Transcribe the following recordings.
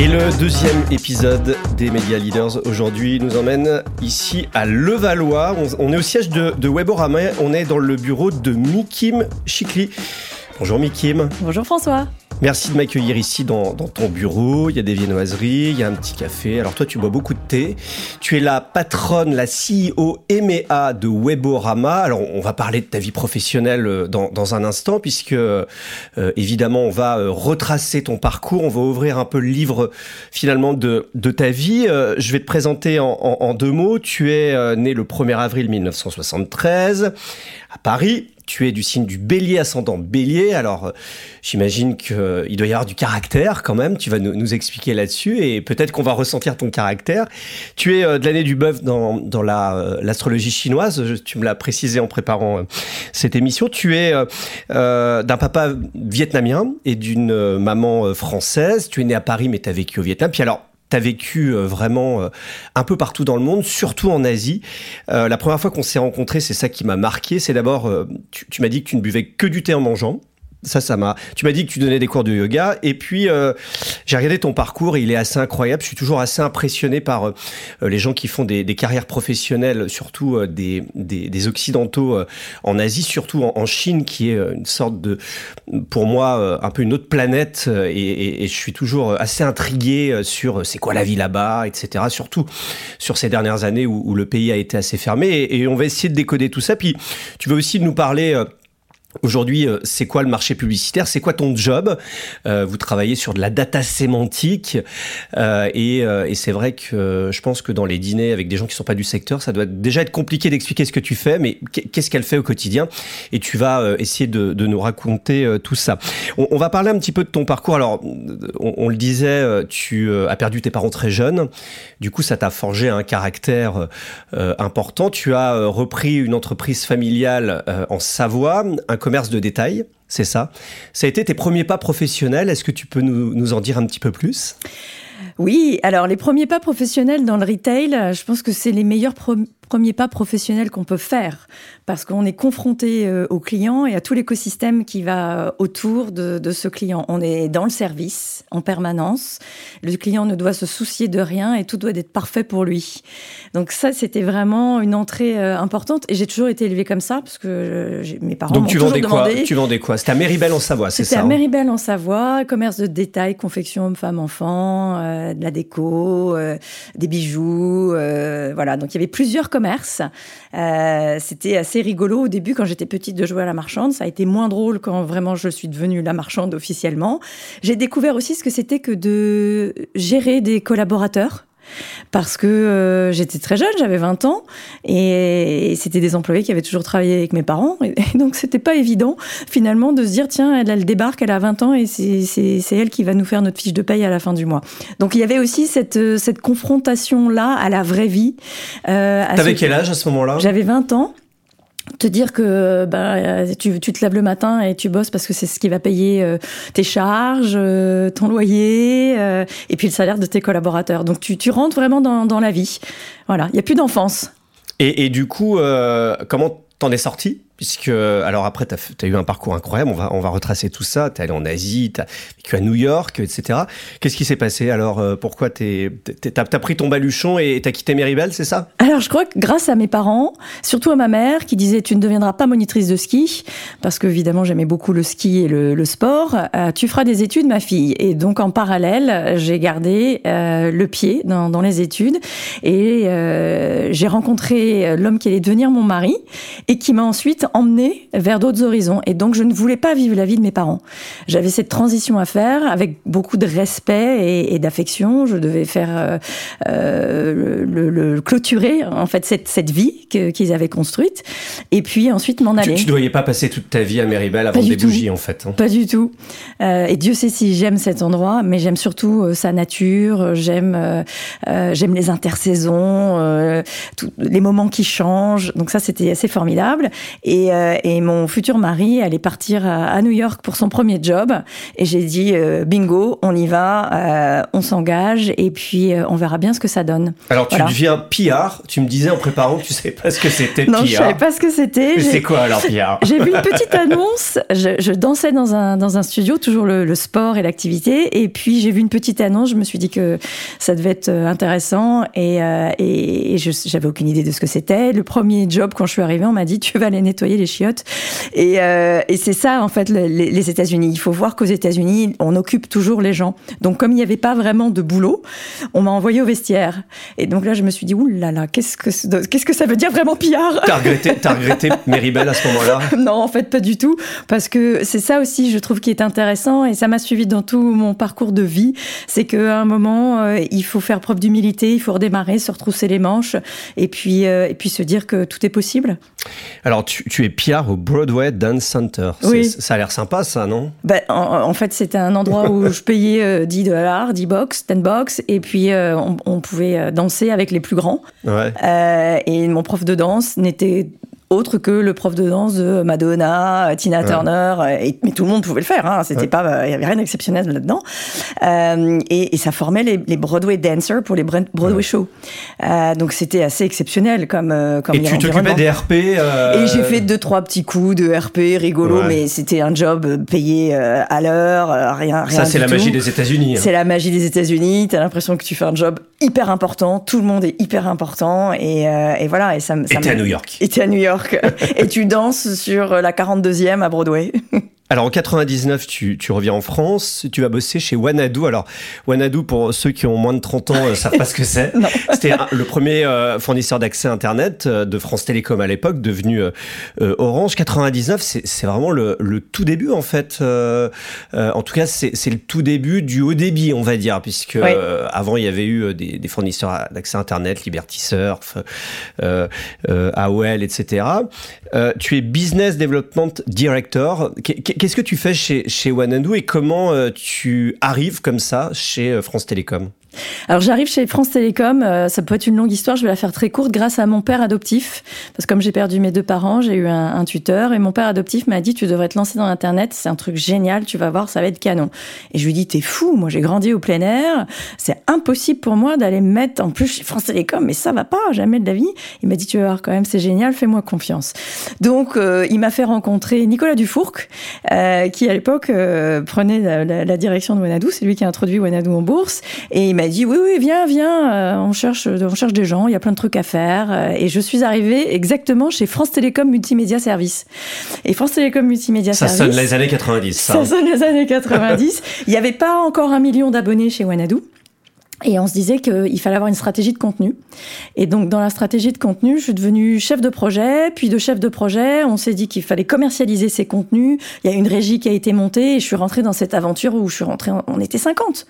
Et le deuxième épisode des Media Leaders aujourd'hui nous emmène ici à Levallois. On, est au siège de, de Weborama. On est dans le bureau de Mikim Chikli. Bonjour Mikim. Bonjour François. Merci de m'accueillir ici dans, ton bureau. Il y a des viennoiseries, il y a un petit café. Alors toi, tu bois beaucoup de thé. Tu es la patronne, la CEO EMEA de Weborama. Alors on va parler de ta vie professionnelle euh, dans, un instant, puisque euh, évidemment on va euh, retracer ton parcours. On va ouvrir un peu le livre finalement de, de ta vie. je vais te présenter en, en deux mots. Tu es né le 1er avril 1973 à Paris tu es du signe du bélier ascendant bélier. Alors, euh, j'imagine qu'il euh, doit y avoir du caractère quand même. Tu vas nous, expliquer là-dessus et peut-être qu'on va ressentir ton caractère. Tu es euh, de l'année du bœuf dans, dans l'astrologie chinoise. tu me l'as précisé en préparant cette émission. Tu es d'un papa vietnamien et d'une maman française. Tu es né à Paris, mais tu as vécu au Vietnam. Puis alors, tu as vécu euh, vraiment euh, un peu partout dans le monde, surtout en Asie. Euh, la première fois qu'on s'est rencontrés, c'est ça qui m'a marqué. C'est d'abord, tu m'as dit que tu ne buvais que du thé en mangeant. Ça, ça m'a. Tu m'as dit que tu donnais des cours de yoga, et puis euh, j'ai regardé ton parcours, et il est assez incroyable. Je suis toujours assez impressionné par euh, les gens qui font des, carrières professionnelles, surtout euh, des, occidentaux en Asie, surtout en, Chine, qui est une sorte de, pour moi, un peu une autre planète, et, je suis toujours assez intrigué sur c'est quoi la vie là-bas, etc. Surtout sur ces dernières années où, où, le pays a été assez fermé, et, et on va essayer de décoder tout ça. Puis tu veux aussi nous parler Aujourd'hui, euh, c'est quoi le marché publicitaire? C'est quoi ton job? Euh, Vous travaillez sur de la data sémantique euh, et, c'est vrai que je pense que dans les dîners avec des gens qui sont pas du secteur, ça doit déjà être compliqué d'expliquer ce que tu fais, mais qu'est-ce qu'elle fait au quotidien? Et tu vas essayer de, nous raconter tout ça. On, va parler un petit peu de ton parcours. Alors, on, le disait, tu as perdu tes parents très jeunes. Du coup, ça t'a forgé un caractère important. Tu as repris une entreprise familiale en Savoie, commerce de détail, c'est ça. Ça a été tes premiers pas professionnels. Est-ce que tu peux nous, nous en dire un petit peu plus? Oui, alors les premiers pas professionnels dans le retail, je pense que c'est les meilleurs premiers pas professionnels qu'on peut faire parce qu'on est confronté euh, au client et à tout l'écosystème qui va euh, autour de, de, ce client. On est dans le service en permanence. Le client ne doit se soucier de rien et tout doit être parfait pour lui. Donc ça, c'était vraiment une entrée euh, importante et j'ai toujours été élevée comme ça parce que mes parents Donc tu vendais quoi? Tu vendais quoi? C'était à Méribel en Savoie, c'est ça C'était à hein? Méribel en Savoie, commerce de détail, confection homme-femme enfant, euh, de la déco, des bijoux, voilà. Donc il y avait plusieurs commerces. C'était assez rigolo au début quand j'étais petite de jouer à la marchande. Ça a été moins drôle quand vraiment je suis devenue la marchande officiellement. J'ai découvert aussi ce que c'était que de gérer des collaborateurs parce que euh, j'étais très jeune, j'avais 20 ans, et, c'était des employés qui avaient toujours travaillé avec mes parents, et, donc c'était pas évident finalement de se dire tiens, elle, elle débarque, elle a 20 ans, et c'est elle qui va nous faire notre fiche de paye à la fin du mois. Donc il y avait aussi cette, cette confrontation-là à la vraie vie. Euh, T'avais quel âge à ce moment-là? J'avais 20 ans te dire que bah, tu, te lèves le matin et tu bosses parce que c'est ce qui va payer euh, tes charges, euh, ton loyer et puis le salaire de tes collaborateurs. Donc tu, rentres vraiment dans, dans la vie. Voilà, il n'y a plus d'enfance. Et, et, du coup, comment t'en es sorti puisque alors après tu as, eu un parcours incroyable, on va on va retracer tout ça, tu es allé en Asie, tu as vécu à New York, etc. Qu'est-ce qui s'est passé alors euh, Pourquoi tu as, pris ton baluchon et tu as quitté Méribel, c'est ça? Alors je crois que grâce à mes parents, surtout à ma mère qui disait tu ne deviendras pas monitrice de ski parce que évidemment j'aimais beaucoup le ski et le, sport, euh, tu feras des études ma fille. Et donc en parallèle j'ai gardé euh, le pied dans, les études. Et j'ai rencontré l'homme qui allait devenir mon mari et qui m'a ensuite emmené vers d'autres horizons. Et donc, je ne voulais pas vivre la vie de mes parents. J'avais cette transition à faire avec beaucoup de respect et, d'affection. Je devais faire euh, euh, le, clôturer en fait cette, cette vie qu'ils avaient construite. Et puis ensuite m'en aller. Tu ne devais pas passer toute ta vie à Méribel avant des bougies en fait. Hein. Pas du tout. Euh, et Dieu sait si j'aime cet endroit, mais j'aime surtout sa nature. J'aime j'aime les intersaisons, les moments qui changent. Donc ça c'était assez formidable. Et Et, et, mon futur mari allait partir à, New York pour son premier job. Et j'ai dit, bingo, on y va, on s'engage, et puis on verra bien ce que ça donne. Alors, tu deviens PR. Tu me disais en préparant que tu savais pas ce que c'était Non, je savais pas ce que c'était. C'est quoi alors PR J'ai vu une petite annonce. Je, je, dansais dans un, dans un studio, toujours le, le sport et l'activité. Et puis, j'ai vu une petite annonce. Je me suis dit que ça devait être intéressant. Et, et, et j'avais aucune idée de ce que c'était. Le premier job, quand je suis arrivée, on m'a dit tu vas aller nettoyer les chiottes. Et, et c'est ça, en fait, les, les États-Unis. Il faut voir qu'aux États-Unis, on occupe toujours les gens. Donc, comme il n'y avait pas vraiment de boulot, on m'a envoyé au vestiaire. Et donc là, je me suis dit, ouh là là, qu'est-ce que, qu'est-ce que ça veut dire vraiment pillard T'as regretté, as regretté Belle à ce moment-là? Non, en fait, pas du tout. Parce que c'est ça aussi, je trouve, qui est intéressant. Et ça m'a suivi dans tout mon parcours de vie. C'est qu'à un moment, euh, il faut faire preuve d'humilité, il faut redémarrer, se retrousser les manches. Et puis, euh, et puis se dire que tout est possible. Alors, tu, tu es PR au Broadway Dance Center. Oui. Ça a l'air sympa, ça, non? Ben, en, fait, c'était un endroit où je payais 10 euh, dollars, 10 box, 10 box. Et puis, on, on, pouvait danser avec les plus grands. Ouais. et mon prof de danse n'était autre que le prof de danse de Madonna, Tina Turner, et, mais tout le monde pouvait le faire. Hein, C'était pas, il y avait rien d'exceptionnel là-dedans. Euh, et, et, ça formait les, les, Broadway dancers pour les Broadway shows. Euh, donc c'était assez exceptionnel comme euh, comme. Et tu t'occupais des RP. Euh, et j'ai fait deux trois petits coups de RP rigolo, mais c'était un job payé euh, à l'heure, rien, rien. Ça c'est la magie des États-Unis. Hein. C'est la magie des États-Unis. T'as l'impression que tu fais un job hyper important. Tout le monde est hyper important et, et voilà. Et ça. ça et t'es à New York. Et t'es à New York et tu danses sur la 42e à Broadway. Alors en 99, tu, tu, reviens en France, tu vas bosser chez Wanadu. Alors Wanadu, pour ceux qui ont moins de 30 ans, ne euh, savent pas ce que c'est. C'était le premier euh, fournisseur d'accès Internet euh, de France Télécom à l'époque, devenu Orange. 99, c'est vraiment le, le, tout début en fait. en tout cas, c'est le tout début du haut débit, on va dire, puisque avant il y avait eu des, des fournisseurs d'accès Internet, Liberty Surf, AOL, etc. tu es Business Development Director. Qu'est-ce que tu fais chez, chez Wanadu et comment euh, tu arrives comme ça chez euh, France Télécom? Alors j'arrive chez France Télécom, euh, ça peut être une longue histoire, je vais la faire très courte, grâce à mon père adoptif, parce que comme j'ai perdu mes deux parents, j'ai eu un, tuteur, et mon père adoptif m'a dit, tu devrais te lancer dans Internet, c'est un truc génial, tu vas voir, ça va être canon. Et je lui dis, t'es fou, moi j'ai grandi au plein air, c'est impossible pour moi d'aller me mettre en plus chez France Télécom, mais ça va pas, jamais de la vie. Il m'a dit, tu vas voir quand même, c'est génial, fais-moi confiance. Donc euh, il m'a fait rencontrer Nicolas Dufourc, euh, qui à l'époque prenait la, direction de Wanadoo, c'est lui qui a introduit Wanadoo en bourse, et m'a dit oui, oui, viens, viens, euh, on, cherche, on cherche des gens, il y a plein de trucs à faire. Euh, et je suis arrivée exactement chez France Télécom Multimédia Service. Et France Télécom Multimédia ça Service. Ça sonne les années 90. Ça, ça sonne les années 90. il n'y avait pas encore un million d'abonnés chez Wanadoo. Et on se disait qu'il fallait avoir une stratégie de contenu. Et donc, dans la stratégie de contenu, je suis devenue chef de projet. Puis de chef de projet, on s'est dit qu'il fallait commercialiser ces contenus. Il y a une régie qui a été montée et je suis rentrée dans cette aventure où je suis rentrée, on était 50.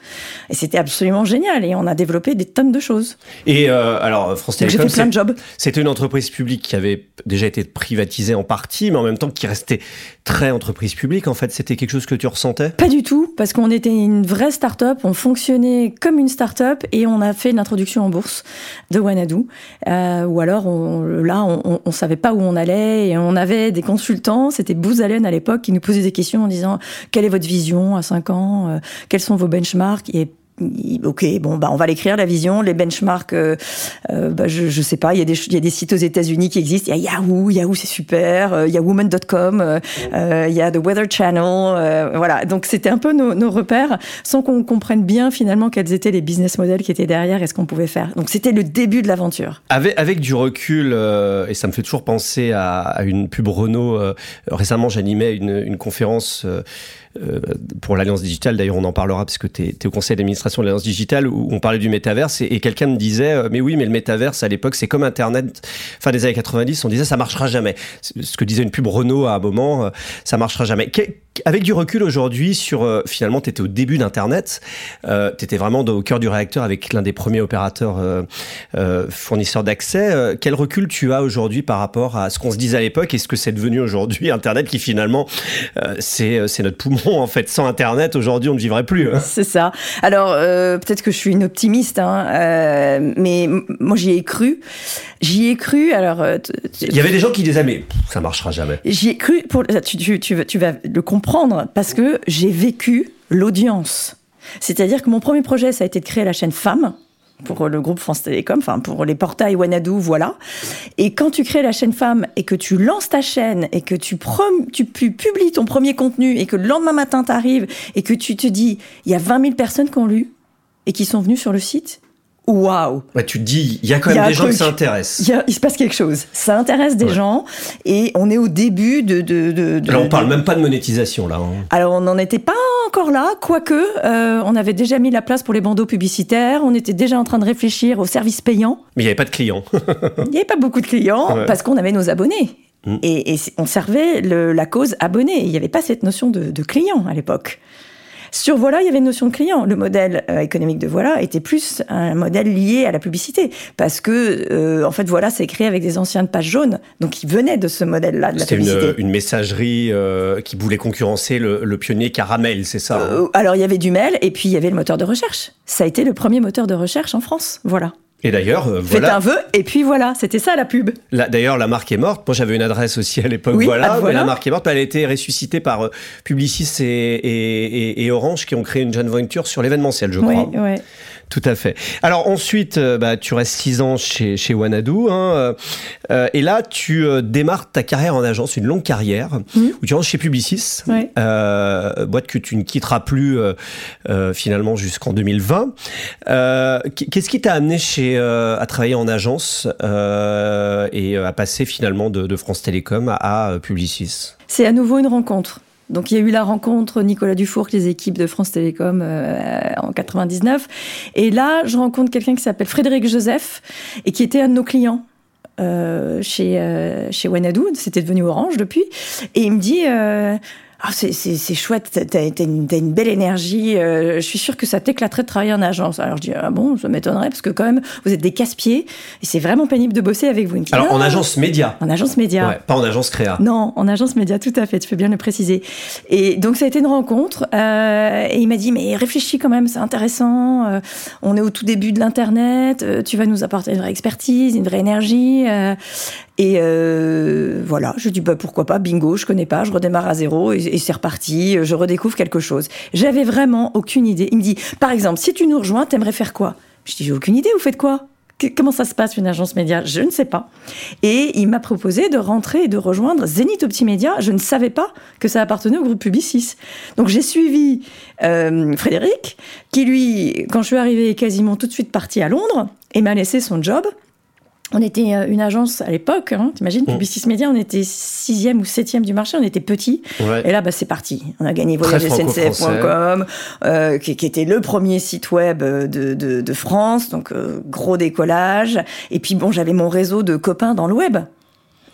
Et c'était absolument génial. Et on a développé des tonnes de choses. Et euh, alors, France Télécom, j'ai fait plein de jobs. C'était une entreprise publique qui avait déjà été privatisée en partie, mais en même temps qui restait très entreprise publique. En fait, c'était quelque chose que tu ressentais? Pas du tout, parce qu'on était une vraie start-up. On fonctionnait comme une start-up et on a fait l'introduction en bourse de Wanadu. Euh, ou alors, on, là, on, on, savait pas où on allait et on avait des consultants, c'était Booz Allen à l'époque, qui nous posaient des questions en disant quelle est votre vision à 5 ans, euh, quels sont vos benchmarks? Et ok, bon, bah, on va l'écrire, la vision, les benchmarks, euh, euh, bah, je, je sais pas, il y, a des, sites aux États-Unis qui existent, il y a Yahoo, Yahoo c'est super, euh, il y a woman.com, il y a The Weather Channel, voilà. Donc c'était un peu nos, repères, sans qu'on comprenne bien finalement quels étaient les business models qui étaient derrière et ce qu'on pouvait faire. Donc c'était le début de l'aventure. Avec, du recul, et ça me fait toujours penser à, une pub Renault, récemment j'animais une, conférence pour l'Alliance Digitale, d'ailleurs on en parlera parce que tu es, au conseil d'administration de l'Alliance Digitale où on parlait du métaverse et, quelqu'un me disait euh, mais oui mais le métaverse à l'époque c'est comme Internet fin des années 90 on disait ça marchera jamais ce que disait une pub Renault à un moment euh, ça marchera jamais avec du recul aujourd'hui sur euh, finalement tu étais au début d'internet, euh, tu étais vraiment au cœur du réacteur avec l'un des premiers opérateurs euh, fournisseurs d'accès. quel recul tu as aujourd'hui par rapport à ce qu'on se disait à l'époque et ce que c'est devenu aujourd'hui internet qui finalement c'est notre poumon en fait. Sans internet aujourd'hui on ne vivrait plus. Hein. C'est ça. Alors peut-être que je suis une optimiste, hein, mais moi j'y ai cru. J'y ai cru. Alors il y avait des gens qui disaient mais ça marchera jamais. J'y ai cru. Pour tu, tu, tu, tu vas le comprendre parce que j'ai vécu l'audience. C'est-à-dire que mon premier projet, ça a été de créer la chaîne Femmes pour le groupe France Télécom, enfin pour les portails Wanadu, voilà. Et quand tu crées la chaîne Femmes et que tu lances ta chaîne et que tu, tu publies ton premier contenu et que le lendemain matin t'arrives et que tu te dis, il y a 20 000 personnes qui ont lu et qui sont venues sur le site, waouh Tu te dis, il y a quand même des gens qui s'intéressent. Il, se passe quelque chose. Ça intéresse des gens et on est au début de. de, de, Alors on parle même pas de monétisation là. Hein. Alors on n'en était pas encore là, quoique euh, on avait déjà mis la place pour les bandeaux publicitaires, on était déjà en train de réfléchir aux services payants. Mais il n'y avait pas de clients. il n'y avait pas beaucoup de clients parce qu'on avait nos abonnés. Mm. Et, on servait la cause abonnée. Il n'y avait pas cette notion de, de client à l'époque. Sur Voilà, il y avait une notion de client. Le modèle euh, économique de Voilà était plus un modèle lié à la publicité, parce que euh, en fait Voilà, c'est créé avec des anciens de pages jaunes, donc ils venaient de ce modèle-là de la publicité. C'était une, messagerie euh, qui voulait concurrencer le, pionnier Caramel, c'est ça hein? Alors il y avait du mail et puis il y avait le moteur de recherche. Ça a été le premier moteur de recherche en France. Voilà. Et d'ailleurs, euh, voilà. Faites un vœu, et puis voilà, c'était ça la pub. D'ailleurs, la marque est morte. Moi, j'avais une adresse aussi à l'époque. voilà, ah, voilà. la marque est morte. Elle a été ressuscitée par euh, Publicis et, et, et, Orange qui ont créé une joint venture sur l'événementiel, je crois. Oui, oui. Tout à fait. Alors ensuite, euh, bah, tu restes six ans chez, chez Wanadu, hein, euh, euh, et là tu démarres ta carrière en agence, une longue carrière, mmh. où tu rentres chez Publicis, boîte que tu ne quitteras plus finalement jusqu'en 2020. Qu'est-ce qui t'a amené chez, à travailler en agence et à passer finalement de, de France Télécom à, à Publicis? C'est à nouveau une rencontre. Donc il y a eu la rencontre Nicolas Dufour, les équipes de France Télécom euh, en 99. Et là, je rencontre quelqu'un qui s'appelle Frédéric Joseph et qui était un de nos clients. Euh, chez euh, chez c'était devenu Orange depuis, et il me dit ah, c'est chouette, t'as as une, une, belle énergie. Euh, je suis sûre que ça t'éclaterait de travailler en agence. Alors je dis ah bon, ça m'étonnerait parce que quand même vous êtes des casse-pieds et c'est vraiment pénible de bosser avec vous. Alors en agence média. En agence média. Ouais, pas en agence créa. Non, en agence média, tout à fait. Tu peux bien le préciser. Et donc ça a été une rencontre euh, et il m'a dit mais réfléchis quand même, c'est intéressant. Euh, on est au tout début de l'internet. Tu vas nous apporter une vraie expertise, une vraie énergie. Et voilà, je dis bah pourquoi pas, bingo, je connais pas, je redémarre à zéro et, c'est reparti, je redécouvre quelque chose. J'avais vraiment aucune idée. Il me dit, par exemple, si tu nous rejoins, t'aimerais faire quoi? Je dis j'ai aucune idée, vous faites quoi? Comment ça se passe une agence média? Je ne sais pas. Et il m'a proposé de rentrer et de rejoindre Zenith Optimédia. Je ne savais pas que ça appartenait au groupe Publicis. Donc j'ai suivi euh, Frédéric, qui lui, quand je suis arrivée, est quasiment tout de suite parti à Londres et m'a laissé son job. On était euh, une agence à l'époque, hein, t'imagines, mmh. Publicis Média, on était sixième ou septième du marché, on était petit. Et là, bah, c'est parti. On a gagné voyagesncf.com, euh, qui, qui, était le premier site web de, de, de France, donc euh, gros décollage. Et puis bon, j'avais mon réseau de copains dans le web.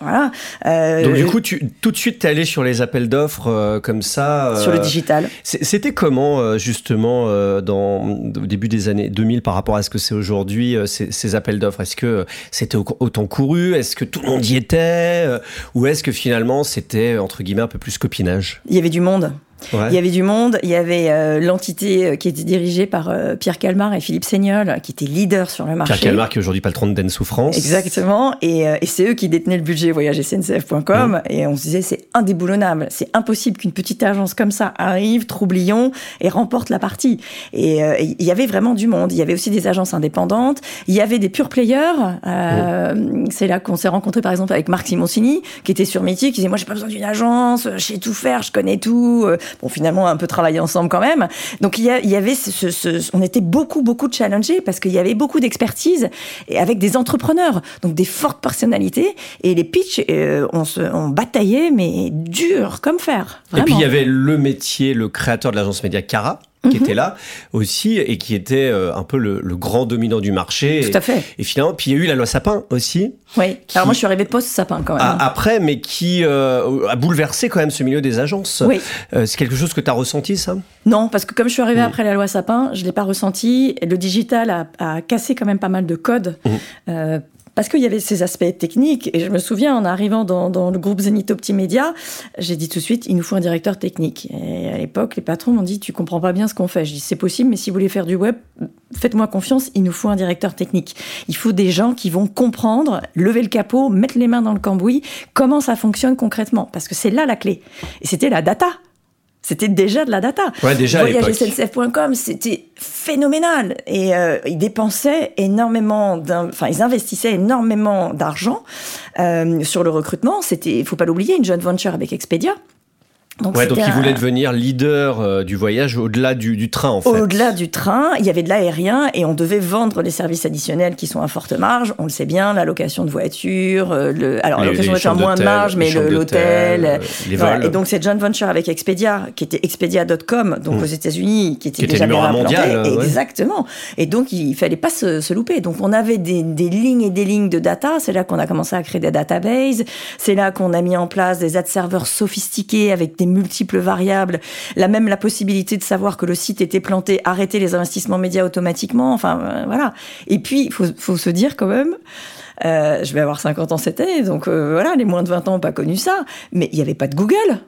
Voilà. Euh, Donc du coup, tu, tout de suite, tu es allé sur les appels d'offres euh, comme ça. Euh, sur le digital. C'était comment justement dans, au début des années 2000 par rapport à ce que c'est aujourd'hui, ces, ces, appels d'offres? Est-ce que c'était autant couru? Est-ce que tout le monde y était? Ou est-ce que finalement c'était, entre guillemets, un peu plus copinage? Il y avait du monde. Il y avait du monde, il y avait euh, l'entité euh, qui était dirigée par euh, Pierre Calmar et Philippe Seignol, qui étaient leaders sur le marché. Pierre Calmar qui est aujourd'hui patron de Den Souffrance. Exactement, et, et c'est eux qui détenaient le budget voyagesncf.com, mmh. et on se disait c'est indéboulonnable, c'est impossible qu'une petite agence comme ça arrive, troublion, et remporte la partie. Et il y avait vraiment du monde, il y avait aussi des agences indépendantes, il y avait des pure players, mmh. c'est là qu'on s'est rencontré par exemple avec Marc Simoncini, qui était sur métier, qui disait moi j'ai pas besoin d'une agence, je sais tout faire, je connais tout, bon, finalement, un peu travaillé ensemble quand même. Donc, il y, avait ce, on était beaucoup, beaucoup challengés parce qu'il y avait beaucoup d'expertise et avec des entrepreneurs, donc des fortes personnalités. Et les pitchs, euh, on, se, on bataillait, mais dur comme fer. Et puis, il y avait le métier, le créateur de l'agence média Cara qui était là aussi et qui était euh, un peu le, grand dominant du marché. Tout à fait. Et, finalement, puis il y a eu la loi Sapin aussi. Oui. Alors moi, je suis arrivée post-Sapin quand même. après, mais qui euh, a bouleversé quand même ce milieu des agences. Oui. Euh, c'est quelque chose que tu as ressenti, ça? Non, parce que comme je suis arrivée après la loi Sapin, je l'ai pas ressenti. Le digital a, a, cassé quand même pas mal de codes. Mmh parce qu'il y avait ces aspects techniques. Et je me souviens, en arrivant dans, le groupe Zenith Optimédia, j'ai dit tout de suite, il nous faut un directeur technique. Et à l'époque, les patrons m'ont dit, tu comprends pas bien ce qu'on fait. Je dis, c'est possible, mais si vous voulez faire du web, faites-moi confiance, il nous faut un directeur technique. Il faut des gens qui vont comprendre, lever le capot, mettre les mains dans le cambouis, comment ça fonctionne concrètement. Parce que c'est là la clé. Et c'était la data. C'était déjà de la data. Ouais, déjà SNCF.com, c'était phénoménal. Et euh, ils dépensaient énormément, enfin, ils investissaient énormément d'argent euh, sur le recrutement. C'était, il faut pas l'oublier, une joint venture avec Expedia. Donc, ouais, donc il voulait devenir leader euh, du voyage au-delà du, du, train, en fait. Au-delà du train, il y avait de l'aérien et on devait vendre les services additionnels qui sont à forte marge. On le sait bien, la location de voiture, euh, le, alors la location de voiture moins de marge, mais l'hôtel, euh, les vols. Et donc cette joint venture avec Expedia, qui était Expedia.com, donc mmh. aux États-Unis, qui était qui déjà était bien mondial, exactement. Et donc il fallait pas se, se, louper. Donc on avait des, des lignes et des lignes de data. C'est là qu'on a commencé à créer des databases. C'est là qu'on a mis en place des ad serveurs sophistiqués avec des multiples variables, la même la possibilité de savoir que le site était planté, arrêter les investissements médias automatiquement, enfin euh, voilà. Et puis il faut, faut, se dire quand même, euh, je vais avoir 50 ans cette année, donc euh, voilà, les moins de 20 ans n'ont pas connu ça, mais il n'y avait pas de Google.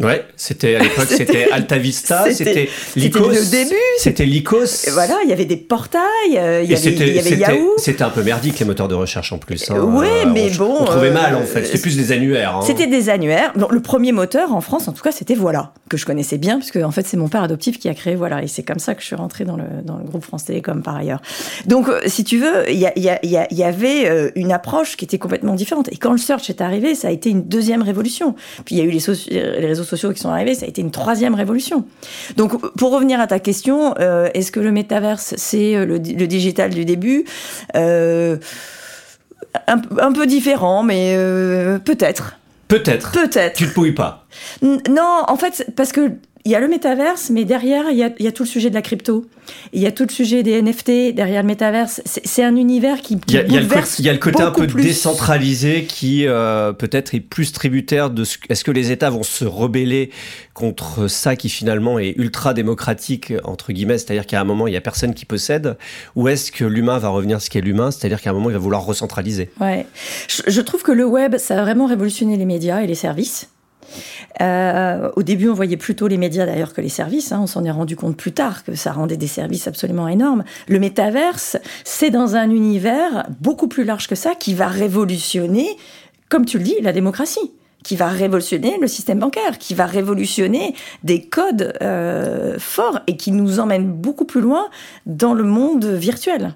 Ouais, c'était à l'époque c'était Alta Vista, c'était Lycos. C'était le début. C'était Lycos. Voilà, il y avait des portails, euh, il y, avait, il y avait Yahoo. C'était un peu merdique les moteurs de recherche en plus. Hein. Oui, mais bon. On trouvait mal en fait. C'était plus des annuaires. Hein. C'était des annuaires. Bon, le premier moteur en France, en tout cas, c'était Voilà que je connaissais bien puisque en fait c'est mon père adoptif qui a créé Voilà et c'est comme ça que je suis rentrée dans le dans le groupe France Télécom par ailleurs. Donc euh, si tu veux, il y, y, y, y, avait euh, une approche qui était complètement différente. Et quand le search est arrivé, ça a été une deuxième révolution. Puis il y a eu les, les réseaux sociaux qui sont arrivés, ça a été une troisième révolution. Donc, pour revenir à ta question, euh, est-ce que le métaverse, c'est euh, le, digital du début? Euh, un, peu différent, mais peut-être. Peut-être. Peut-être. Tu ne pouilles pas. non, en fait, parce que il y a le métaverse, mais derrière, il y, a, il y, a, tout le sujet de la crypto. Il y a tout le sujet des NFT derrière le métaverse. C'est un univers qui, qui il y a, bouleverse Il y a le côté un peu plus. décentralisé qui euh, peut-être est plus tributaire de ce... Est-ce que les États vont se rebeller contre ça qui finalement est ultra démocratique, entre guillemets, c'est-à-dire qu'à un moment, il n'y a personne qui possède Ou est-ce que l'humain va revenir ce qu'est l'humain, c'est-à-dire qu'à un moment, il va vouloir recentraliser? Ouais. Je, je trouve que le web, ça a vraiment révolutionné les médias et les services. Euh, au début, on voyait plutôt les médias d'ailleurs que les services. Hein. On s'en est rendu compte plus tard que ça rendait des services absolument énormes. Le métaverse, c'est dans un univers beaucoup plus large que ça qui va révolutionner, comme tu le dis, la démocratie qui va révolutionner le système bancaire, qui va révolutionner des codes euh, forts et qui nous emmène beaucoup plus loin dans le monde virtuel.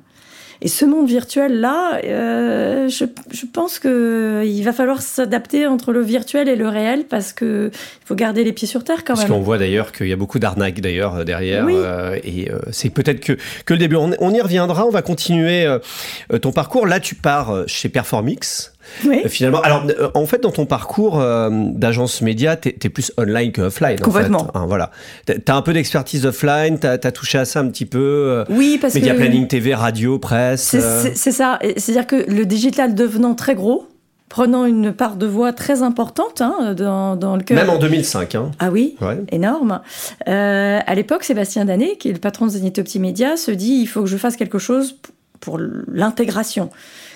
Et ce monde virtuel-là, euh, je, je, pense qu'il va falloir s'adapter entre le virtuel et le réel parce qu'il faut garder les pieds sur terre quand même. Parce qu'on voit d'ailleurs qu'il y a beaucoup d'arnaques d'ailleurs euh, derrière. Euh, et euh, c'est peut-être que, que le début. On, on, y reviendra, on va continuer euh, ton parcours. Là, tu pars chez Performix. Oui. finalement, alors en fait, dans ton parcours d'agence média, tu es, plus online que offline. Complètement. En fait. hein, voilà. Tu as un peu d'expertise offline, tu as, touché à ça un petit peu. oui, parce média que. planning TV, radio, presse. C'est ça. C'est-à-dire que le digital devenant très gros, prenant une part de voix très importante hein, dans, dans, le cœur. Même en 2005. Hein. Ah oui, ouais. énorme. Euh, à l'époque, Sébastien Danet, qui est le patron de Zenith Optimédia, se dit il faut que je fasse quelque chose pour l'intégration.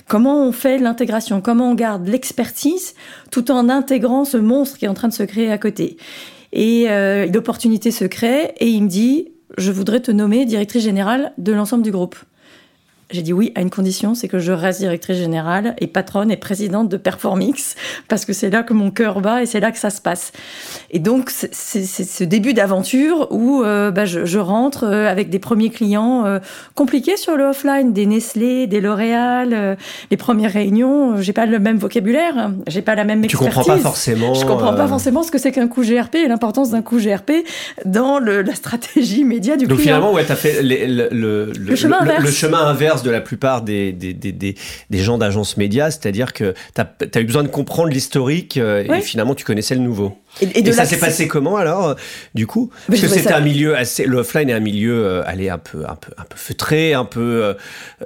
Comment on fait l'intégration? Comment on garde l'expertise tout en intégrant ce monstre qui est en train de se créer à côté? Et euh, l'opportunité se crée et il me dit je voudrais te nommer directrice générale de l'ensemble du groupe. J'ai dit oui à une condition, c'est que je reste directrice générale et patronne et présidente de Performix, parce que c'est là que mon cœur bat et c'est là que ça se passe. Et donc, c'est ce début d'aventure où euh, bah, je, je, rentre euh, avec des premiers clients euh, compliqués sur le offline, des Nestlé, des L'Oréal, euh, les premières réunions. J'ai pas le même vocabulaire, j'ai pas la même expertise. Tu comprends pas forcément. Je comprends pas forcément ce que c'est qu'un coût GRP et l'importance d'un coût GRP dans le, la stratégie média du donc client. Donc finalement, ouais, t'as fait le, le, le, le, chemin inverse. le chemin inverse de la plupart des, des, des, des, des gens d'agence média, c'est-à-dire que tu as, as, eu besoin de comprendre l'historique euh, oui. et finalement tu connaissais le nouveau. Et, ça s'est passé comment alors, du coup? Parce que c'était un milieu assez. Le offline est un milieu, euh, allez, un peu, un peu, un peu feutré, un peu.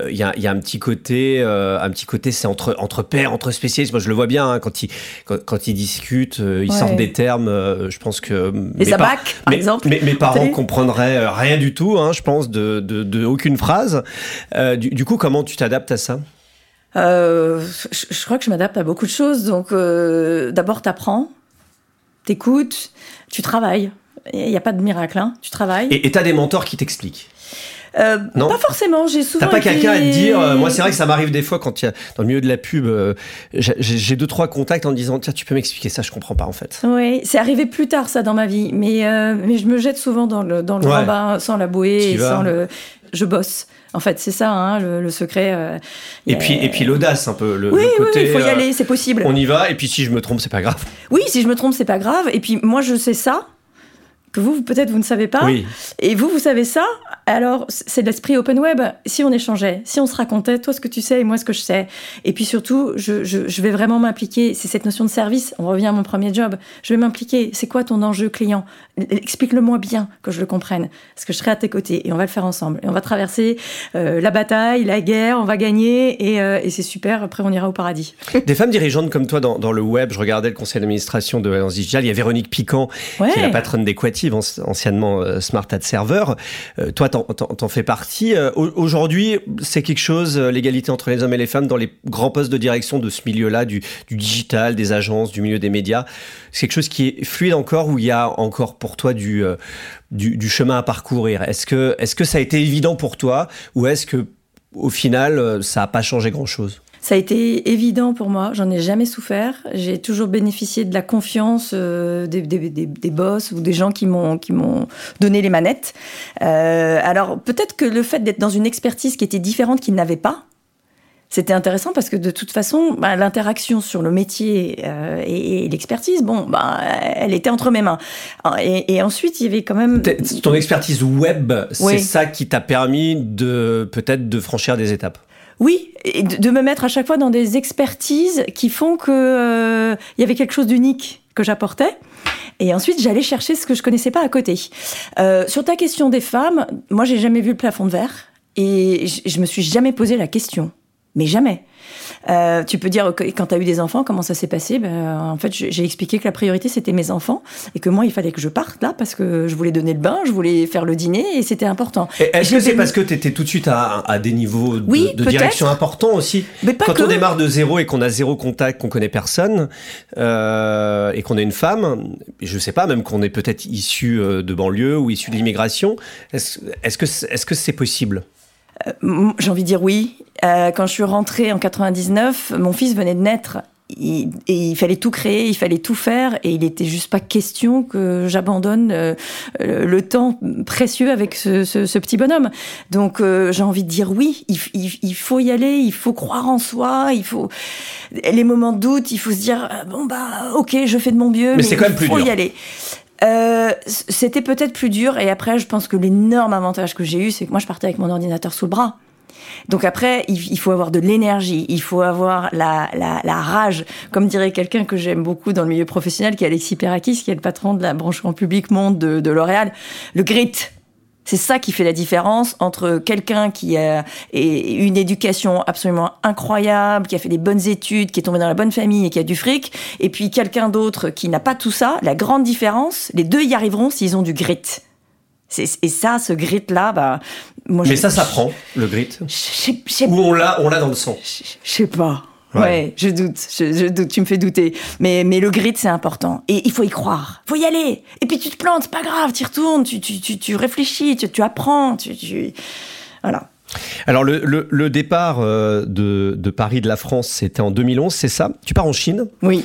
Il y, a, y, a, un petit côté, un petit côté, c'est entre entre pairs, entre spécialistes. Moi, je le vois bien hein, quand ils quand, ils discutent, ils sortent des termes. je pense que les abacs, par exemple. Mes, parents comprendraient rien du tout, hein, je pense, de, de, de aucune phrase. Du, du, coup, comment tu t'adaptes à ça? Euh, je, crois que je m'adapte à beaucoup de choses. Donc, euh, d'abord, t'apprends, t'écoutes, tu travailles. Il n'y a pas de miracle, hein. tu travailles. Et tu as des mentors qui t'expliquent euh, non. Pas forcément, j'ai souvent. T'as pas quelqu'un à te dire, euh, moi c'est vrai que ça m'arrive des fois quand il y a, dans le milieu de la pub, euh, j'ai deux, trois contacts en me disant, tiens, tu peux m'expliquer ça, je comprends pas en fait. Oui, c'est arrivé plus tard ça dans ma vie, mais, mais je me jette souvent dans le, dans le bain sans la bouée et sans le. Je bosse. En fait, c'est ça, hein, le, secret. Euh, et, puis, et puis l'audace, un peu. Le, oui, côté, oui, il faut y euh, aller, c'est possible. On y va, et puis si je me trompe, c'est pas grave. Oui, si je me trompe, c'est pas grave. Et puis moi, je sais ça, que vous, peut-être, vous ne savez pas. Oui. Et vous, vous savez ça? Alors, c'est de l'esprit open web. Si on échangeait, si on se racontait, toi ce que tu sais et moi ce que je sais. Et puis surtout, je, je, je vais vraiment m'impliquer. C'est cette notion de service. On revient à mon premier job. Je vais m'impliquer. C'est quoi ton enjeu client? Explique-le-moi bien, que je le comprenne. Parce que je serai à tes côtés et on va le faire ensemble. Et on va traverser euh, la bataille, la guerre, on va gagner et, euh, et c'est super. Après, on ira au paradis. Des femmes dirigeantes comme toi dans, dans le web, je regardais le conseil d'administration de Alliance Digital. Il y a Véronique Piquant, qui est la patronne anciennement euh, Smart Ad Server. toi, t'en fais partie. Aujourd'hui, c'est quelque chose, l'égalité entre les hommes et les femmes dans les grands postes de direction de ce milieu-là, du, digital, des agences, du milieu des médias. C'est quelque chose qui est fluide encore, où il y a encore pour toi du, euh, chemin à parcourir? Est-ce que, est que ça a été évident pour toi ou est-ce que au final, euh, ça n'a pas changé grand-chose? Ça a été évident pour moi, j'en ai jamais souffert. J'ai toujours bénéficié de la confiance euh, des, des, des, boss ou des gens qui m'ont qui m'ont donné les manettes. alors peut-être que le fait d'être dans une expertise qui était différente qu'ils n'avaient pas, c'était intéressant parce que de toute façon, bah, l'interaction sur le métier euh, et, l'expertise, bon, bah, elle était entre mes mains. Et, ensuite, il y avait quand même ton expertise web, c'est ça qui t'a permis de peut-être de franchir des étapes. Oui, de, me mettre à chaque fois dans des expertises qui font que euh, il y avait quelque chose d'unique que j'apportais. Et ensuite, j'allais chercher ce que je connaissais pas à côté. Euh, sur ta question des femmes, moi, j'ai jamais vu le plafond de verre et je me suis jamais posé la question mais jamais. Euh, tu peux dire quand tu as eu des enfants, comment ça s'est passé? Ben, En fait, j'ai expliqué que la priorité c'était mes enfants et que moi il fallait que je parte là parce que je voulais donner le bain, je voulais faire le dîner et c'était important. Est-ce que c'est parce que tu étais tout de suite à, des niveaux de, direction importants aussi? Quand on démarre de zéro et qu'on a zéro contact, qu'on connaît personne euh, et qu'on est une femme, je sais pas, même qu'on est peut-être issu euh, de banlieue ou issu de l'immigration, est-ce est -ce que c'est possible? J'ai envie de dire oui. Euh, quand je suis rentrée en 99, mon fils venait de naître. et il fallait tout créer, il fallait tout faire, et il n'était juste pas question que j'abandonne euh, le temps précieux avec ce, petit bonhomme. Donc j'ai envie de dire oui, il, faut y aller, il faut croire en soi, il faut les moments de doute, il faut se dire bon bah ok, je fais de mon mieux, mais, il faut y aller. Euh, c'était peut-être plus dur. Et après, je pense que l'énorme avantage que j'ai eu, c'est que moi, je partais avec mon ordinateur sous le bras. Donc après, il, faut avoir de l'énergie, il faut avoir la, rage, comme dirait quelqu'un que j'aime beaucoup dans le milieu professionnel, qui est Alexis Perakis, qui est le patron de la branche en public monde de, de L'Oréal, le grit. C'est ça qui fait la différence entre quelqu'un qui a une éducation absolument incroyable, qui a fait des bonnes études, qui est tombé dans la bonne famille et qui a du fric, et puis quelqu'un d'autre qui n'a pas tout ça. La grande différence, les deux y arriveront s'ils ont du grit. Et ça, ce grit-là, bah, moi, Mais ça s'apprend, le grit. Ou on l'a, on l'a dans le sang. Je sais pas. Ouais. je doute, je, doute, tu me fais douter. Mais, mais le grit, c'est important. Et il faut y croire. faut y aller. Et puis tu te plantes, pas grave, tu retournes, tu, tu, tu, tu réfléchis, tu, tu apprends, tu, tu... Voilà. Alors le, départ euh, de, Paris de la France, c'était en 2011, c'est ça? Tu pars en Chine? Oui.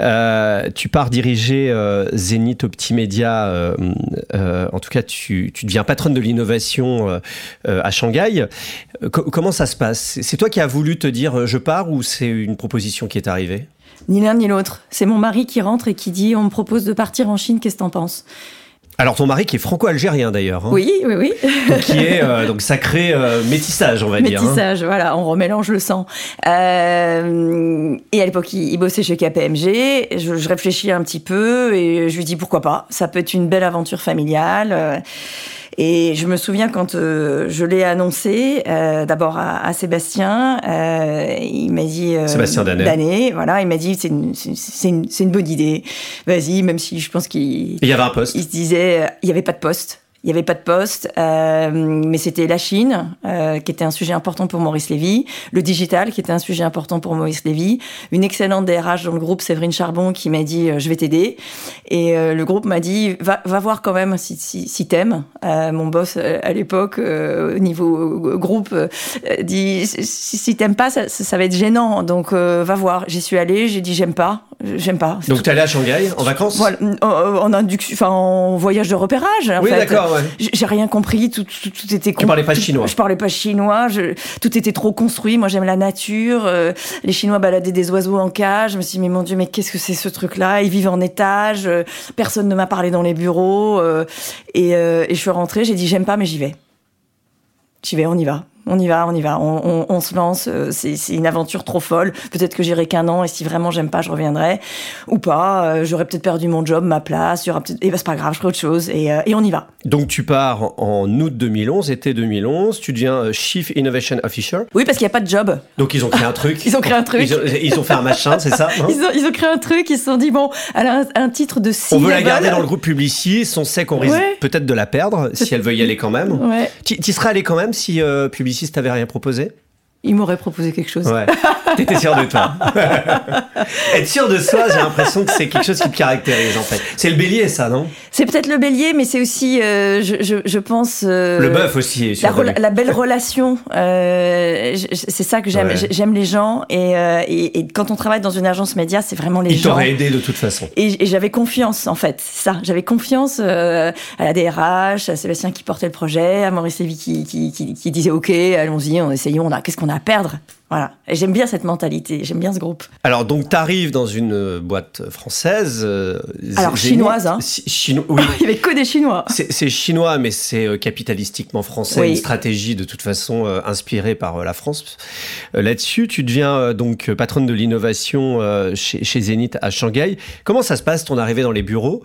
Euh, tu pars diriger euh, Zenith Optimedia, en tout cas tu, deviens patronne de l'innovation à Shanghai. comment ça se passe? C'est toi qui as voulu te dire je pars ou c'est une proposition qui est arrivée? Ni l'un ni l'autre. C'est mon mari qui rentre et qui dit on me propose de partir en Chine, qu'est-ce que t'en penses? Alors ton mari qui est franco-algérien d'ailleurs. Hein. Oui, oui, oui. qui est euh, donc sacré euh, métissage, on va dire. Hein. Métissage, voilà, on remélange le sang. Euh, et à l'époque, il, bossait chez KPMG. Je, je, réfléchis un petit peu et je lui dis pourquoi pas. Ça peut être une belle aventure familiale. Et je me souviens quand euh, je l'ai annoncé, euh, d'abord à, à, Sébastien, euh, il m'a dit... Sébastien Danet. voilà, il m'a dit c'est une, une, une, bonne idée, vas-y, même si je pense qu'il... Il y avait un poste. Il se disait, il n'y avait pas de poste. Il n'y avait pas de poste, euh, mais c'était la Chine, euh, qui était un sujet important pour Maurice Lévy, le digital, qui était un sujet important pour Maurice Lévy, une excellente DRH dans le groupe, Séverine Charbon, qui m'a dit euh, je vais t'aider, et euh, le groupe m'a dit va, va voir quand même si, si, si t'aimes. Euh, mon boss à l'époque, au niveau groupe, dit si, si t'aimes pas, ça, ça, va être gênant, donc va voir. J'y suis allée, j'ai dit j'aime pas, j'aime pas. Donc t'es allée à Shanghai en vacances? Voilà, en, enfin en voyage de repérage. En oui, d'accord. Ouais. J'ai rien compris, tout, tout, tout était. Tu parlais pas chinois. Je parlais pas chinois. Je, tout était trop construit. Moi, j'aime la nature. Euh, les Chinois baladaient des oiseaux en cage. Je me suis dit, mais mon Dieu, mais qu'est-ce que c'est ce truc-là? Ils vivent en étage. Euh, personne ne m'a parlé dans les bureaux. Euh, et, et je suis rentrée. J'ai dit, j'aime pas, mais j'y vais. J'y vais, on y va on y va, on y va, on, on, on se lance. Euh, c'est une aventure trop folle. Peut-être que j'irai qu'un an et si vraiment j'aime pas, je reviendrai ou pas. Euh, j'aurais peut-être perdu mon job, ma place. Aura peut-être. Et ben c'est pas grave, je ferai autre chose et, euh, et, on y va. Donc tu pars en août 2011, été 2011. Tu deviens Chief Innovation Officer. Oui, parce qu'il n'y a pas de job. Donc ils ont créé un truc. ils ont créé un truc. Ils ont, ils ont fait un machin, c'est ça ils, ont, ils, ont, créé un truc. Ils se sont dit bon, elle a un, un titre de. On veut la garder dans le groupe Publicis. On sait qu'on risque ouais. peut-être de la perdre si elle veut y aller quand même. Ouais. Tu serais allé quand même si euh, Publicis t'avait rien proposé il m'aurait proposé quelque chose. Ouais. T'étais sûr de toi. Être sûr de soi, j'ai l'impression que c'est quelque chose qui te caractérise en fait. C'est le bélier, ça, non? C'est peut-être le bélier, mais c'est aussi, euh, je, je, je, pense. Euh, le bœuf aussi. La, la, belle relation. Euh, c'est ça que j'aime. Ouais. J'aime les gens et, et, et, quand on travaille dans une agence média, c'est vraiment les Il gens. Il t'aurait aidé de toute façon. Et, et j'avais confiance en fait. Ça, j'avais confiance à la DRH, à Sébastien qui portait le projet, à Maurice Lévy qui, qui, qui, qui disait OK, allons-y, on essayons. On a, qu'est-ce qu'on a à perdre voilà. J'aime bien cette mentalité, j'aime bien ce groupe. Alors, donc, tu arrives dans une boîte française. Euh, Alors, chinoise, hein Chino oui. Il n'y avait que des Chinois. C'est chinois, mais c'est euh, capitalistiquement français. Oui. Une stratégie, de toute façon, euh, inspirée par euh, la France. Là-dessus, tu deviens euh, donc patronne de l'innovation euh, chez, chez, Zénith à Shanghai. Comment ça se passe, ton arrivée dans les bureaux?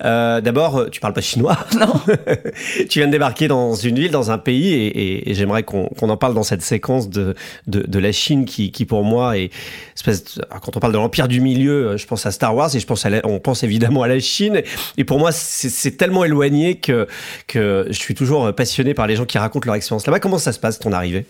D'abord, tu parles pas chinois. Non. tu viens de débarquer dans une ville, dans un pays, et, et, et j'aimerais qu'on qu en parle dans cette séquence de, de, de la Chine qui, pour moi est de, quand on parle de l'empire du milieu je pense à Star Wars et je pense à la, on pense évidemment à la Chine. Et pour moi c'est tellement éloigné que je suis toujours passionné par les gens qui racontent leur expérience là-bas. Comment ça se passe ton arrivée?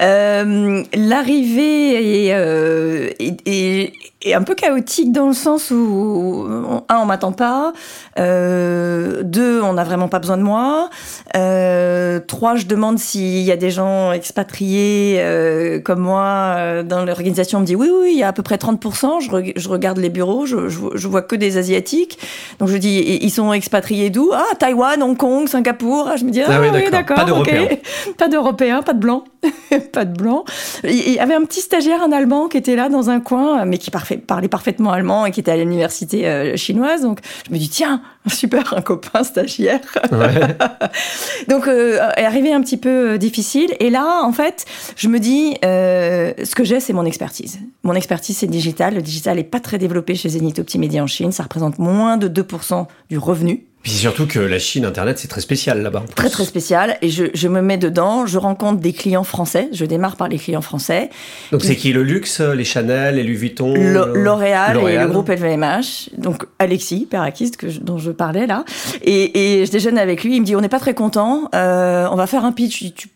Euh, L'arrivée est, euh, est, est, est, un peu chaotique dans le sens où, un, on m'attend pas, euh, deux, on n'a vraiment pas besoin de moi, euh, trois, je demande s'il y a des gens expatriés euh, comme moi dans l'organisation. On me dit oui, oui, il y a à peu près 30%. Je, re je regarde les bureaux, je, je, je, vois que des Asiatiques. Donc je dis, ils sont expatriés d'où? Ah, Taïwan, Hong Kong, Singapour. Je me dis, ah, ah oui, oui d'accord. Pas d'Européens. Okay. Pas d'Européens, pas de Blancs. pas de blanc. Il y avait un petit stagiaire, un Allemand, qui était là dans un coin, mais qui parlait parfaitement allemand et qui était à l'université euh, chinoise. Donc, je me dis, tiens, super, un copain stagiaire. Ouais. Donc, euh, arrivé un petit peu euh, difficile. Et là, en fait, je me dis, euh, ce que j'ai, c'est mon expertise. Mon expertise, c'est digital. Le digital n'est pas très développé chez Zenith Optimedia en Chine. Ça représente moins de 2% du revenu. Puis surtout que la Chine, Internet, c'est très spécial là-bas. Très très spécial. Et je, je, me mets dedans, je rencontre des clients français. Je démarre par les clients français. Donc c'est qui le luxe Les Chanel, les Louis Vuitton L'Oréal et le groupe LVMH. Donc Alexis Perakis, que je, dont je parlais là. Et, je déjeune avec lui. Il me dit on n'est pas très content. Euh, on va faire un pitch. Tu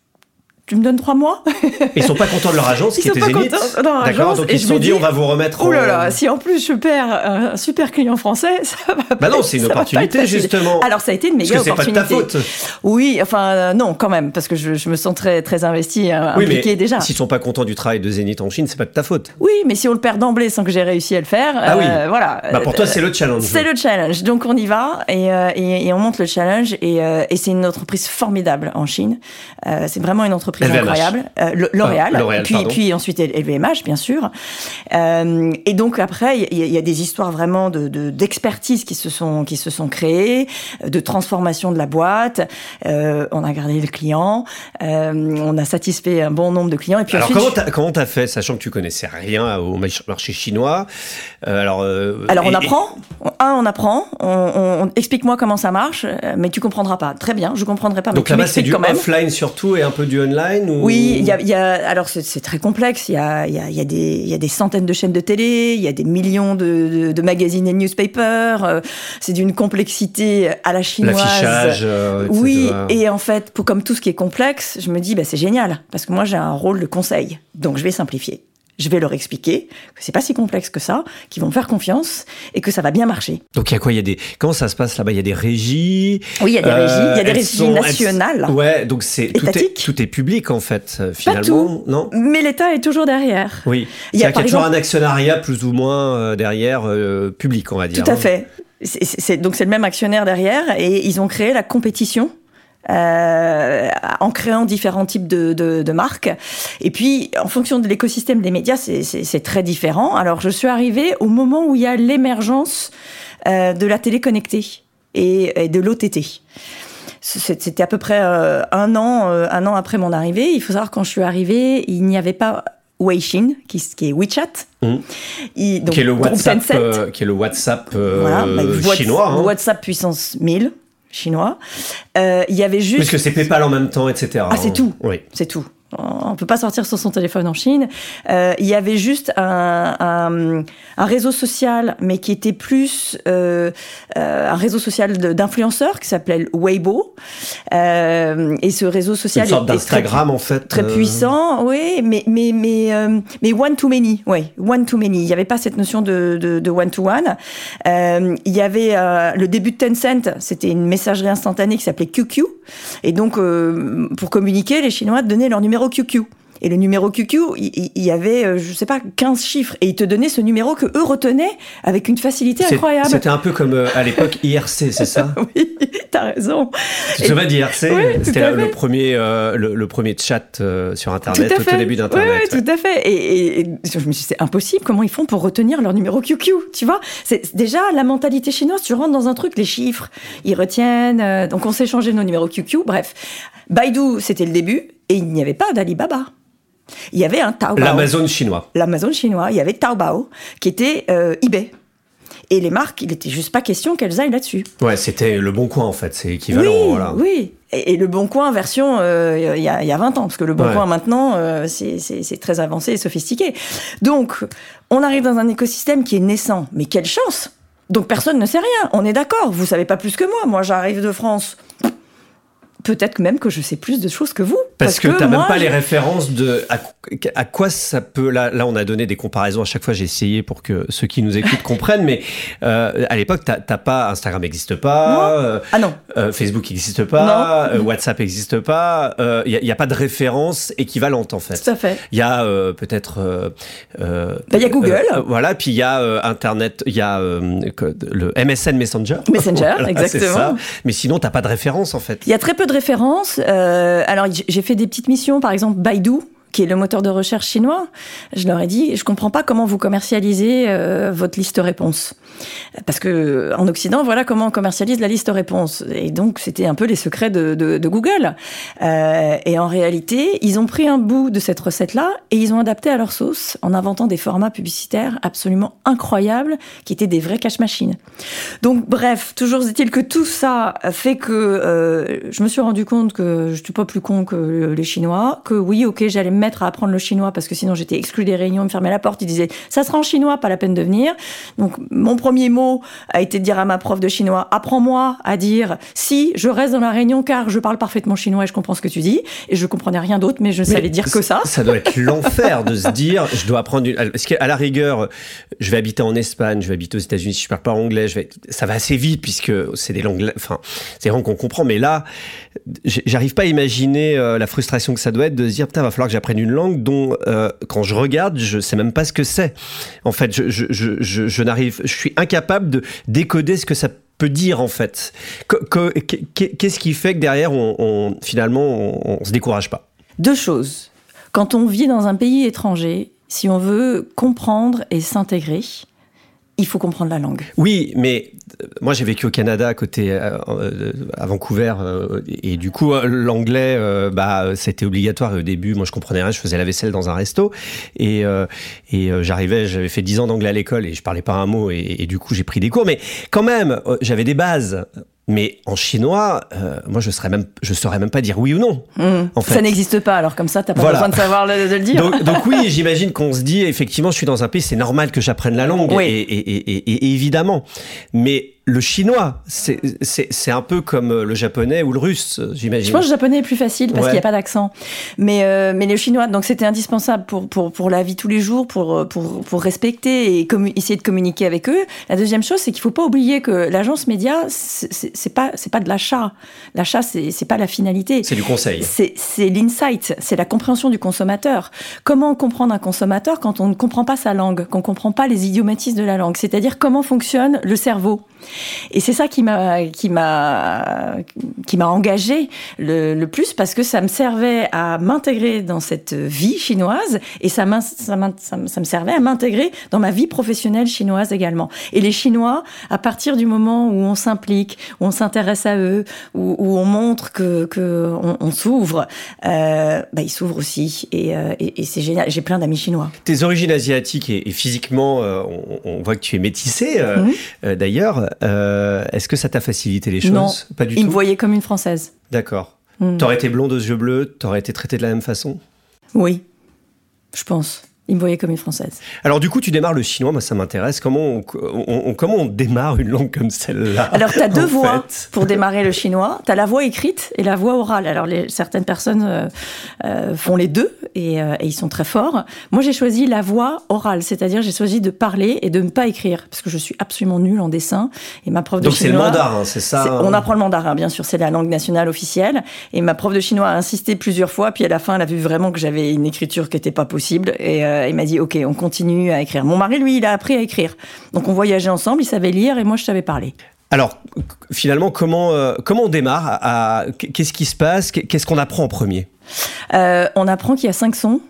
tu me donnes trois mois Ils sont pas contents de leur agence ils qui était Zénith. D'accord, donc ils se sont dit on va vous remettre. Oh là là, si en plus je perds un super client français, ça va. Bah non, c'est une opportunité justement. Alors ça a été une méga parce que opportunité. Pas de ta faute. Oui, enfin euh, non, quand même, parce que je, je me sens très très investi, euh, oui, impliqué mais déjà. S'ils sont pas contents du travail de Zénith en Chine, c'est pas de ta faute. Oui, mais si on le perd d'emblée sans que j'ai réussi à le faire, ah euh, oui. voilà. Bah pour toi c'est le challenge. C'est le challenge, donc on y va et, euh, et, et on monte le challenge et c'est une entreprise formidable en Chine. c'est vraiment une entreprise prix LVMH. incroyables. Euh, L'Oréal, Ah, L'Oréal, puis, pardon. puis ensuite LVMH, bien sûr. Euh, et donc après, il y, a- il y a des histoires vraiment de de- d'expertise qui se sont qui se sont créées, de transformation de la boîte. Euh, on a gardé le client, euh, on a satisfait un bon nombre de clients. Et puis Alors ensuite, comment t'as comment t'as fait, sachant que tu connaissais rien au march- marché chinois Euh, Alors, euh, Alors on et- apprend. Un, on apprend. On, explique-moi comment ça marche, euh, mais tu comprendras pas. Très bien, je comprendrai pas. Donc mais là-bas, c'est du offline surtout et un peu du online ou... Oui, il y a, y a- alors c'est très complexe. Il y a, il y, a, y, a des, il y a des centaines de chaînes de télé, il y a des millions de, de, de magazines et newspapers. euh, c'est d'une complexité à la chinoise. L'affichage, euh. Oui, et en fait, pour, comme tout ce qui est complexe, je me dis, bah, c'est génial, parce que moi j'ai un rôle de conseil, donc je vais simplifier. Je vais leur expliquer que c'est pas si complexe que ça, qu'ils vont me faire confiance et que ça va bien marcher. Donc il y a quoi? Il y a des comment ça se passe là-bas? Il y a des régies? Oui, il y a des régies, il y a des elles régies sont- elles- nationales. Ouais, donc c'est tout est, Étatiques. tout est public en fait euh, Pas finalement, tout, non? Mais l'État est toujours derrière. Oui. Il y a, par a toujours exemple- un actionnariat plus ou moins euh, derrière euh, public, on va dire. Tout à hein. fait. Donc c'est le même actionnaire derrière et ils ont créé la compétition. Euh, en créant différents types de, de, de marques. Et puis, en fonction de l'écosystème des médias, c'est- très différent. Alors, je suis arrivée au moment où il y a l'émergence euh, de la télé connectée et, et de l'OTT. C'était à peu près euh, un an, euh, un an après mon arrivée. Il faut savoir quand je suis arrivée, il n'y avait pas Weixin, qui, qui est WeChat. Donc, Qui est le WhatsApp, euh, qui est le WhatsApp Voilà, bah, chinois. Hein. WhatsApp puissance 1000 chinois. Euh, Il y avait juste. Parce que c'est PayPal en même temps, etc. Ah, c'est hein. tout. Oui. C'est tout. On peut pas sortir sans son téléphone en Chine. Euh, Il y avait juste un, un, un réseau social, mais qui était plus euh, euh, un réseau social d'influenceurs qui s'appelait Weibo. Euh, et ce réseau social Une sorte d'Instagram en fait. Très euh, puissant, oui, mais mais mais euh, mais one to many, oui, one to many. Il n'y avait pas cette notion de de, de one to one. Euh, il y avait euh, le début de Tencent, c'était une messagerie instantanée qui s'appelait QQ, et donc euh, pour communiquer, les Chinois donnaient leur numéro QQ. Et le numéro QQ, il y avait, euh, je sais pas, 15 chiffres. Et ils te donnaient ce numéro que eux retenaient avec une facilité incroyable. C'était un peu comme euh, à l'époque IRC, c'est ça? Oui, t'as raison. Tu te d'IRC Oui, C'était le premier, euh, le, le premier chat euh, sur Internet, Tout au tout début Oui, d'Internet. oui, ouais. tout à fait. Et, et- et je me suis dit, c'est impossible. Comment ils font pour retenir leur numéro QQ Tu vois? C'est déjà la mentalité chinoise. Tu rentres dans un truc, les chiffres, ils retiennent. donc on s'est changé nos numéros QQ. Bref, Baidu, c'était le début, et il n'y avait pas d'Alibaba. Il y avait un Taobao. L'Amazon chinois. L'Amazon chinois. Il y avait Taobao, qui était euh, eBay. Et les marques, il n'était juste pas question qu'elles aillent là-dessus. Ouais, c'était le bon coin en fait, c'est équivalent. Oui, voilà. oui. Et, et le Bon Coin version euh, il y, a, il y a 20 ans, parce que le Bon Ouais. Coin maintenant, euh, c'est très avancé et sophistiqué. Donc, on arrive dans un écosystème qui est naissant. Mais quelle chance Donc, personne ne sait rien. On est d'accord. Vous savez pas plus que moi. Moi, j'arrive de France. Peut-être même que je sais plus de choses que vous. Parce, que, t'as moi, même pas les références de à, à quoi ça peut. Là, là, on a donné des comparaisons à chaque fois. J'ai essayé pour que ceux qui nous écoutent comprennent. Mais euh, à l'époque, t'as t'as pas Instagram n'existe pas, euh, Ah non. euh, Facebook n'existe pas, WhatsApp n'existe pas. Il n'y a, pas de référence équivalente en fait. Tout à fait. Il y a peut-être. euh, Bah, il y a Google. voilà, puis il y a Internet, il y a le MSN Messenger. Messenger, Voilà, c'est exactement. ça. Mais sinon, t'as pas de référence en fait. Il y a très peu de références. Alors, j'ai fait des petites missions, par exemple Baidu, qui est le moteur de recherche chinois. Je leur ai dit, je comprends pas comment vous commercialisez euh, votre liste réponse. Parce que en Occident, voilà comment on commercialise la liste réponse. Et donc, c'était un peu les secrets de, Google. Euh, et en réalité, ils ont pris un bout de cette recette-là et ils ont adapté à leur sauce en inventant des formats publicitaires absolument incroyables qui étaient des vrais cash machines. Donc, bref, toujours est-il que tout ça fait que euh, je me suis rendu compte que je suis pas plus con que les Chinois, que oui, ok, j'allais me mettre à apprendre le chinois parce que sinon j'étais exclu des réunions, ils me fermaient la porte, ils disaient ça sera en chinois, pas la peine de venir. Donc, mon premier mot a été de dire à ma prof de chinois apprends-moi à dire si je reste dans la réunion car je parle parfaitement chinois et je comprends ce que tu dis. Et je comprenais rien d'autre, mais je savais dire que ça. Ça doit être l'enfer de se dire, je dois apprendre. Une... Parce qu'à la rigueur, je vais habiter en Espagne, je vais habiter aux États-Unis. Si je parle pas anglais, je vais. Ça va assez vite puisque c'est des langues. Enfin, c'est vraiment qu'on comprend. Mais là, j'arrive pas à imaginer euh, la frustration que ça doit être de se dire, putain, va falloir que j'apprenne une langue dont, euh, quand je regarde, je sais même pas ce que c'est. En fait, je, je, je, je, n'arrive, je suis incapable de décoder ce que ça peut dire en fait. Que- que- que- Qu'est-ce qui fait que derrière, on, on- finalement, on, on se décourage pas? Deux choses. Quand on vit dans un pays étranger, si on veut comprendre et s'intégrer, il faut comprendre la langue. Oui, mais euh, moi j'ai vécu au Canada à côté euh, euh, à Vancouver et du coup l'anglais bah c'était obligatoire et au début moi je comprenais rien, je faisais la vaisselle dans un resto et et j'arrivais, j'avais fait 10 ans d'anglais à l'école et je parlais pas un mot et du coup j'ai pris des cours mais quand même j'avais des bases mais en chinois, euh, moi, je ne même, je saurais même pas dire oui ou non. Mmh. En fait. Ça n'existe pas, alors comme ça, tu n'as pas besoin de savoir le, de le dire. Donc, oui, j'imagine qu'on se dit, effectivement, je suis dans un pays, c'est normal que j'apprenne la langue, et, et, et, évidemment. Mais le chinois, c'est un peu comme le japonais ou le russe, j'imagine. Je pense que le japonais est plus facile parce qu'il n'y a pas d'accent. Mais, euh, mais le chinois, donc c'était indispensable pour, pour, pour la vie tous les jours, pour, pour, pour respecter et essayer de communiquer avec eux. La deuxième chose, c'est qu'il ne faut pas oublier que l'agence média, c'est pas, pas de l'achat. L'achat, c'est pas la finalité. C'est du conseil. C'est l'insight, c'est la compréhension du consommateur. Comment comprendre un consommateur quand on ne comprend pas sa langue, qu'on ne comprend pas les idiomatismes de la langue? C'est-à-dire comment fonctionne le cerveau? Et c'est ça qui m'a qui m'a qui m'a engagé le, plus parce que ça me servait à m'intégrer dans cette vie chinoise et ça, ça, ça, me servait à m'intégrer dans ma vie professionnelle chinoise également. Et les Chinois, à partir du moment où on s'implique, où on s'intéresse à eux, où, on montre que, que on, s'ouvre, euh, bah, ils s'ouvrent aussi. Et, euh, et, c'est génial. J'ai plein d'amis chinois. Tes origines asiatiques et, physiquement, euh, on, voit que tu es métissée. Mhm. D'ailleurs, euh, est-ce que ça t'a facilité les choses Non, pas du tout. Il me voyait comme une Française. D'accord. Hmm. T'aurais été blonde aux yeux bleus, t'aurais été traitée de la même façon? Oui, je pense. Il me voyait comme une française. Alors du coup, tu démarres le chinois, moi ça m'intéresse. Comment on, comment on démarre une langue comme celle-là Alors tu as deux voix pour démarrer le chinois. Tu as la voix écrite et la voix orale. Alors les, certaines personnes euh, euh, font les deux et, euh, et, ils sont très forts. Moi j'ai choisi la voix orale, c'est-à-dire j'ai choisi de parler et de ne pas écrire parce que je suis absolument nulle en dessin. Et ma prof de Donc c'est le mandarin, c'est ça On apprend le mandarin, bien sûr, c'est la langue nationale officielle. Et ma prof de chinois a insisté plusieurs fois, puis à la fin elle a vu vraiment que j'avais une écriture qui n'était pas possible et euh, il m'a dit, OK, on continue à écrire. Mon mari, lui, il a appris à écrire. Donc on voyageait ensemble, il savait lire et moi, je savais parler. Alors, finalement, comment, euh, comment on démarre Qu'est-ce qui se passe? Qu'est-ce qu'on apprend en premier? Euh, On apprend qu'il y a cinq sons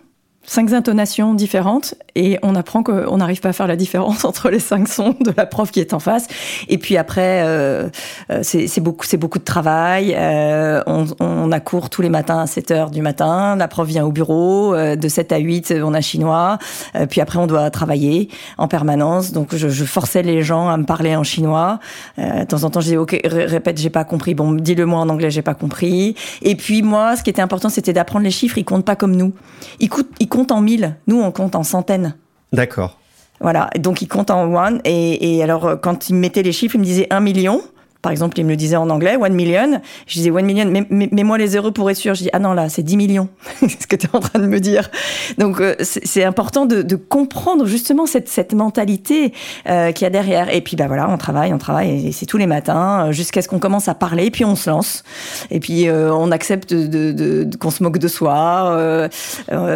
cinq intonations différentes et on apprend qu'on n'arrive pas à faire la différence entre les cinq sons de la prof qui est en face. Et puis après, euh, euh c'est beaucoup, c'est beaucoup de travail. Euh, on, on, a cours tous les matins à 7 heures du matin. La prof vient au bureau. Euh, de 7 à 8, on a chinois. Euh, puis après, on doit travailler en permanence. Donc, je, je, forçais les gens à me parler en chinois. de temps en temps, je disais, OK, répète, j'ai pas compris. Bon, dis-le moi en anglais, j'ai pas compris. Et puis, moi, ce qui était important, c'était d'apprendre les chiffres. Ils comptent pas comme nous. Ils, coûtent, compte en mille. Nous, on compte en centaines. D'accord. Voilà. Donc, il compte en one. Et, et alors, quand il mettait les chiffres, il me disait un million. Par exemple, il me le disait en anglais, one million. Je disais one million, mets-moi les zéros pour être sûr. Je dis, ah non, là, c'est 10 millions. c'est ce que tu es en train de me dire. Donc, euh, c'est important de, de, comprendre justement cette, cette mentalité euh, qu'il y a derrière. Et puis, bah voilà, on travaille, on travaille, et c'est tous les matins, euh, jusqu'à ce qu'on commence à parler, puis on se lance. Et puis, euh, on accepte de, de, qu'on se moque de soi. Euh,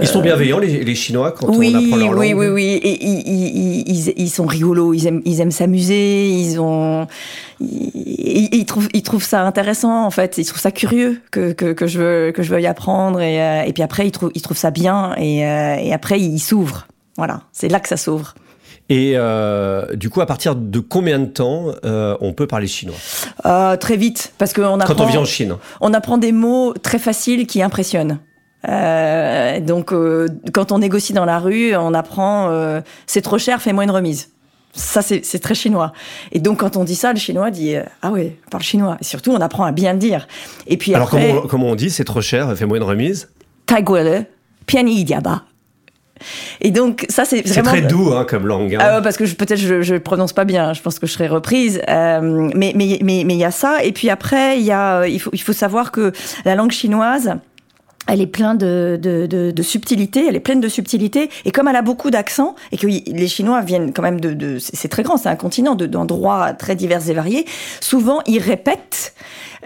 ils sont bienveillants, les, les Chinois, quand on apprend leur langue Oui, oui, oui. Et ils, ils, ils, ils sont rigolos, ils aiment ils aiment s'amuser, ils ont il, trouve, il trouve ça intéressant en fait, il trouve ça curieux que, que, que je veux que je veuille apprendre et, euh, et puis après il trouve, il trouve ça bien et, euh, et après il s'ouvre. Voilà, c'est là que ça s'ouvre. Et euh, du coup, à partir de combien de temps on peut parler chinois? Très vite, parce qu'on apprend. Quand on vient en Chine. On apprend des mots très faciles qui impressionnent. donc, quand on négocie dans la rue, on apprend c'est trop cher, fais-moi une remise. Ça, c'est très chinois. Et donc, quand on dit ça, le chinois dit euh, Ah oui, on parle chinois. Et surtout, on apprend à bien le dire. Et puis Alors, comment, comment, on dit C'est trop cher, fais-moi une remise? Taiguele, piani diaba. Et donc, ça, c'est vraiment. C'est très doux hein, comme langue. Hein. Ah parce que peut-être je ne prononce pas bien, je pense que je serai reprise. Euh, mais il mais, mais, y a ça. Et puis après, y a, il, faut, il faut savoir que la langue chinoise, elle est pleine de, de, de, de, subtilité, elle est pleine de subtilité, et comme elle a beaucoup d'accents, et que les Chinois viennent quand même de, de c'est très grand, c'est un continent d'endroits très divers et variés, souvent ils répètent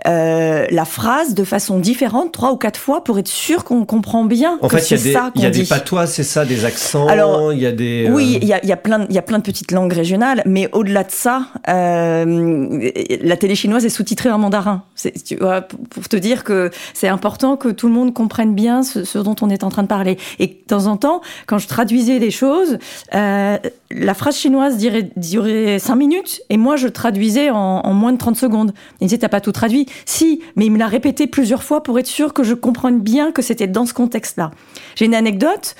euh, la phrase de façon différente trois ou quatre fois pour être sûr qu'on comprend bien. En fait, il y a des, y a des patois, c'est ça, des accents. Alors, il y a des. Euh, oui, il y a, y a, plein, il y a plein de petites langues régionales, mais au-delà de ça, euh, la télé chinoise est sous-titrée en mandarin. Tu vois, pour te dire que c'est important que tout le monde comprenne comprenne bien ce, dont on est en train de parler. Et de temps en temps, quand je traduisais des choses, euh, la phrase chinoise dirait, durait 5 minutes et moi je traduisais en, moins de 30 secondes. Il disait T'as pas tout traduit? Si, mais il me l'a répété plusieurs fois pour être sûr que je comprenne bien que c'était dans ce contexte-là. J'ai une anecdote.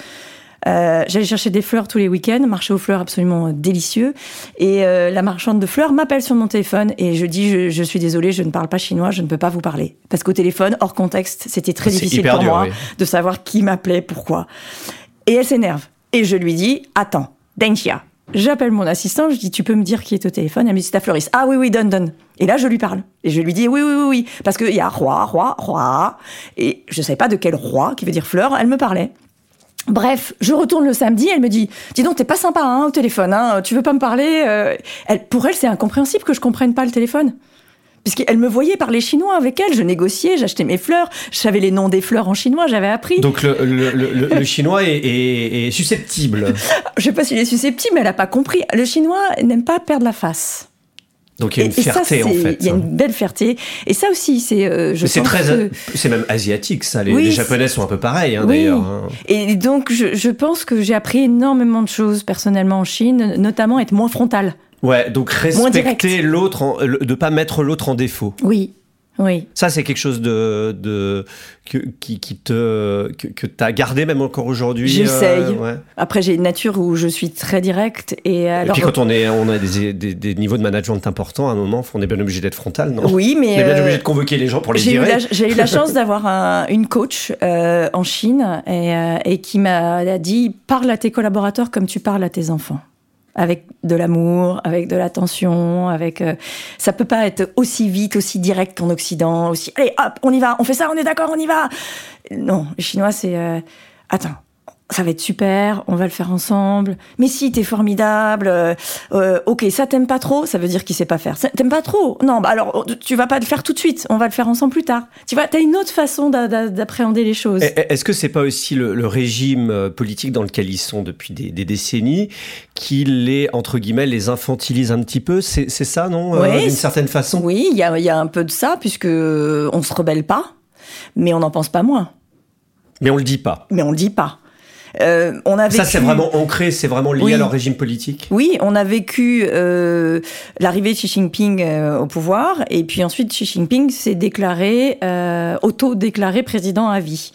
Euh, j'allais chercher des fleurs tous les week-ends, marché aux fleurs absolument délicieux. Et euh, la marchande de fleurs m'appelle sur mon téléphone et je dis je, suis désolée, je ne parle pas chinois, je ne peux pas vous parler. Parce qu'au téléphone, hors contexte, c'était très difficile pour moi de savoir qui m'appelait, pourquoi. Et elle s'énerve. Et je lui dis attends, Deng Xia. J'appelle mon assistant, je dis tu peux me dire qui est au téléphone? Elle me dit c'est ta fleuriste. Ah oui oui donne donne. Et là je lui parle et je lui dis oui oui oui oui parce qu'il y a roi roi roi et je ne savais pas de quel roi qui veut dire fleur. Elle me parlait. Bref, je retourne le samedi, elle me dit Dis donc, t'es pas sympa hein, au téléphone, hein, tu veux pas me parler euh. elle, Pour elle, c'est incompréhensible que je comprenne pas le téléphone. Puisqu'elle me voyait parler chinois avec elle, je négociais, j'achetais mes fleurs, je savais les noms des fleurs en chinois, j'avais appris. Donc le, chinois est, susceptible. je sais pas s'il est susceptible, mais elle a pas compris. Le chinois n'aime pas perdre la face. Donc il y a une fierté en fait. Il y a une belle fierté. Et ça aussi, c'est. Euh, c'est très. C'est même asiatique, ça. Les, Japonais sont un peu pareils, hein, d'ailleurs. Hein. Et donc, je, je pense que j'ai appris énormément de choses personnellement en Chine, notamment être moins frontal. Ouais, donc respecter l'autre, de pas mettre l'autre en défaut. Oui, oui. Ça, c'est quelque chose de, de que, qui, qui te que, que tu as gardé même encore aujourd'hui. J'essaye. Euh, Après, j'ai une nature où je suis très directe et alors. Et puis quand on est on a des, des, des niveaux de management importants, à un moment, on est bien obligé d'être frontal, non? Oui, mais on est bien euh, obligé de convoquer les gens pour les virer. J'ai eu la chance d'avoir un, une coach euh, en Chine et, et qui m'a dit parle à tes collaborateurs comme tu parles à tes enfants avec de l'amour, avec de l'attention, avec euh, ça peut pas être aussi vite, aussi direct qu'en Occident, aussi allez hop, on y va, on fait ça, on est d'accord, on y va. Non, les Chinois c'est euh, attends, ça va être super, on va le faire ensemble. Mais si, t'es formidable. Euh, euh, ok, ça t'aime pas trop, ça veut dire qu'il sait pas faire. T'aimes pas trop? Non, bah alors tu vas pas le faire tout de suite. On va le faire ensemble plus tard. Tu vois, t'as une autre façon d'appréhender les choses. Est-ce que c'est pas aussi le, régime euh, politique dans lequel ils sont depuis des, décennies qui les entre guillemets les infantilise un petit peu? C'est ça, non D'une certaine façon? Oui, il y a, y a un peu de ça puisque on se rebelle pas, mais on n'en pense pas moins. Mais on le dit pas. Mais on le dit pas. Euh, on a Ça, c'est vraiment ancré, c'est vraiment lié à leur régime politique? Oui, on a vécu euh, l'arrivée de Xi Jinping euh, au pouvoir, et puis ensuite Xi Jinping s'est déclaré, auto-déclaré président à vie.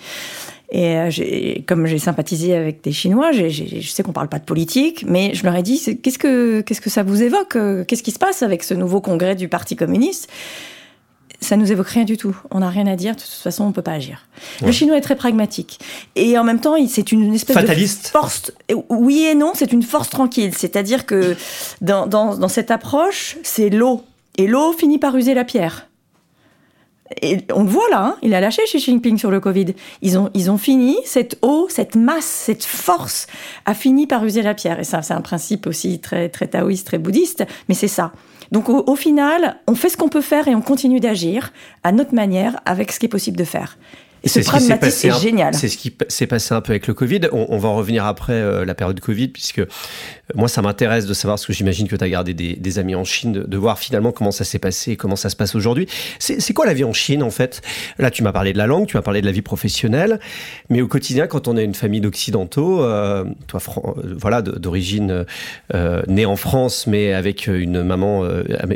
Et comme j'ai sympathisé avec des Chinois, je sais qu'on parle pas de politique, mais je leur ai dit qu'est-ce que qu'est-ce que ça vous évoque? Qu'est-ce qui se passe avec ce nouveau congrès du Parti communiste? Ça nous évoque rien du tout. On n'a rien à dire. De toute façon, on peut pas agir. Le chinois est très pragmatique. Et en même temps, c'est une espèce Fataliste. de force. Oui et non, c'est une force tranquille. C'est-à-dire que dans, dans, cette approche, c'est l'eau. Et l'eau finit par user la pierre. Et on le voit là, hein, il a lâché Xi Jinping sur le Covid. Ils ont, ils ont fini, cette eau, cette masse, cette force a fini par user la pierre. Et ça, c'est un principe aussi très, très taoïste, très bouddhiste, mais c'est ça. Donc au, final, on fait ce qu'on peut faire et on continue d'agir à notre manière avec ce qui est possible de faire. Et ce, pragmatisme est, génial. C'est ce qui s'est passé un peu avec le Covid. On, va en revenir après euh, la période Covid, puisque euh, moi, ça m'intéresse de savoir, parce que j'imagine que tu as gardé des, amis en Chine, de, voir finalement comment ça s'est passé et comment ça se passe aujourd'hui. C'est quoi la vie en Chine, en fait? Là, tu m'as parlé de la langue, tu m'as parlé de la vie professionnelle, mais au quotidien, quand on est une famille d'occidentaux, euh, toi, voilà, d'origine née en France, mais avec une maman,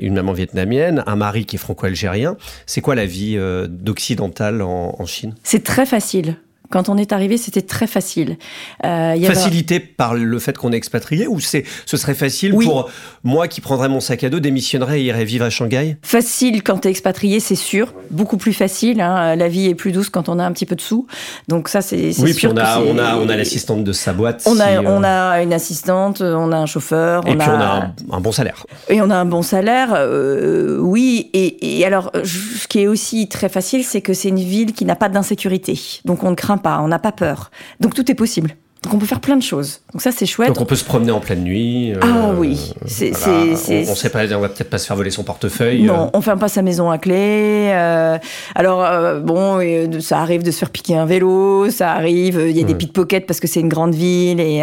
une maman vietnamienne, un mari qui est franco-algérien, c'est quoi la vie d'occidental en Chine? C'est très facile. Quand on est arrivé, c'était très facile. Euh, Facilité par le fait qu'on est expatrié ou c'est ce serait facile pour moi qui prendrais mon sac à dos, démissionnerais et irais vivre à Shanghai? Facile quand tu es expatrié, c'est sûr. Beaucoup plus facile. Hein. La vie est plus douce quand on a un petit peu de sous. Donc ça, c'est oui, puis on a, on a, on a l'assistante de sa boîte. On, a, on euh, a une assistante, on a un chauffeur. Et puis on a un, bon salaire. Et on a un bon salaire, euh, oui. Et, et alors, ce qui est aussi très facile, c'est que c'est une ville qui n'a pas d'insécurité. Donc on ne craint pas, on n'a pas peur. Donc tout est possible. Donc on peut faire plein de choses. Donc ça c'est chouette. Donc on peut se promener en pleine nuit. Euh, ah oui. C'est, voilà. on, on, sait pas, on va peut-être pas se faire voler son portefeuille. Non, euh. on ferme pas sa maison à clé. Euh, alors euh, bon, ça arrive de se faire piquer un vélo, ça arrive. Il y a des pickpockets parce que c'est une grande ville et,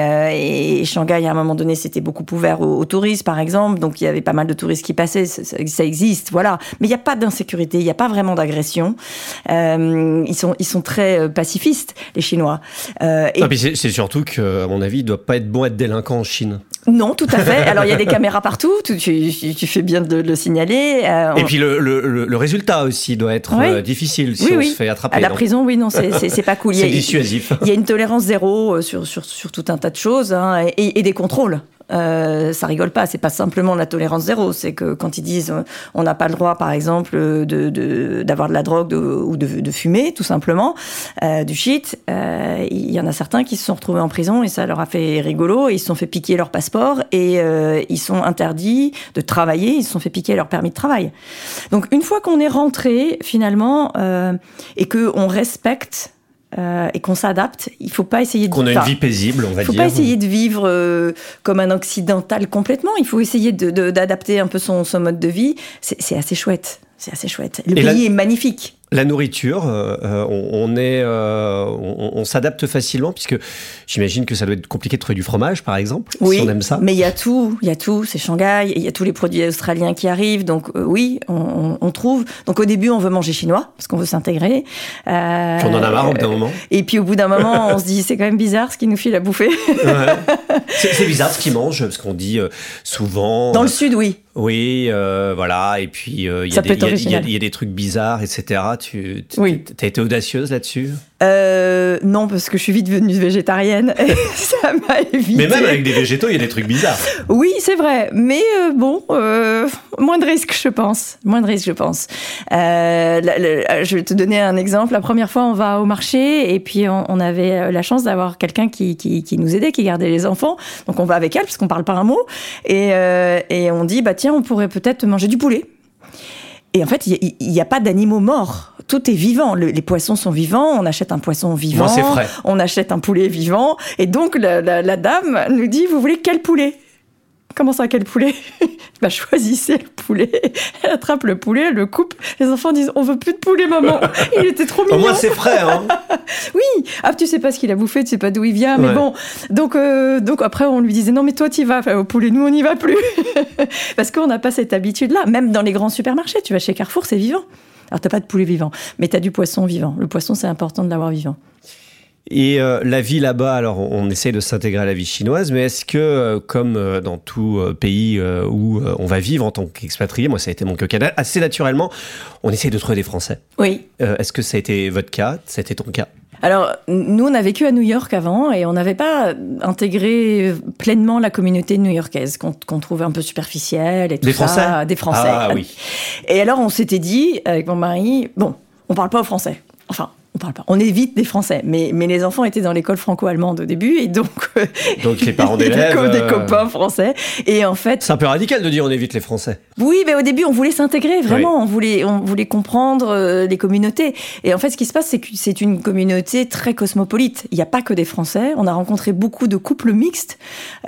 et, Shanghai à un moment donné c'était beaucoup ouvert aux, touristes par exemple. Donc il y avait pas mal de touristes qui passaient. Ça, ça existe, voilà. Mais il n'y a pas d'insécurité, il n'y a pas vraiment d'agression. ils sont ils sont très pacifistes les Chinois. et... Non, c'est, c'est surtout que à mon avis, il doit pas être bon être délinquant en Chine. Non, tout à fait. Alors il y a des caméras partout, tu, tu, fais bien de le signaler. Euh, Et puis le, le, le, résultat aussi doit être euh, difficile si on se fait attraper. À la prison, oui, non, c'est pas cool. c'est dissuasif. Il y a une tolérance zéro euh, sur, sur, sur tout un tas de choses hein, et, et, des contrôles. Euh, ça rigole pas. C'est pas simplement la tolérance zéro. C'est que quand ils disent euh, on n'a pas le droit, par exemple, de d'avoir de, la drogue ou de, de, fumer, tout simplement, euh, du shit, euh, il y en a certains qui se sont retrouvés en prison et ça leur a fait rigolo. Ils se sont fait piquer leur passeport et euh, ils sont interdits de travailler. Ils se sont fait piquer leur permis de travail. Donc une fois qu'on est rentré finalement et que on respecte euh, et qu'on s'adapte. Il faut pas essayer de qu'on a une vie paisible, on va dire. Il faut pas essayer de vivre euh, comme un occidental complètement. Il faut essayer d'adapter un peu son, son mode de vie. C'est assez chouette. C'est assez chouette. Le pays est magnifique. La nourriture, euh, euh, on, est, euh, on, s'adapte facilement puisque j'imagine que ça doit être compliqué de trouver du fromage, par exemple, oui, si on aime ça. Mais il y a tout, il y a tout. C'est Shanghai, il y a tous les produits australiens qui arrivent, donc oui, on, trouve. Donc au début, on veut manger chinois parce qu'on veut s'intégrer. on en a marre au bout d'un moment. Et puis au bout d'un moment, on se dit c'est quand même bizarre ce qui nous file à bouffer. C'est bizarre ce qu'ils mangent parce qu'on dit souvent. Dans le sud, oui. Oui, voilà. Et puis il y, y, a des trucs bizarres, etc. Tu, oui. as été audacieuse là-dessus? Euh, Non, parce que je suis vite devenue végétarienne. ça m'a évité. Mais même avec des végétaux, il y a des trucs bizarres. Oui, c'est vrai. Mais euh, bon, euh, moins de risques, je pense. Moins de risques, je pense. je vais te donner un exemple. La première fois, on va au marché et puis on, avait la chance d'avoir quelqu'un qui, qui, nous aidait, qui gardait les enfants. Donc on va avec elle, parce qu'on parle pas un mot. Et, et on dit, bah tiens, on pourrait peut-être manger du poulet. Et en fait, il n'y a, pas d'animaux morts. Tout est vivant. les poissons sont vivants. On achète un poisson vivant. On achète un poulet vivant. Et donc, la, la dame nous dit, vous voulez quel poulet? Comment ça, quel poulet? Bah choisissez le poulet. Elle attrape le poulet, elle le coupe. Les enfants disent On veut plus de poulet, maman. Il était trop mignon. Au moins, c'est frais, hein Oui. Ah, tu sais pas ce qu'il a bouffé, tu sais pas d'où il vient. Mais bon. Donc, euh, donc après, on lui disait Non, mais toi, tu vas. au poulet, nous, on n'y va plus. Parce qu'on n'a pas cette habitude-là. Même dans les grands supermarchés, tu vas chez Carrefour, c'est vivant. Alors, t'as pas de poulet vivant, mais tu as du poisson vivant. Le poisson, c'est important de l'avoir vivant. Et euh, la vie là-bas, alors on, essaie de s'intégrer à la vie chinoise, mais est-ce que, euh, comme euh, dans tout pays où on va vivre en tant qu'expatrié, moi ça a été mon cas assez naturellement, on essaie de trouver des Français? Oui. est-ce que ça a été votre cas? Ça a été ton cas? Alors, nous, on a vécu à New York avant et on n'avait pas intégré pleinement la communauté new-yorkaise qu'on trouvait un peu superficielle et tout des Français? Des Français. Ah oui. Et alors, on s'était dit, avec mon mari, bon, on parle pas au français. Enfin, on parle pas. On évite des Français, mais, mais les enfants étaient dans l'école franco-allemande au début, et donc. Euh, donc les parents d'élèves. des euh, copains français. Et en fait. C'est un peu radical de dire on évite les Français. Oui, mais au début, on voulait s'intégrer, vraiment. On, voulait, on voulait comprendre euh, les communautés. Et en fait, ce qui se passe, c'est que c'est une communauté très cosmopolite. Il n'y a pas que des Français. On a rencontré beaucoup de couples mixtes.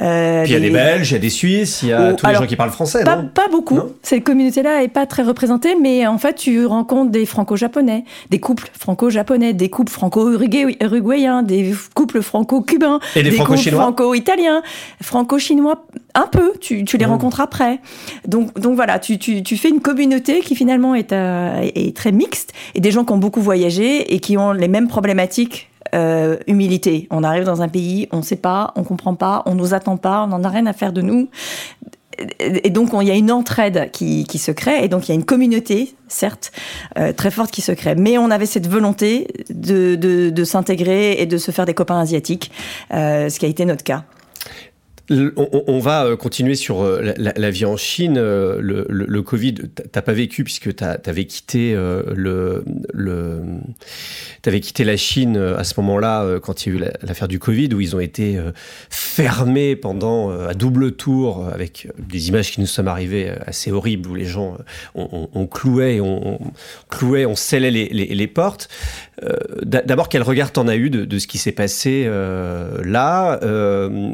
Euh, Puis il y a des Belges, il y a des Suisses, il y a oh, tous les gens qui parlent français, pas, non Pas beaucoup. Cette communauté-là n'est pas très représentée, mais en fait, tu rencontres des franco-japonais, des couples franco-japonais, des couples franco franco-uruguayens, des couples franco-cubains, des, couples franco-italiens, franco-chinois, un peu, tu, les rencontres après. Donc, donc voilà, tu, fais une communauté qui finalement est, euh, est, très mixte, et des gens qui ont beaucoup voyagé et qui ont les mêmes problématiques euh, humilité. On arrive dans un pays, on ne sait pas, on comprend pas, on nous attend pas, on n'en a rien à faire de nous et donc, il y a une entraide qui, se crée, et donc il y a une communauté, certes, euh, très forte qui se crée. Mais on avait cette volonté de s'intégrer et de se faire des copains asiatiques, euh, ce qui a été notre cas. On, va euh, continuer sur euh, la, vie en Chine. Euh, le, Covid, t'as pas vécu puisque tu avais quitté le, le quitté la Chine à ce moment-là quand il y a eu l'affaire du Covid où ils ont été fermés pendant à double tour avec des images qui nous sont arrivées assez horribles où les gens on, clouait, on, clouait, on scellait les portes. D'abord, quel regard t'en as eu de, ce qui s'est passé là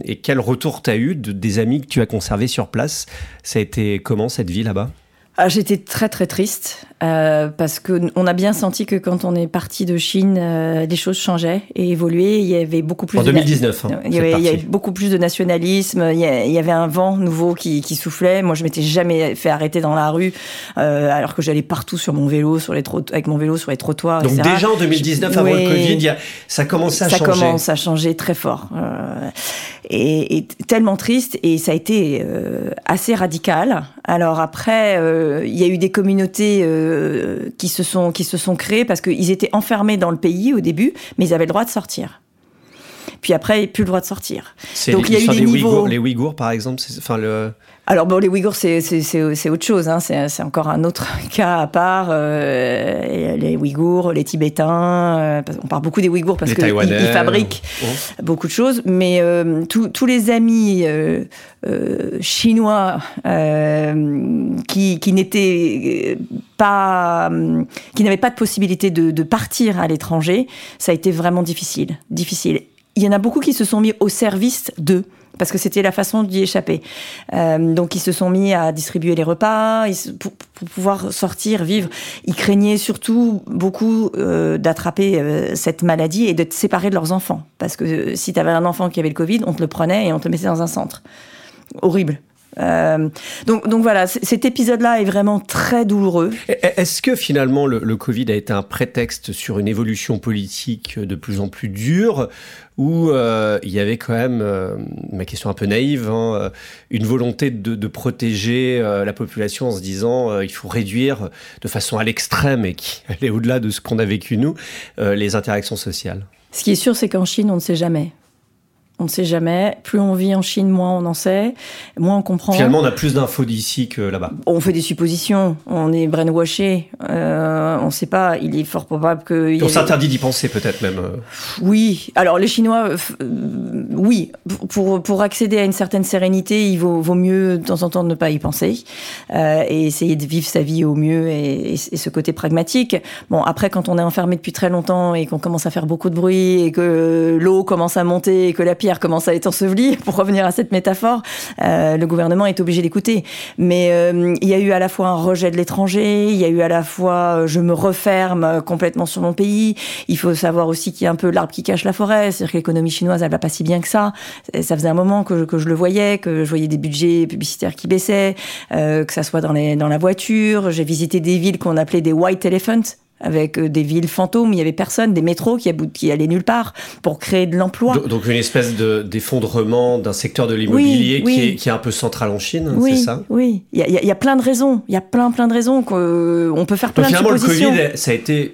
et quel retour t'as eu de, des amis que tu as conservés sur place? Ça a été comment cette vie là-bas? Ah, J'étais très très triste. Euh, parce qu'on a bien senti que quand on est parti de Chine, euh, les choses changeaient et évoluaient. Il y avait beaucoup plus. En 2019. Hein, il, y avait, beaucoup plus de nationalisme. Il y, avait un vent nouveau qui, qui soufflait. Moi, je m'étais jamais fait arrêter dans la rue, euh, alors que j'allais partout sur mon vélo, sur les avec mon vélo sur les trottoirs. Donc déjà en 2019, avant le Covid, ça commençait à ça changer. Ça commence à changer très fort. Euh, et, et, tellement triste. Et ça a été assez radical. Alors après, il y a eu des communautés euh, qui se sont qui se sont créés parce qu'ils étaient enfermés dans le pays au début, mais ils avaient le droit de sortir. Puis après, plus le droit de sortir. Donc il y a eu des, niveaux. les Ouïghours, par exemple, enfin le. Alors bon, les Ouïghours, c'est autre chose. Hein. C'est encore un autre cas à part. Euh, les Ouïghours, les Tibétains. Euh, on parle beaucoup des Ouïghours parce qu'ils ils fabriquent oh. beaucoup de choses. Mais euh, tous les amis chinois qui, qui n'étaient pas, qui n'avaient pas de possibilité de, de partir à l'étranger, ça a été vraiment difficile. Difficile. Il y en a beaucoup qui se sont mis au service d'eux parce que c'était la façon d'y échapper. Euh, donc ils se sont mis à distribuer les repas pour, pouvoir sortir, vivre. Ils craignaient surtout beaucoup euh, d'attraper euh, cette maladie et de te séparer de leurs enfants. Parce que si tu avais un enfant qui avait le Covid, on te le prenait et on te mettait dans un centre. Horrible. Euh, donc, donc voilà, cet épisode-là est vraiment très douloureux. Est-ce que finalement le, le, Covid a été un prétexte sur une évolution politique de plus en plus dure où euh, il y avait quand même, euh, ma question un peu naïve, hein, une volonté de, de protéger euh, la population en se disant il faut réduire de façon à l'extrême et qui allait au-delà de ce qu'on a vécu nous, les interactions sociales? Ce qui est sûr, c'est qu'en Chine, on ne sait jamais. On ne sait jamais. Plus on vit en Chine, moins on en sait, moins on comprend. Finalement, on a plus d'infos d'ici que là-bas. On fait des suppositions. On est brainwashé. Euh, on ne sait pas. Il est fort probable que. On s'interdit d'y penser, peut-être même. Euh. Oui. Alors, les Chinois, euh, oui. Pour, pour accéder à une certaine sérénité, il vaut, vaut mieux de temps en temps ne pas y penser euh, et essayer de vivre sa vie au mieux et, et, ce côté pragmatique. Bon, après, quand on est enfermé depuis très longtemps et qu'on commence à faire beaucoup de bruit et que l'eau commence à monter et que la pierre commence à être enseveli, pour revenir à cette métaphore, euh, le gouvernement est obligé d'écouter. Mais euh, il y a eu à la fois un rejet de l'étranger, il y a eu à la fois euh, je me referme complètement sur mon pays. Il faut savoir aussi qu'il y a un peu l'arbre qui cache la forêt, c'est-à-dire que l'économie chinoise, elle va pas si bien que ça. Ça faisait un moment que, que je le voyais, que je voyais des budgets publicitaires qui baissaient, euh, que ça soit dans, les, dans la voiture. J'ai visité des villes qu'on appelait des white elephants, avec euh, des villes fantômes, il y avait personne, des métros qui, qui allaient nulle part pour créer de l'emploi. Donc une espèce d'effondrement d'un secteur de l'immobilier qui, est, qui, est, un peu central en Chine, c'est ça? Oui, il y, a, il y, a, plein de raisons, il y a plein plein de raisons qu'on euh, peut faire plein Donc, de finalement, le Covid, ça a été,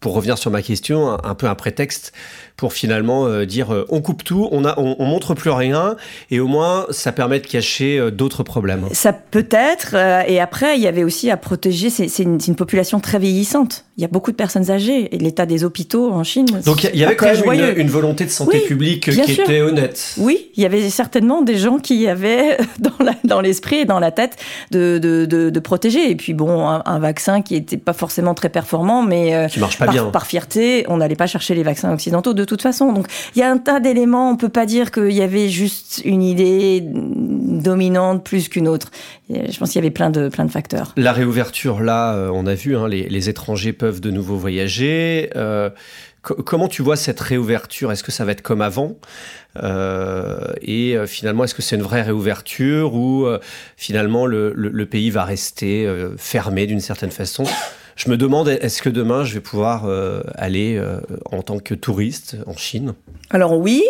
pour revenir sur ma question, un peu un prétexte pour finalement euh, dire euh, on coupe tout, on, a, on, montre plus rien, et au moins ça permet de cacher euh, d'autres problèmes. Ça peut être, et après il y avait aussi à protéger, c'est une, une, population très vieillissante. Il y a beaucoup de personnes âgées, et l'état des hôpitaux en Chine. Donc il y avait quand même une, une, volonté de santé publique qui était honnête. Oui, il y avait certainement des gens qui avaient dans l'esprit dans et dans la tête de, de, de, de, protéger. Et puis bon, un, vaccin qui n'était pas forcément très performant, mais qui marche pas par, bien. par fierté, on n'allait pas chercher les vaccins occidentaux de toute façon. Donc il y a un tas d'éléments. On peut pas dire qu'il y avait juste une idée dominante plus qu'une autre. Je pense qu'il y avait plein de plein de facteurs. La réouverture, là, euh, on a vu, hein, les, étrangers peuvent de nouveau voyager. Euh, comment tu vois cette réouverture? Est-ce que ça va être comme avant? Euh, Et finalement, est-ce que c'est une vraie réouverture ou finalement le, pays va rester fermé d'une certaine façon? Je me demande, est-ce que demain, je vais pouvoir euh, aller euh, en tant que touriste en Chine? Alors oui,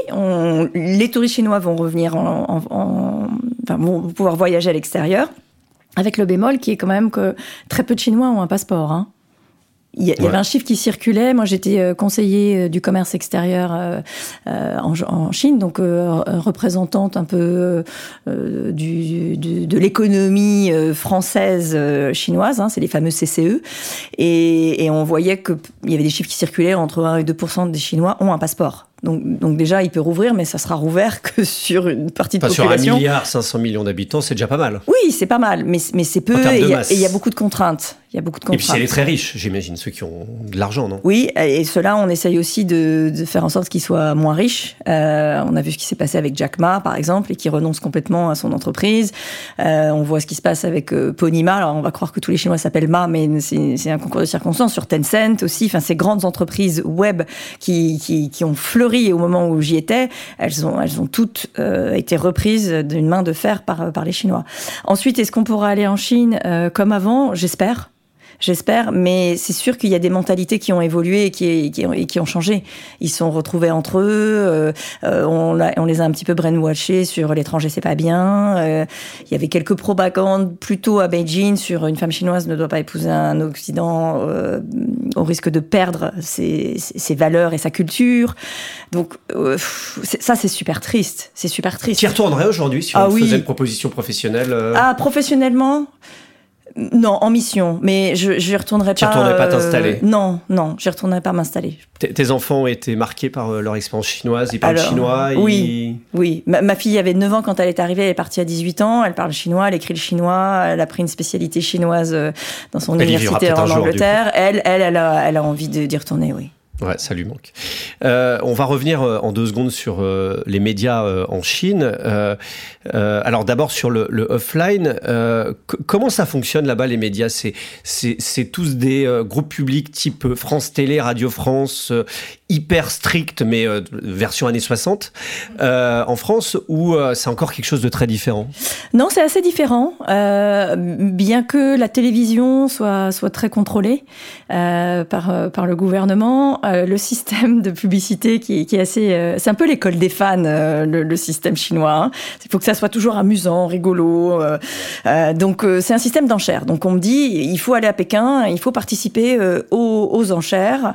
les touristes chinois vont revenir, en, vont pouvoir voyager à l'extérieur, avec le bémol qui est quand même que très peu de Chinois ont un passeport. Hein. Il y, avait un chiffre qui circulait. Moi, j'étais euh, conseiller euh, du commerce extérieur euh, en, Chine, donc représentante un peu du, de l'économie française chinoise. Hein, c'est les fameux CCE. Et, et on voyait qu'il y avait des chiffres qui circulaient entre 1 et 2% des Chinois ont un passeport. Donc, donc, déjà, il peut rouvrir, mais ça sera rouvert que sur une partie de pas population. Sur un milliard 500 millions d'habitants, c'est déjà pas mal. Oui, c'est pas mal, mais, mais c'est peu et il y, a beaucoup de contraintes. Il y a beaucoup de Et puis contraintes. c'est les très riches, j'imagine, ceux qui ont de l'argent, non? Oui, et cela, on essaye aussi de, de faire en sorte qu'ils soient moins riches. Euh, on a vu ce qui s'est passé avec Jack Ma, par exemple, et qui renonce complètement à son entreprise. Euh, on voit ce qui se passe avec euh, Ponyma. Alors, on va croire que tous les Chinois s'appellent Ma, mais c'est c'est un concours de circonstances. Sur Tencent aussi, enfin, ces grandes entreprises web qui, qui, qui ont fleuri au moment où j'y étais, elles ont, elles ont toutes euh, été reprises d'une main de fer par, par les Chinois. Ensuite, est-ce qu'on pourra aller en Chine euh, comme avant? J'espère. J'espère, mais c'est sûr qu'il y a des mentalités qui ont évolué et qui, qui, ont, et qui ont changé. Ils se sont retrouvés entre eux, euh, euh, on, on les a un petit peu brainwashés sur l'étranger c'est pas bien. euh, il y avait quelques propagandes plutôt à Beijing sur une femme chinoise ne doit pas épouser un Occident euh, au risque de perdre ses, valeurs et sa culture. Donc ça c'est super triste, c'est super triste. Tu y retournerais aujourd'hui si on Ah te oui. faisait une proposition professionnelle Ah, professionnellement Non, en mission. Mais je j'y retournerai pas. retournerais pas t'installer Non, non, j'y retournerai pas m'installer. tes- Tes enfants ont été marqués par euh, leur expérience chinoise, ils parlent Alors, chinois oui. Oui, ma, ma fille avait 9 ans quand elle est arrivée, elle est partie à 18 ans, elle parle chinois, elle écrit le chinois, elle a pris une spécialité chinoise euh, dans son Elle université en jour, Angleterre. Elle, elle, elle a, elle a envie de- d'y retourner, oui. Ouais, ça lui manque. Euh, on va revenir euh, en deux secondes sur euh, les médias en Chine. Alors d'abord sur le, offline, comment ça fonctionne là-bas les médias? C'est tous des groupes publics type France Télé, Radio France, hyper stricts mais euh, version années 60 euh, en France ou euh, c'est encore quelque chose de très différent Non, c'est assez différent. Bien que la télévision soit, soit très contrôlée par, par le gouvernement, le système de publicité qui, est assez... c'est un peu l'école des fans, le, système chinois. hein. Il faut que ça soit toujours amusant, rigolo. donc c'est un système d'enchères. Donc on me dit, il faut aller à Pékin, il faut participer aux, aux enchères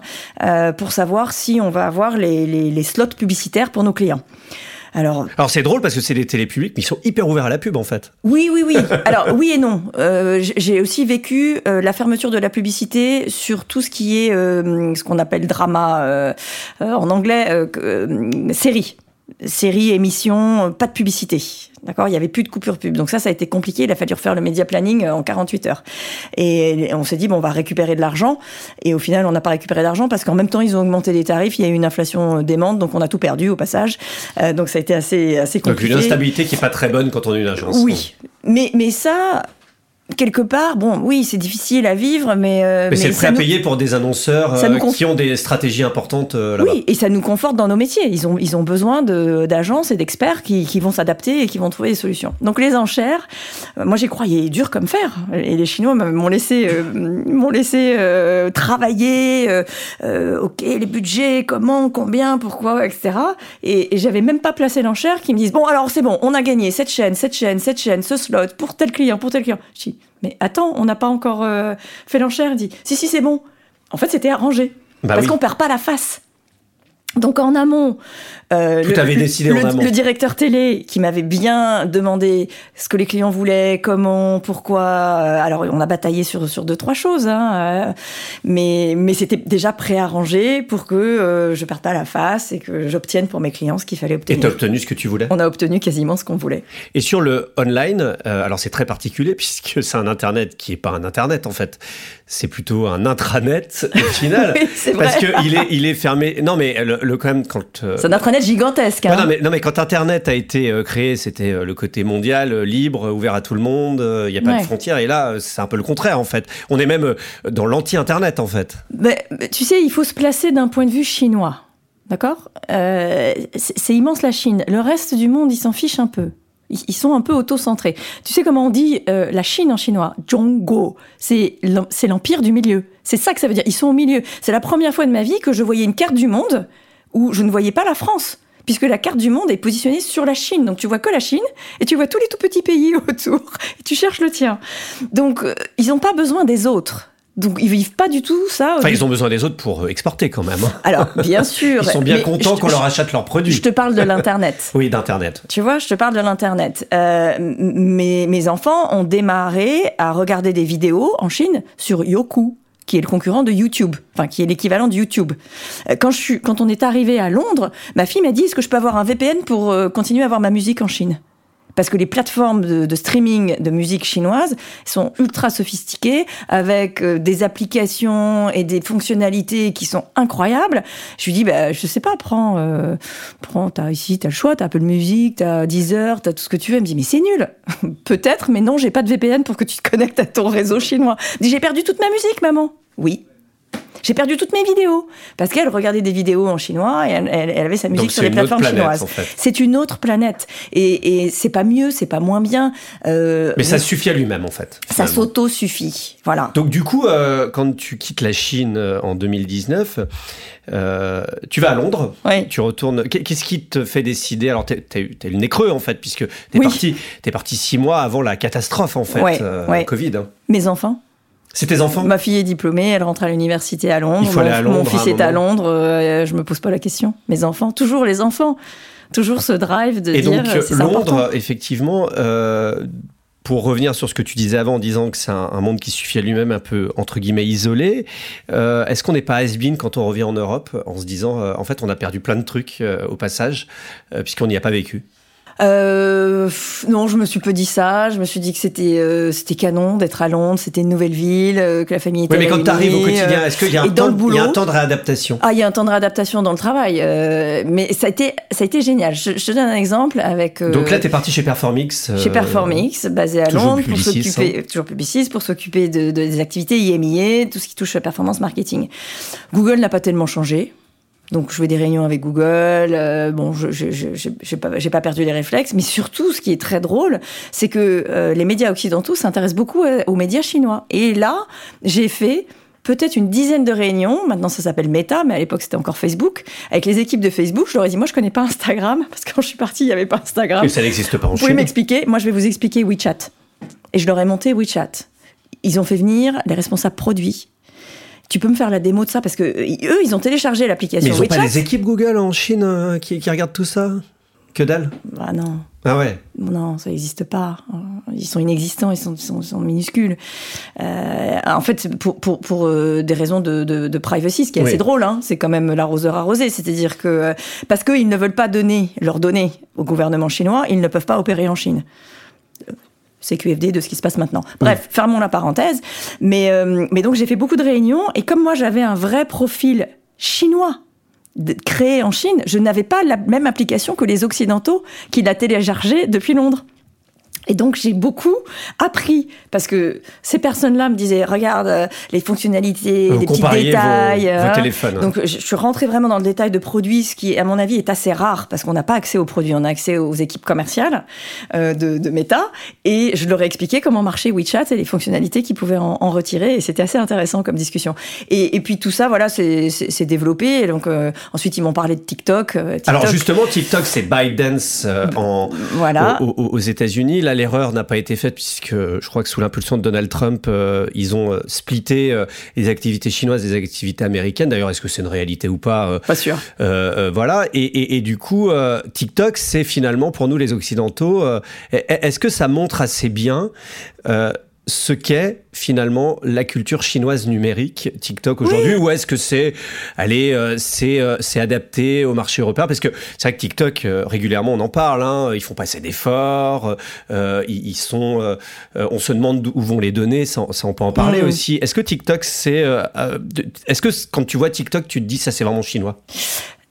pour savoir si on va avoir les, les, les slots publicitaires pour nos clients. Alors, Alors c'est drôle parce que c'est des télés publiques mais ils sont hyper ouverts à la pub en fait. oui, oui, oui. Alors, oui et non. Euh, J'ai aussi vécu euh, la fermeture de la publicité sur tout ce qui est euh, ce qu'on appelle drama en anglais, série. Série, émission, euh, pas de publicité. D'accord? Il y avait plus de coupure pub. Donc ça, ça a été compliqué. Il a fallu refaire le media planning euh, en 48 heures. Et on s'est dit, bon, on va récupérer de l'argent. Et au final, on n'a pas récupéré d'argent parce qu'en même temps, ils ont augmenté les tarifs. Il y a eu une inflation euh, démente. Donc on a tout perdu au passage. Euh, donc ça a été assez, assez Donc compliqué. une instabilité qui est pas très bonne quand on est une agence. Oui, mais, mais ça, quelque part, bon, oui, c'est difficile à vivre, mais. euh, Mais, c'est le prêt à nous- payer pour des annonceurs euh, conf- qui ont des stratégies importantes euh, là-bas. Oui, et ça nous conforte dans nos métiers. Ils ont, ils ont besoin de- d'agences et d'experts qui, qui vont s'adapter et qui vont trouver des solutions. Donc les enchères, euh, moi j'y croyais dur comme fer. Et les Chinois m'ont laissé, euh, m'ont laissé euh, travailler. euh, euh, ok, les budgets, comment, combien, pourquoi, etc. Et, et j'avais même pas placé l'enchère qui me disent bon alors c'est bon, on a gagné cette chaîne, cette chaîne, cette chaîne, ce slot pour tel client, pour tel client. Je dis mais attends, on n'a pas encore euh, fait l'enchère. Il dit si si c'est bon. En fait c'était arrangé Bah parce oui. qu'on perd pas la face. Donc en amont, euh, Tout avait décidé le, en amont. le directeur télé qui m'avait bien demandé ce que les clients voulaient, comment, pourquoi. euh, Alors on a bataillé sur sur deux trois choses, hein, euh, mais mais c'était déjà préarrangé pour que euh, je perde pas la face et que j'obtienne pour mes clients ce qu'il fallait Et obtenir. t'as obtenu ce que tu voulais? On a obtenu quasiment ce qu'on voulait. Et sur le online, euh, alors c'est très particulier puisque c'est un internet qui est pas un internet en fait, c'est plutôt un intranet au final. Oui, c'est vrai. Parce que il est il est fermé. Non mais le, le- quand même quand. euh, C'est un intranet gigantesque. Ouais, Hein. non, mais, non mais quand Internet a été euh, créé, c'était euh, le côté mondial, euh, libre, ouvert à tout le monde, il n'y a pas Ouais. de frontières. Et là, c'est un peu le contraire en fait. On est même dans l'anti-Internet en fait. Mais, tu sais, il faut se placer d'un point de vue chinois. D'accord? Euh, C'est immense la Chine. Le reste du monde, ils s'en fichent un peu. Ils sont un peu auto-centrés. Tu sais comment on dit euh, la Chine en chinois? Zhongguo. C'est l'empire du milieu. C'est ça que ça veut dire. Ils sont au milieu. C'est la première fois de ma vie que je voyais une carte du monde où je ne voyais pas la France. Puisque la carte du monde est positionnée sur la Chine. Donc tu vois que la Chine et tu vois tous les tout petits pays autour. Et tu cherches le tien. Donc euh, ils n'ont pas besoin des autres. Donc ils vivent pas du tout ça. Enfin, ils ont besoin des autres pour euh, exporter quand même. hein. Alors, bien sûr. Ils sont bien contents qu'on leur achète leurs produits. Je te parle de l'Internet. Oui, d'Internet. Tu vois, je te parle de l'Internet. Euh, mes, mes enfants ont démarré à regarder des vidéos en Chine sur Yoku qui est le concurrent de YouTube, enfin qui est l'équivalent de YouTube. Euh, Quand, je suis, quand on est arrivé à Londres, ma fille m'a dit est-ce que je peux avoir un VPN pour euh, continuer à voir ma musique en Chine? Parce que les plateformes de, streaming de musique chinoise sont ultra sophistiquées, avec euh, des applications et des fonctionnalités qui sont incroyables. Je lui dis, bah, je sais pas, prends, euh, prends, t'as ici, t'as le choix, t'as Apple Music, t'as Deezer, t'as tout ce que tu veux. Elle me dit, mais c'est nul. Peut-être, mais non, j'ai pas de VPN pour que tu te connectes à ton réseau chinois. Je dis, j'ai perdu toute ma musique, maman. Oui, j'ai perdu toutes mes vidéos parce qu'elle regardait des vidéos en chinois et elle, avait sa musique sur les plateformes chinoises. C'est une autre planète et, et c'est pas mieux, c'est pas moins bien. Euh, mais ça suffit à lui-même en fait. Ça s'auto-suffit, voilà. Donc du coup, euh, quand tu quittes la Chine euh, en 2019, tu vas à Londres, oui. tu retournes. Qu'est-ce qui te fait décider? Alors, tu as, le nez creux en fait, puisque tu es, parti, es parti six mois avant la catastrophe en fait, Covid. Hein. Mes enfants c'est tes enfants? Ma fille est diplômée, elle rentre à l'université à Londres. Il faut aller à Londres. Mon fils est à Londres, euh, je me pose pas la question. Mes enfants, toujours les enfants. Toujours ce drive de Et dire donc, euh, Londres, effectivement, euh, pour revenir sur ce que tu disais avant en disant que c'est un, monde qui suffit à lui-même un peu, entre guillemets, isolé, est-ce qu'on n'est pas has quand on revient en Europe en se disant, en fait, on a perdu plein de trucs au passage, puisqu'on n'y a pas vécu? Euh, non, je me suis peu dit ça. Je me suis dit que c'était euh, c'était canon d'être à Londres, c'était une nouvelle ville, euh, que la famille était. Oui, mais quand tu arrives au quotidien, est-ce qu'il y, a un temps, il y a un temps de réadaptation? Ah, il y a un temps de réadaptation dans le travail. Euh, mais ça a été ça a été génial. Je, je te donne un exemple avec. Donc là, tu es parti chez Performix. Chez Performix, basé à Londres, pour s'occuper hein. toujours publiciste, pour s'occuper de, de, des activités IMIA, tout ce qui touche à performance marketing. Google n'a pas tellement changé. Donc, je fais des réunions avec Google. Euh, bon, je j'ai pas, pas, perdu les réflexes. Mais surtout, ce qui est très drôle, c'est que euh, les médias occidentaux s'intéressent beaucoup euh, aux médias chinois. Et là, j'ai fait peut-être une dizaine de réunions. Maintenant, ça s'appelle Meta, mais à l'époque, c'était encore Facebook. Avec les équipes de Facebook, je leur ai dit, moi, je connais pas Instagram, parce que quand je suis partie, il n'y avait pas Instagram. Mais ça n'existe pas en Vous pouvez m'expliquer Moi, je vais vous expliquer WeChat. Et je leur ai monté WeChat. Ils ont fait venir les responsables produits tu peux me faire la démo de ça parce que euh, eux, ils ont téléchargé l'application. Mais ils n'ont pas les équipes Google en Chine euh, qui, regardent tout ça Que dalle Ah non. Ah ouais Non, ça n'existe pas. Ils sont inexistants, ils sont, sont, minuscules. Euh, en fait, pour, pour, pour des raisons de, de, privacy, ce qui est assez drôle, hein, c'est quand même l'arroseur arrosé. C'est-à-dire que parce qu'ils ne veulent pas donner leurs données au gouvernement chinois, ils ne peuvent pas opérer en Chine. CQFD de ce qui se passe maintenant. Bref, fermons la parenthèse. Mais, euh, mais donc j'ai fait beaucoup de réunions et comme moi j'avais un vrai profil chinois créé en Chine, je n'avais pas la même application que les Occidentaux qui la téléchargeaient depuis Londres. Et donc j'ai beaucoup appris parce que ces personnes-là me disaient regarde euh, les fonctionnalités, les petits détails. Vos, vos euh. Donc je, suis rentrée vraiment dans le détail de produits, ce qui à mon avis est assez rare parce qu'on n'a pas accès aux produits, on a accès aux équipes commerciales euh, de, de, Meta. Et je leur ai expliqué comment marchait WeChat et les fonctionnalités qu'ils pouvaient en, en, retirer. Et c'était assez intéressant comme discussion. Et, et puis tout ça, voilà, c'est développé. Et donc euh, ensuite ils m'ont parlé de TikTok, TikTok. Alors justement, TikTok c'est ByteDance en voilà. aux, aux États-Unis. Là l'erreur n'a pas été faite puisque je crois que sous l'impulsion de Donald Trump, euh, ils ont euh, splitté euh, les activités chinoises des activités américaines. D'ailleurs, est-ce que c'est une réalité ou pas Pas sûr. voilà. Et, et, et, du coup, TikTok, c'est finalement pour nous les Occidentaux. est-ce que ça montre assez bien ce qu'est finalement la culture chinoise numérique TikTok aujourd'hui ou est-ce que c'est allez euh, c'est euh, c'est adapté au marché européen? Parce que c'est vrai que TikTok euh, régulièrement on en parle hein, ils font pas assez d'efforts ils, sont on se demande où vont les données ça, on peut en parler mmh. aussi. Est-ce que TikTok c'est est-ce que quand tu vois TikTok tu te dis ça c'est vraiment chinois?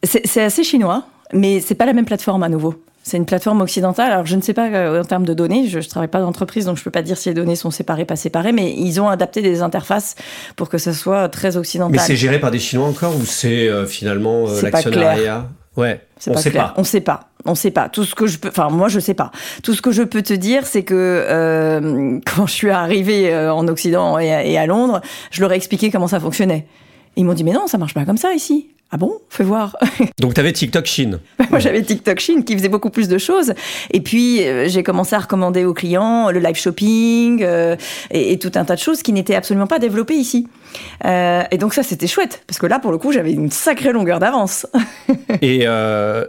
C'est assez chinois mais c'est pas la même plateforme à nouveau c'est une plateforme occidentale. Alors, je ne sais pas euh, en termes de données, je ne travaille pas d'entreprise, donc je ne peux pas dire si les données sont séparées, pas séparées, mais ils ont adapté des interfaces pour que ce soit très occidental. Mais c'est géré par des Chinois encore ou c'est euh, finalement euh, l'actionnariat Ouais, on ne sait pas. On sait pas. On sait pas. Tout ce que je peux, enfin moi je sais pas. Tout ce que je peux te dire, c'est que quand je suis arrivée en Occident et à, et à Londres, je leur ai expliqué comment ça fonctionnait. Ils m'ont dit mais non, ça marche pas comme ça ici. Ah bon? Fais voir. Donc tu avais TikTok Chine. Moi j'avais TikTok Chine qui faisait beaucoup plus de choses. Et puis euh, j'ai commencé à recommander aux clients le live shopping euh, et, tout un tas de choses qui n'étaient absolument pas développées ici. Euh, et donc ça c'était chouette parce que là pour le coup j'avais une sacrée longueur d'avance. et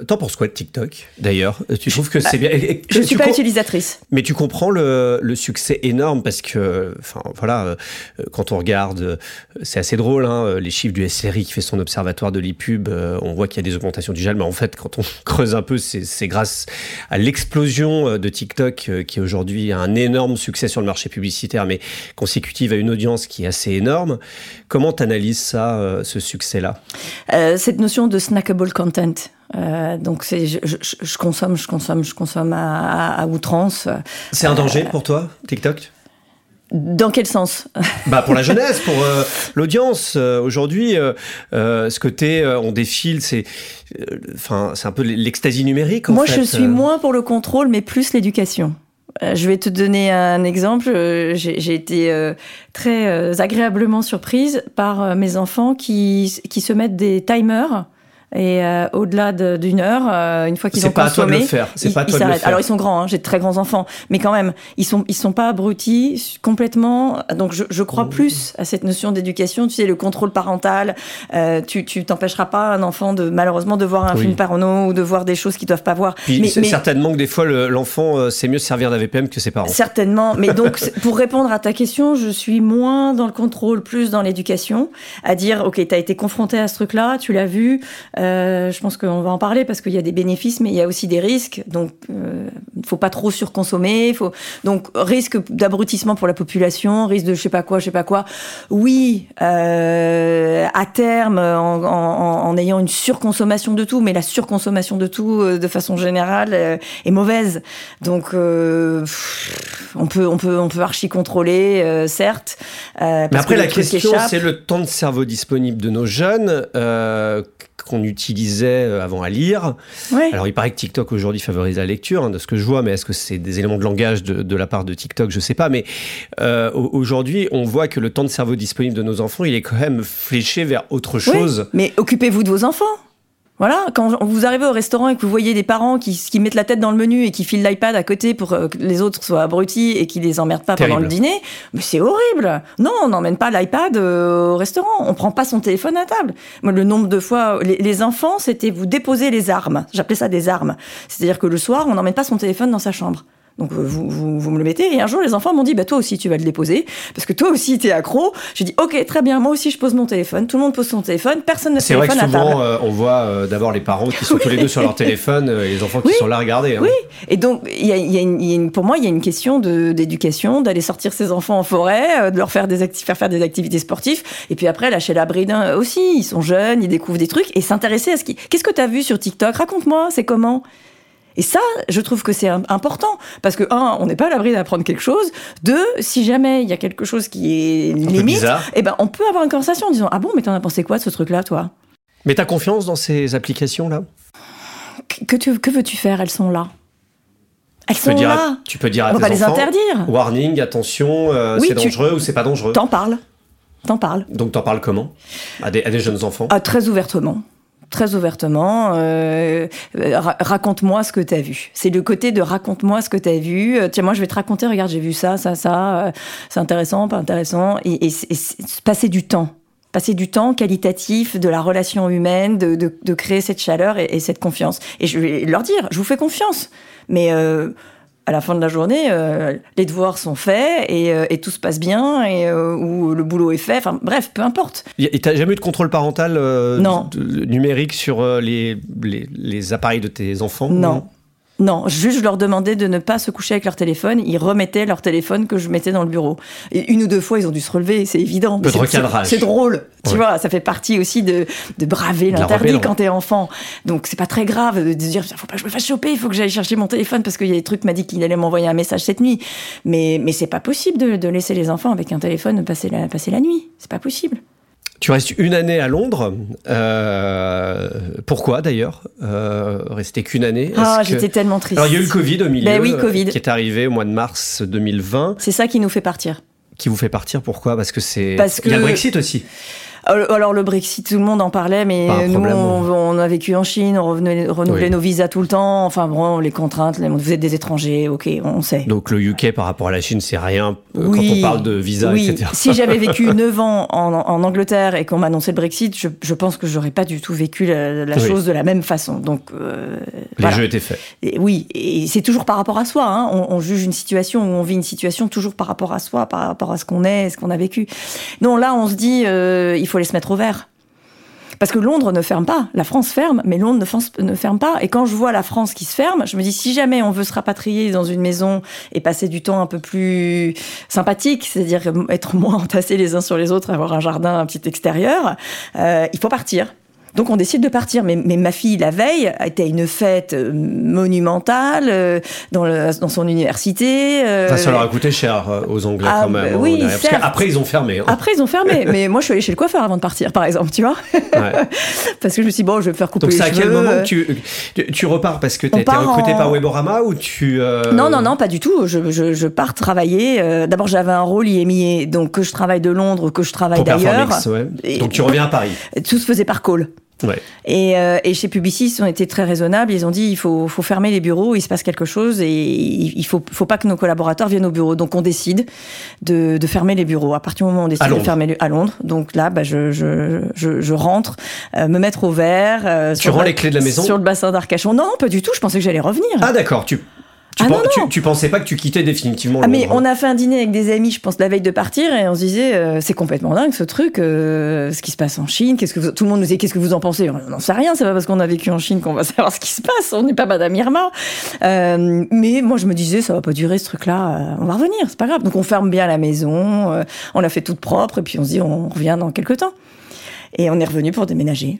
t'en penses quoi de TikTok d'ailleurs? Tu trouves que c'est bien? Je ne suis pas utilisatrice. Mais tu comprends le, le, succès énorme parce que enfin voilà quand on regarde c'est assez drôle hein, les chiffres du SRI qui fait son observatoire de les pubs, on voit qu'il y a des augmentations du gel, mais en fait, quand on creuse un peu, c'est grâce à l'explosion de TikTok qui aujourd'hui a un énorme succès sur le marché publicitaire, mais consécutive à une audience qui est assez énorme. Comment tu analyses ça, ce succès-là? Cette notion de snackable content. Euh, donc c'est je, je, consomme, je consomme, je consomme à, à, outrance. C'est un danger pour toi, TikTok? Dans quel sens? Bah pour la jeunesse, pour euh, l'audience. Euh, aujourd'hui, ce côté on défile, c'est, enfin, c'est un peu l'extasie numérique. Moi, je suis moins pour le contrôle, mais plus l'éducation. Je vais te donner un exemple. J'ai été très agréablement surprise par mes enfants qui, qui se mettent des timers et euh, au-delà d'une heure, euh, une fois qu'ils ont pas consommé, à toi de le faire. C'est pas à toi de le faire. Alors ils sont grands, hein, j'ai de très grands enfants, mais quand même, ils sont ils sont pas abrutis complètement. Donc je, je crois plus à cette notion d'éducation. Tu sais, le contrôle parental. Euh, tu tu t'empêcheras pas un enfant de malheureusement de voir un film parano ou de voir des choses qu'ils doivent pas voir. Puis mais, certainement que des fois l'enfant c'est mieux servir d'AVPM que ses parents. Certainement. Mais donc pour répondre à ta question, je suis moins dans le contrôle, plus dans l'éducation, à dire ok, tu as été confronté à ce truc-là, tu l'as vu. Euh, je pense qu'on va en parler parce qu'il y a des bénéfices, mais il y a aussi des risques. Donc, il euh, faut pas trop surconsommer. Faut... Donc, risque d'abrutissement pour la population, risque de je sais pas quoi, je sais pas quoi. Oui, euh, à terme, en, en, en, ayant une surconsommation de tout, mais la surconsommation de tout, euh, de façon générale, euh, est mauvaise. Donc, on peut, on peut, on peut archi contrôler, certes. mais après, la question, c'est le temps de cerveau disponible de nos jeunes qu'on utilisait euh, avant à lire. Alors il paraît que TikTok aujourd'hui favorise la lecture, hein, de ce que je vois, mais est-ce que c'est des éléments de langage de, la part de TikTok? Je sais pas. Mais euh, aujourd'hui, on voit que le temps de cerveau disponible de nos enfants, il est quand même fléché vers autre chose. mais occupez-vous de vos enfants. Voilà, quand vous arrivez au restaurant et que vous voyez des parents qui, qui mettent la tête dans le menu et qui filent l'iPad à côté pour euh, que les autres soient abrutis et qui les emmerdent pas pendant le dîner, mais c'est horrible. Non, on n'emmène pas l'iPad euh, au restaurant, on prend pas son téléphone à table. Le nombre de fois, les, les enfants, c'était vous déposer les armes. J'appelais ça des armes. C'est-à-dire que le soir, on n'emmène pas son téléphone dans sa chambre. Donc euh, vous, vous, vous, me le mettez. Et un jour, les enfants m'ont dit, bah toi aussi, tu vas le déposer, parce que toi aussi, t'es accro. J'ai dit, ok, très bien, moi aussi, je pose mon téléphone. Tout le monde pose son téléphone, personne ne téléphone C'est vrai que souvent, euh, on voit euh, d'abord les parents qui sont tous les deux sur leur téléphone, et les enfants qui sont là à regarder. Hein. Oui, et donc, y a, y a une, pour moi, il y a une question d'éducation, d'aller sortir ses enfants en forêt, de leur faire, des faire faire des activités sportives, et puis après, lâcher la bride hein, aussi. Ils sont jeunes, ils découvrent des trucs, et s'intéresser à ce qui... Qu'est-ce que tu as vu sur TikTok? Raconte-moi, c'est comment? Et ça, je trouve que c'est important parce que un, on n'est pas à l'abri d'apprendre quelque chose. Deux, si jamais il y a quelque chose qui est limite, eh ben on peut avoir une conversation en disant ah bon mais t'en as pensé quoi de ce truc-là toi? Mais t'as confiance dans ces applications là Que, que veux-tu faire? Elles sont là. Elles sont là. tu peux dire à on tes va les interdire. Warning, attention, euh, c'est dangereux ou c'est pas dangereux. T'en parles. T'en parles. Donc t'en parles comment? À des, à des jeunes enfants? Ah, Très ouvertement très ouvertement, euh, raconte-moi ce que tu as vu. C'est le côté de raconte-moi ce que tu as vu. Euh, tiens, moi, je vais te raconter, regarde, j'ai vu ça, ça, ça. Euh, c'est intéressant, pas intéressant. Et, et, passer du temps. Passer du temps qualitatif, de la relation humaine, de, de, de créer cette chaleur et, et, cette confiance. Et je vais leur dire, je vous fais confiance. Mais euh, à la fin de la journée, euh, les devoirs sont faits et, euh, et, tout se passe bien et euh, ou le boulot est fait. Enfin, bref, peu importe. Et t'as jamais eu de contrôle parental non. numérique sur les, les, les, appareils de tes enfants Non? Non, juste je leur demandais de ne pas se coucher avec leur téléphone. Ils remettaient leur téléphone que je mettais dans le bureau. Et une ou deux fois, ils ont dû se relever, c'est évident. Peu de recadrage. C'est drôle, tu vois. Ça fait partie aussi de, de braver l'interdit quand t'es enfant. Donc c'est pas très grave de dire faut pas que je me fasse choper, il faut que j'aille chercher mon téléphone parce qu'il y a des trucs m'a dit qu'il allait m'envoyer un message cette nuit. Mais mais c'est pas possible de, de, laisser les enfants avec un téléphone passer la passer la nuit. C'est pas possible. Tu restes une année à Londres. Euh, pourquoi d'ailleurs euh, Rester qu'une année? Ah, j'étais tellement triste. Alors il y a eu le Covid au milieu, ben oui, COVID. qui est arrivé au mois de mars 2020. C'est ça qui nous fait partir. Qui vous fait partir Pourquoi? Parce que c'est. Parce que... Il y a le Brexit aussi. Euh, alors le Brexit, tout le monde en parlait, mais nous, on, a vécu en Chine, on revenait, renouvelait nos visas tout le temps. Enfin bon, les contraintes, vous êtes des étrangers, ok, on sait. Donc le UK par rapport à la Chine, c'est rien euh, quand on parle de visa, oui. etc. Si j'avais vécu 9 ans en, en Angleterre et qu'on m'annonçait le Brexit, je, je, pense que j'aurais pas du tout vécu la, la chose de la même façon. Donc euh, les voilà. jeux étaient faits. Et, oui, et c'est toujours par rapport à soi. Hein. On, on, juge une situation ou on vit une situation toujours par rapport à soi, par rapport à ce qu'on est, ce qu'on a vécu. Non, là, on se dit, euh, il faut les se mettre au vert. Parce que Londres ne ferme pas. La France ferme, mais Londres ne, ferme pas. Et quand je vois la France qui se ferme, je me dis si jamais on veut se rapatrier dans une maison et passer du temps un peu plus sympathique, c'est-à-dire être moins entassés les uns sur les autres, avoir un jardin, un petit extérieur, euh, il faut partir. Donc on décide de partir. Mais, ma fille, la veille, était à une fête euh, monumentale euh, dans, dans son université. Euh, ça, leur a coûté cher aux Anglais ah, quand même. Bah oui, après ils ont fermé. Hein. Après ils ont fermé. mais moi je suis allée chez le coiffeur avant de partir, par exemple, tu vois. parce que je me suis dit, bon, je vais faire couper Donc c'est à quel moment tu, tu, repars? Parce que tu as été recruté par Weborama ou tu... Non, non, non, pas du tout. Je, je, pars travailler. D'abord j'avais un rôle IMIA, donc que je travaille de Londres, que je travaille d'ailleurs. Ouais. Donc tu reviens à Paris. Tout se faisait par call. Et, euh, et, chez Publicis, ils ont été très raisonnables. Ils ont dit il faut, faut fermer les bureaux, il se passe quelque chose et il faut, faut pas que nos collaborateurs viennent au bureau. Donc on décide de, de fermer les bureaux. À partir du moment où on décide de fermer à Londres, donc là, bah, je, je, je, je rentre, euh, me mettre au vert. Euh, tu rends les clés de la maison Sur le bassin d'Arcachon. Non, pas du tout. Je pensais que j'allais revenir. Ah d'accord. Tu tu, ah tu, pensais pas que tu quittais définitivement ah, Mais on a fait un dîner avec des amis, je pense, la veille de partir, et on se disait, euh, c'est complètement dingue ce truc, euh, ce qui se passe en Chine. Qu'est-ce que tout le monde nous disait, qu'est-ce que vous en pensez? On n'en sait rien. C'est pas parce qu'on a vécu en Chine qu'on va savoir ce qui se passe. On n'est pas Madame Irma. Euh, mais moi, je me disais, ça va pas durer ce truc-là. on va revenir, c'est pas grave. Donc on ferme bien la maison, on l'a fait toute propre, et puis on se dit, on revient dans quelques temps. Et on est revenu pour déménager.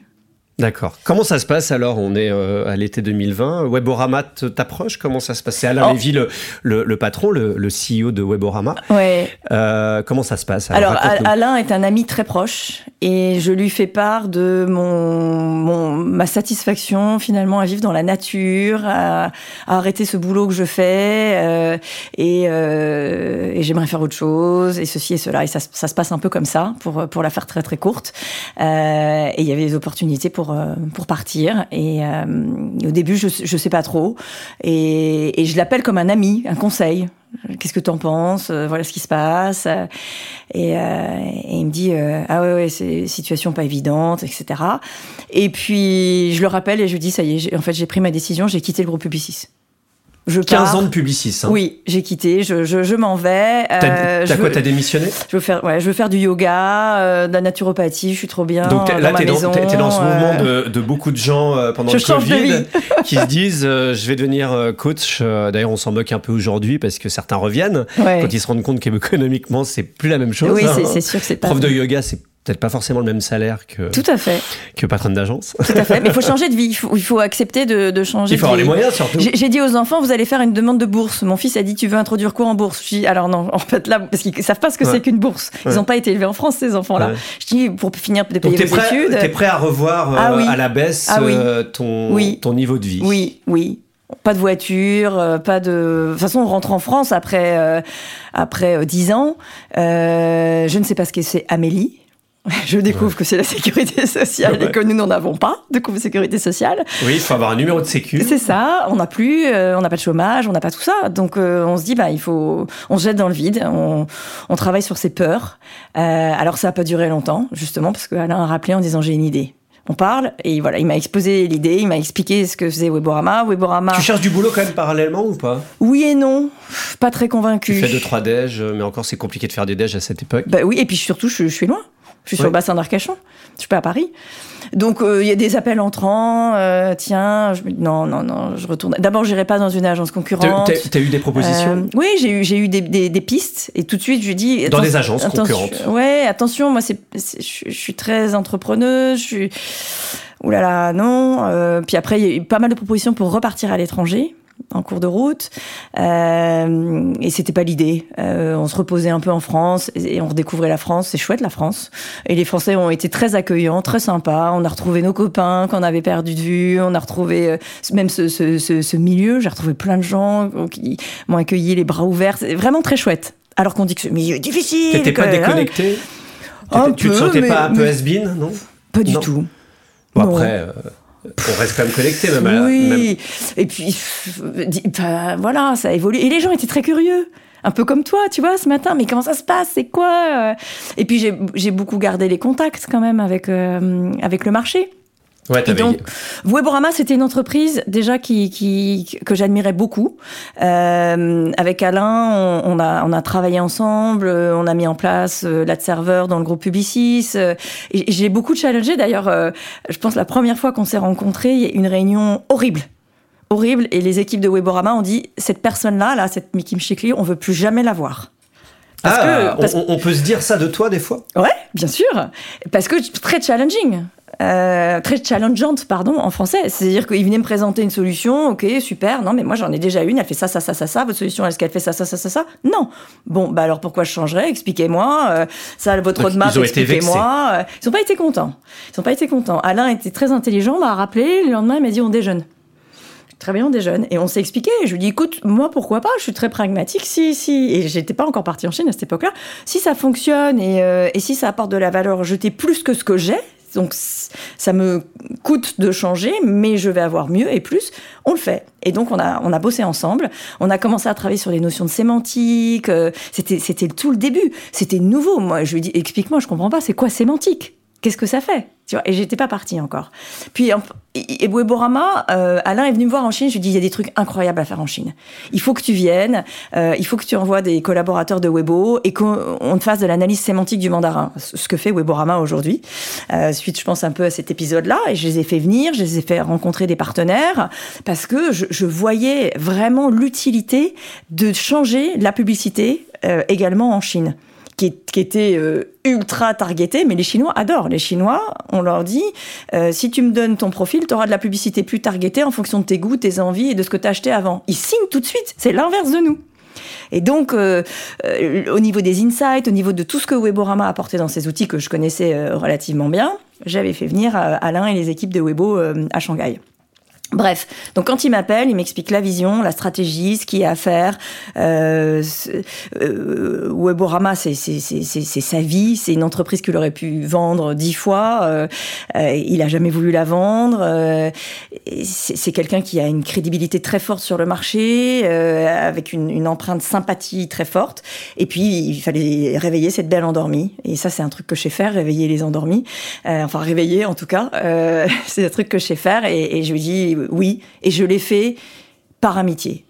D'accord. Comment ça se passe alors? On est euh, à l'été 2020. Weborama t'approche? Comment ça se passe? C'est Alain oh. Lévy, le, patron, le, CEO de Weborama. Ouais. Euh, comment ça se passe? Alors, Alain est un ami très proche et je lui fais part de mon, ma satisfaction finalement à vivre dans la nature, à, arrêter ce boulot que je fais euh, et, et j'aimerais faire autre chose et ceci et cela. Et ça, ça, se passe un peu comme ça pour, pour la faire très très courte. et il y avait des opportunités pour euh, pour, partir. Et euh, au début, je ne sais pas trop. Et, je l'appelle comme un ami, un conseil. Qu'est-ce que tu en penses? Euh, Voilà ce qui se passe. Et, il me dit ah ouais, ouais c'est situation pas évidente, etc. Et puis je le rappelle et je dis ça y est, en fait j'ai pris ma décision, j'ai quitté le groupe Publicis. Je 15 ans de publiciste. Hein. Oui, j'ai quitté, je, je, je m'en vais. T'as euh, quoi, t'as démissionné? je veux, faire, ouais, je veux faire du yoga, euh, de la naturopathie, je suis trop bien. Donc là, t'es dans, es dans ce mouvement euh. de, de, beaucoup de gens pendant le Covid qui se disent je vais devenir coach. D'ailleurs, on s'en moque un peu aujourd'hui parce que certains reviennent quand ils se rendent compte qu'économiquement, c'est plus la même chose. Oui, hein. c'est sûr que c'est pas. Prof de yoga, c'est peut-être pas forcément le même salaire que tout à fait que patronne d'agence. Tout à fait, mais il faut changer de vie. Il faut, il faut accepter de, de, changer. Il faut avoir les moyens surtout. J'ai dit aux enfants, vous allez faire une demande de bourse. Mon fils a dit, tu veux introduire quoi en bourse? Je dis, alors non, en fait là, parce qu'ils savent pas ce que c'est qu'une bourse. Ils n'ont pas été élevés en France ces enfants-là. Je dis, pour finir de payer vos prêt, études. T'es prêt à revoir ah euh, à la baisse ah euh, ton ton niveau de vie? Oui, oui. Pas de voiture, euh, pas de. De toute façon, on rentre en France après après dix ans. je ne sais pas ce que c'est Amélie. Je découvre que c'est la sécurité sociale et que nous n'en avons pas de sécurité sociale. Oui, il faut avoir un numéro de sécu. C'est ça, on n'a plus, euh, on n'a pas de chômage, on n'a pas tout ça. Donc euh, on se dit, bah, il faut, on se jette dans le vide, on, on travaille sur ses peurs. Euh, alors ça n'a pas duré longtemps, justement, parce qu'Alain a rappelé en disant, j'ai une idée. On parle et voilà, il m'a exposé l'idée, il m'a expliqué ce que faisait Weborama. Weborama. Tu cherches du boulot quand même parallèlement ou pas? Oui et non, pas très convaincu. Tu fais deux trois déj, mais encore c'est compliqué de faire des déj à cette époque. Bah oui, et puis surtout je suis loin. Je suis sur le bassin d'Arcachon. Je suis pas à Paris. Donc euh, il y a des appels entrants. Euh, tiens, je, non, non, non, je retourne. D'abord, j'irai pas dans une agence concurrente. T'as as eu des propositions? Euh, Oui, j'ai eu, j'ai eu des, des, pistes et tout de suite, je dis. Dans des agences concurrentes. Ouais, attention, moi, c'est, je, suis très entrepreneuse. Je suis. Ouh là là, non. puis après, il y a eu pas mal de propositions pour repartir à l'étranger en cours de route. Euh, et c'était pas l'idée. Euh, on se reposait un peu en France et, on redécouvrait la France. C'est chouette la France. Et les Français ont été très accueillants, très sympas. On a retrouvé nos copains qu'on avait perdu de vue. On a retrouvé euh, même ce, ce, ce, ce milieu. J'ai retrouvé plein de gens qui m'ont accueilli les bras ouverts. C'est vraiment très chouette. Alors qu'on dit que ce milieu est difficile. T'étais pas déconnecté Tu te sentais pas un peu has non? Pas du tout. Bon, après. On reste quand même connecté, même. Oui. Et puis, voilà, ça évolue. Et les gens étaient très curieux. Un peu comme toi, tu vois, ce matin. Mais comment ça se passe? C'est quoi? Et puis, j'ai beaucoup gardé les contacts quand même avec, euh, avec le marché. Ouais, et donc, Weborama, c'était une entreprise déjà qui, qui que j'admirais beaucoup. Euh, avec Alain, on, on, a, on a travaillé ensemble, on a mis en place euh, serveur dans le groupe Publicis. Euh, et j'ai beaucoup challengé. D'ailleurs, euh, je pense la première fois qu'on s'est rencontrés, il y a une réunion horrible horrible et les équipes de Weborama ont dit cette personne-là, là, cette Mickey Mchikli, on veut plus jamais la voir. Parce ah, que, on, on, peut se dire ça de toi des fois? Ouais, bien sûr. Parce que très challenging. Euh, très challengeante, pardon, en français. C'est-à-dire qu'il venait me présenter une solution, ok, super, non, mais moi j'en ai déjà une, elle fait ça, ça, ça, ça, ça, votre solution, est-ce qu'elle fait ça, ça, ça, ça, ça? Non. Bon, bah alors pourquoi je changerais? Expliquez-moi. Euh, ça, votre roadmap, expliquez-moi. Euh, ils n'ont pas été contents. Ils n'ont pas été contents. Alain était très intelligent, m'a rappelé, le lendemain, il m'a dit on déjeune. Très bien, on déjeune. Et on s'est expliqué. Je lui dis, écoute, moi, pourquoi pas? Je suis très pragmatique. Si, si. Et j'étais pas encore partie en Chine à cette époque-là. Si ça fonctionne et, et si ça apporte de la valeur jetée plus que ce que j'ai, donc ça me coûte de changer, mais je vais avoir mieux et plus. On le fait. Et donc on a on a bossé ensemble. On a commencé à travailler sur les notions de sémantique. Euh, c'était c'était tout le début. C'était nouveau. Moi je lui dis explique-moi, je comprends pas. C'est quoi sémantique? Qu'est-ce que ça fait tu vois, et j'étais pas partie encore. Puis, Weborama, euh, Alain est venu me voir en Chine. Je lui dis, il y a des trucs incroyables à faire en Chine. Il faut que tu viennes. Euh, il faut que tu envoies des collaborateurs de Weibo et qu'on te fasse de l'analyse sémantique du mandarin. Ce que fait Weborama aujourd'hui. Euh, suite, je pense un peu à cet épisode-là. Et je les ai fait venir. Je les ai fait rencontrer des partenaires parce que je, je voyais vraiment l'utilité de changer la publicité euh, également en Chine qui, qui était euh, ultra targeté, mais les Chinois adorent. Les Chinois, on leur dit, euh, si tu me donnes ton profil, tu auras de la publicité plus targetée en fonction de tes goûts, tes envies et de ce que tu as acheté avant. Ils signent tout de suite, c'est l'inverse de nous. Et donc, euh, au niveau des insights, au niveau de tout ce que Weborama a apporté dans ses outils que je connaissais relativement bien, j'avais fait venir Alain et les équipes de Webo à Shanghai. Bref, donc quand il m'appelle, il m'explique la vision, la stratégie, ce qu'il y a à faire. Euh, euh, Weborama, c'est sa vie, c'est une entreprise qu'il aurait pu vendre dix fois. Euh, euh il a jamais voulu la vendre. Euh, c'est quelqu'un qui a une crédibilité très forte sur le marché, euh, avec une, une, empreinte sympathie très forte. Et puis il fallait réveiller cette belle endormie. Et ça, c'est un truc que je sais faire, réveiller les endormis. enfin réveiller en tout cas. c'est un truc que je sais faire. Et, et je lui dis oui, et je l'ai fait par amitié.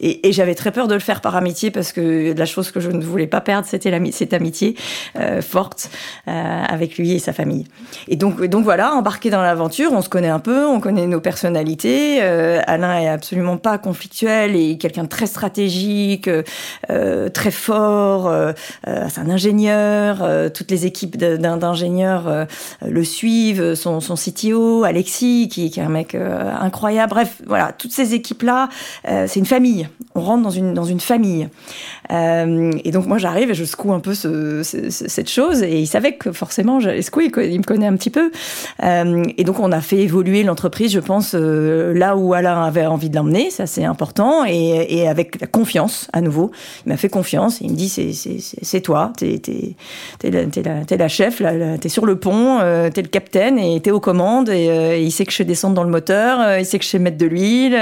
Et, j'avais très peur de le faire par amitié parce que la chose que je ne voulais pas perdre, c'était cette amitié euh, forte euh, avec lui et sa famille. Et donc, donc voilà, embarqué dans l'aventure, on se connaît un peu, on connaît nos personnalités. Euh, Alain est absolument pas conflictuel et quelqu'un de très stratégique, très fort. c'est un ingénieur. toutes les équipes d'ingénieurs le suivent. Son, CTO, Alexis, qui, qui est un mec incroyable. Bref, voilà, toutes ces équipes-là, c'est une famille on rentre dans une, dans une famille. Euh, et donc moi j'arrive et je secoue un peu ce, cette chose. Et il savait que forcément j'allais secouer, il me connaît un petit peu. Euh, et donc on a fait évoluer l'entreprise, je pense, euh, là où Alain avait envie de l'emmener, ça c'est important, et, et, avec la confiance à nouveau. Il m'a fait confiance. Et il me dit c'est toi, t'es es, la, la, la, chef, t'es sur le pont, t'es le capitaine et t'es aux commandes. Et, il sait que je descends dans le moteur, il sait que je sais mettre de l'huile,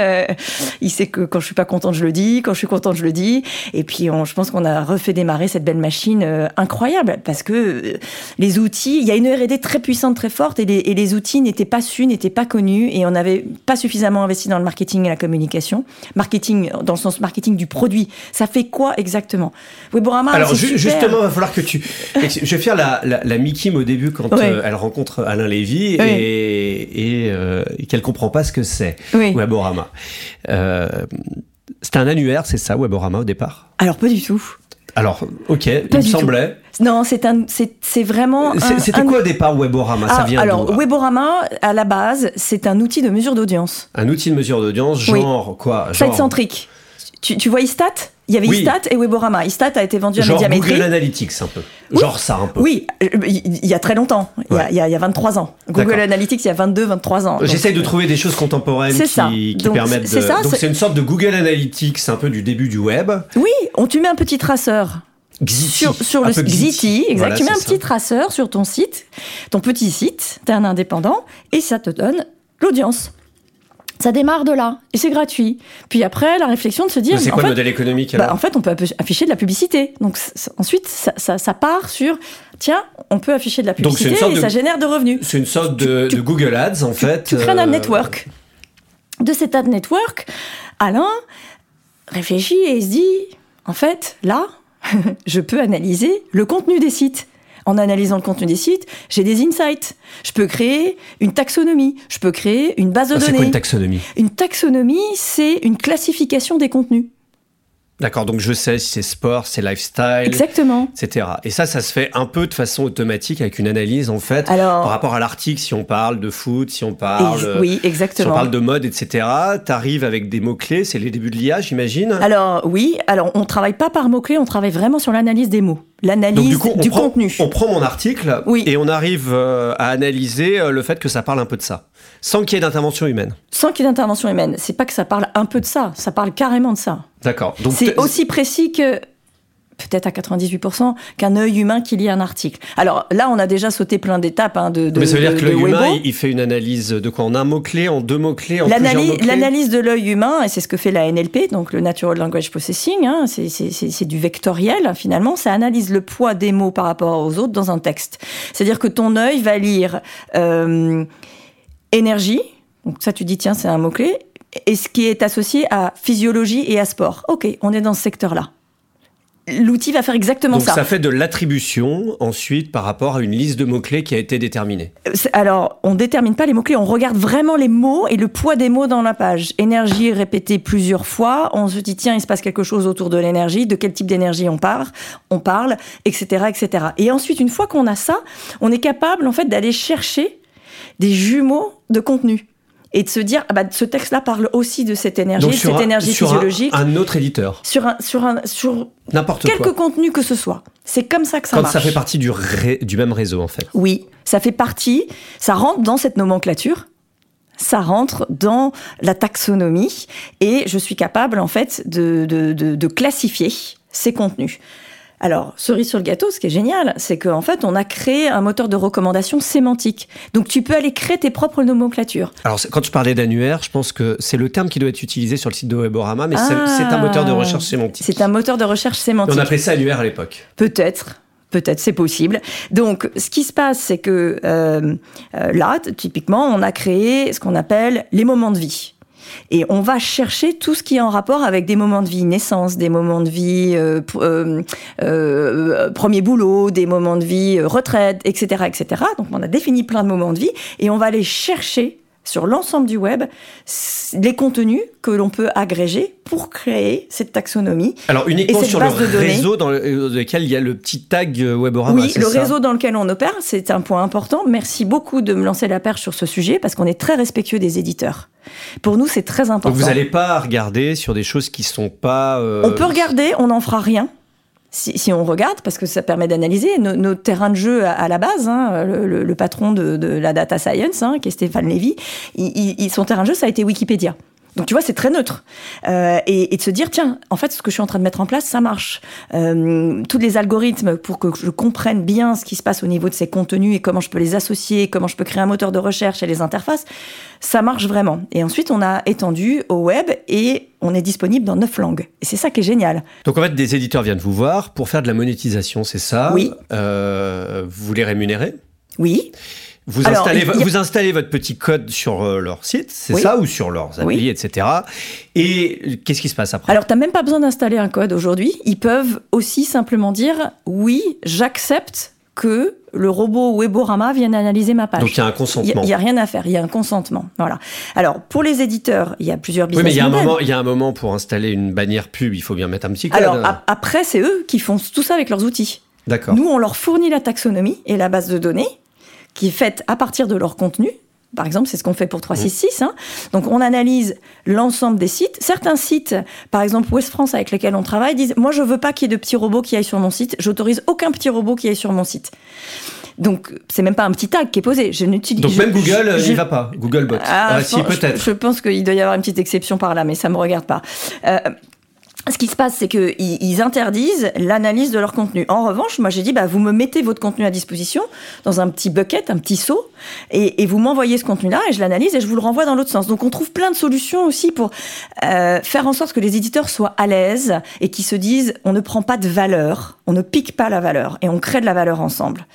il sait que quand je suis pas contente je le dis, quand je suis contente je le dis, et puis je pense qu'on a refait démarrer cette belle machine euh, incroyable parce que euh, les outils, il y a une R&D très puissante, très forte, et les, outils n'étaient pas su, n'étaient pas connus, et on n'avait pas suffisamment investi dans le marketing et la communication. Marketing dans le sens marketing du produit. Ça fait quoi exactement? Weborama. Alors justement, il va falloir que tu. Je vais faire la, la, Mikim au début quand euh, elle rencontre Alain Lévy et, et, qu'elle comprend pas ce que c'est oui. Weborama. C'était un annuaire, c'est ça, Weborama au départ? Alors pas du tout. Alors, ok, il me semblait. Non, c'est un, c'est vraiment. C'était quoi au départ Weborama? Ça ah, vient Alors, Weborama, à la base, c'est un outil de mesure d'audience. Un outil de mesure d'audience, genre quoi? Genre... centrique. Tu, tu vois Istat? Il y avait Istat et Weborama. Istat a été vendu à Genre Google Analytics un peu. Genre ça un peu. Oui, il y a très longtemps. Il, y a, il, y a, 23 ans. Google Analytics, il y a 22, 23 ans. J'essaye de trouver des choses contemporaines qui, qui permettent de... Ça, Donc c'est une sorte de Google Analytics un peu du début du web. Oui, on tu mets un petit traceur. Xiti. Sur, le Xiti, exact. tu mets un petit traceur sur ton site, ton petit site, tu es un indépendant, et ça te donne l'audience. Ça démarre de là et c'est gratuit. Puis après, la réflexion de se dire. C'est quoi le modèle économique bah, En fait, on peut afficher de la publicité. Donc ensuite, ça, part sur tiens, on peut afficher de la publicité et ça génère de revenus. C'est une sorte de, Google Ads en fait. Tu crées un ad network. De cet ad network, Alain réfléchit et se dit en fait, là, je peux analyser le contenu des sites en analysant le contenu des sites, j'ai des insights. Je peux créer une taxonomie, je peux créer une base de données. C'est quoi une taxonomie? Une taxonomie, c'est une classification des contenus. D'accord, donc je sais si c'est sport, c'est lifestyle, Exactement. etc. Et ça, ça se fait un peu de façon automatique avec une analyse en fait par rapport à l'article. Si on parle de foot, si on parle, oui, exactement. Si on parle de mode, etc. T'arrives avec des mots clés. C'est les débuts de l'IA, j'imagine. Alors oui, alors on travaille pas par mots clés, on travaille vraiment sur l'analyse des mots l'analyse du, contenu. On prend mon article et on arrive euh, à analyser euh, le fait que ça parle un peu de ça, sans qu'il y ait d'intervention humaine. Sans qu'il y ait d'intervention humaine. C'est pas que ça parle un peu de ça, ça parle carrément de ça. D'accord. C'est aussi précis que peut-être à 98%, qu'un œil humain qui lit un article. Alors là, on a déjà sauté plein d'étapes hein, de, de, Mais ça veut dire que l'œil humain, il fait une analyse de quoi? En un mot-clé, en deux mots-clés, en plusieurs mots-clés? L'analyse de l'œil humain, et c'est ce que fait la NLP, donc le Natural Language Processing, hein, c'est du vectoriel finalement, ça analyse le poids des mots par rapport aux autres dans un texte. C'est-à-dire que ton œil va lire euh, énergie, donc ça tu dis tiens c'est un mot-clé, et ce qui est associé à physiologie et à sport. Ok, on est dans ce secteur-là l'outil va faire exactement Donc ça. ça fait de l'attribution ensuite par rapport à une liste de mots-clés qui a été déterminée. Alors, on détermine pas les mots-clés, on regarde vraiment les mots et le poids des mots dans la page. Énergie répétée plusieurs fois, on se dit tiens, il se passe quelque chose autour de l'énergie, de quel type d'énergie on parle, on parle, etc., etc. Et ensuite, une fois qu'on a ça, on est capable en fait d'aller chercher des jumeaux de contenu et de se dire ah bah, ce texte-là parle aussi de cette énergie, de cette énergie physiologique. Un, un, autre éditeur. Sur un sur un sur n'importe quelque contenu que ce soit. C'est comme ça que ça Quand marche. ça fait partie du du même réseau en fait. Oui, ça fait partie, ça rentre dans cette nomenclature. Ça rentre dans la taxonomie et je suis capable en fait de, de, de, de classifier ces contenus. Alors, cerise sur le gâteau, ce qui est génial, c'est qu'en fait, on a créé un moteur de recommandation sémantique. Donc, tu peux aller créer tes propres nomenclatures. Alors, quand tu parlais d'annuaire, je pense que c'est le terme qui doit être utilisé sur le site de Weborama, mais c'est un moteur de recherche sémantique. C'est un moteur de recherche sémantique. on appelait ça annuaire à l'époque. Peut-être. Peut-être, c'est possible. Donc, ce qui se passe, c'est que euh, euh, là, typiquement, on a créé ce qu'on appelle les moments de vie. Et on va chercher tout ce qui est en rapport avec des moments de vie, naissance, des moments de vie, euh, euh, euh, premier boulot, des moments de vie, retraite, etc., etc. Donc on a défini plein de moments de vie et on va aller chercher sur l'ensemble du web les contenus que l'on peut agréger pour créer cette taxonomie. Alors uniquement sur le réseau dans lequel il y a le petit tag Weborama. Oui, le réseau dans lequel on opère, c'est un point important. Merci beaucoup de me lancer la perche sur ce sujet parce qu'on est très respectueux des éditeurs. Pour nous, c'est très important. Donc vous n'allez pas regarder sur des choses qui sont pas. Euh, on peut regarder, on n'en fera rien. Si, on regarde, parce que ça permet d'analyser nos, terrains de jeu à, la base, hein, le, patron de, la data science, hein, qui est Stéphane Lévy, son terrain de jeu, ça a été Wikipédia. Donc tu vois, c'est très neutre. Euh, et, de se dire, tiens, en fait, ce que je suis en train de mettre en place, ça marche. Euh, tous les algorithmes pour que je comprenne bien ce qui se passe au niveau de ces contenus et comment je peux les associer, comment je peux créer un moteur de recherche et les interfaces, ça marche vraiment. Et ensuite, on a étendu au web et on est disponible dans neuf langues. Et c'est ça qui est génial. Donc en fait, des éditeurs viennent vous voir pour faire de la monétisation, c'est ça? Oui. Euh, vous les rémunérez? Oui. Vous, installez, vous installez votre petit code sur euh, leur site, c'est ça, ou sur leurs applis, etc. Et qu'est-ce qui se passe après? Alors, tu n'as même pas besoin d'installer un code aujourd'hui. Ils peuvent aussi simplement dire oui, j'accepte que le robot Weborama vienne analyser ma page. Donc il y a un consentement. Il n'y a, rien à faire, il y a un consentement. Voilà. Alors pour les éditeurs, il y a plusieurs business Oui, mais il y a un moment, il y a un moment pour installer une bannière pub, il faut bien mettre un petit code. Alors après, c'est eux qui font tout ça avec leurs outils. D'accord. Nous, on leur fournit la taxonomie et la base de données qui est faite à partir de leur contenu. Par exemple, c'est ce qu'on fait pour 366. Hein. Donc, on analyse l'ensemble des sites. Certains sites, par exemple West France avec lesquels on travaille, disent Moi, je veux pas qu'il y ait de petits robots qui aillent sur mon site. J'autorise aucun petit robot qui aille sur mon site. Donc, c'est même pas un petit tag qui est posé. Je n'utilise. Donc, même Google, il va pas. Googlebot. Ah, ah si, peut-être. Je, pense qu'il doit y avoir une petite exception par là, mais ça me regarde pas. Euh, ce qui se passe, c'est qu'ils ils interdisent l'analyse de leur contenu. En revanche, moi j'ai dit, bah, vous me mettez votre contenu à disposition dans un petit bucket, un petit seau, et, et vous m'envoyez ce contenu-là, et je l'analyse et je vous le renvoie dans l'autre sens. Donc on trouve plein de solutions aussi pour euh, faire en sorte que les éditeurs soient à l'aise et qu'ils se disent, on ne prend pas de valeur, on ne pique pas la valeur, et on crée de la valeur ensemble.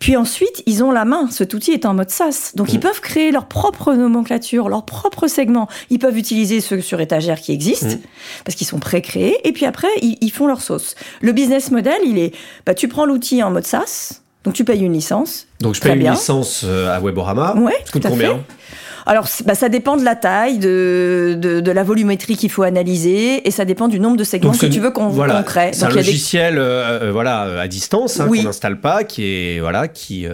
Puis ensuite, ils ont la main, cet outil est en mode SaaS, donc ils mmh. peuvent créer leur propre nomenclature, leur propre segment. Ils peuvent utiliser ceux sur étagère qui existent, mmh. parce qu'ils sont et puis après, ils, font leur sauce. Le business model, il est, bah, tu prends l'outil en mode SaaS, donc tu payes une licence. Donc je paye une licence euh, à Weborama. Ouais, tout à combien alors, bah, ça dépend de la taille, de, de, la volumétrie qu'il faut analyser, et ça dépend du nombre de segments que tu veux qu'on crée. C'est un logiciel, euh, euh, voilà, à distance, hein, qu'on n'installe pas, qui est voilà, qui,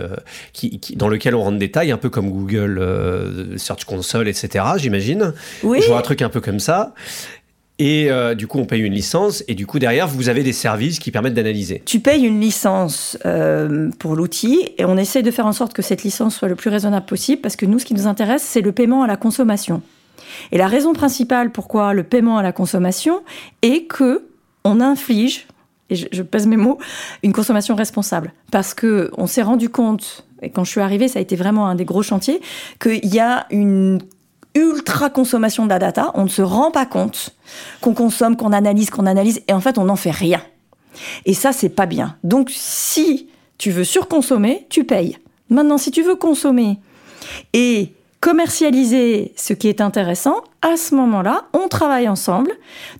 qui, dans lequel on rentre des tailles, un peu comme Google Search Console, etc. J'imagine. Oui. Je vois un truc un peu comme ça. Et euh, du coup, on paye une licence. Et du coup, derrière, vous avez des services qui permettent d'analyser. Tu payes une licence euh, pour l'outil et on essaie de faire en sorte que cette licence soit le plus raisonnable possible parce que nous, ce qui nous intéresse, c'est le paiement à la consommation. Et la raison principale pourquoi le paiement à la consommation est que on inflige, et je, pèse mes mots, une consommation responsable. Parce que on s'est rendu compte, et quand je suis arrivée, ça a été vraiment un des gros chantiers, qu'il y a une ultra consommation de la data, on ne se rend pas compte qu'on consomme, qu'on analyse, qu'on analyse, et en fait on n'en fait rien. Et ça, c'est pas bien. Donc si tu veux surconsommer, tu payes. Maintenant, si tu veux consommer et commercialiser ce qui est intéressant, à ce moment-là, on travaille ensemble,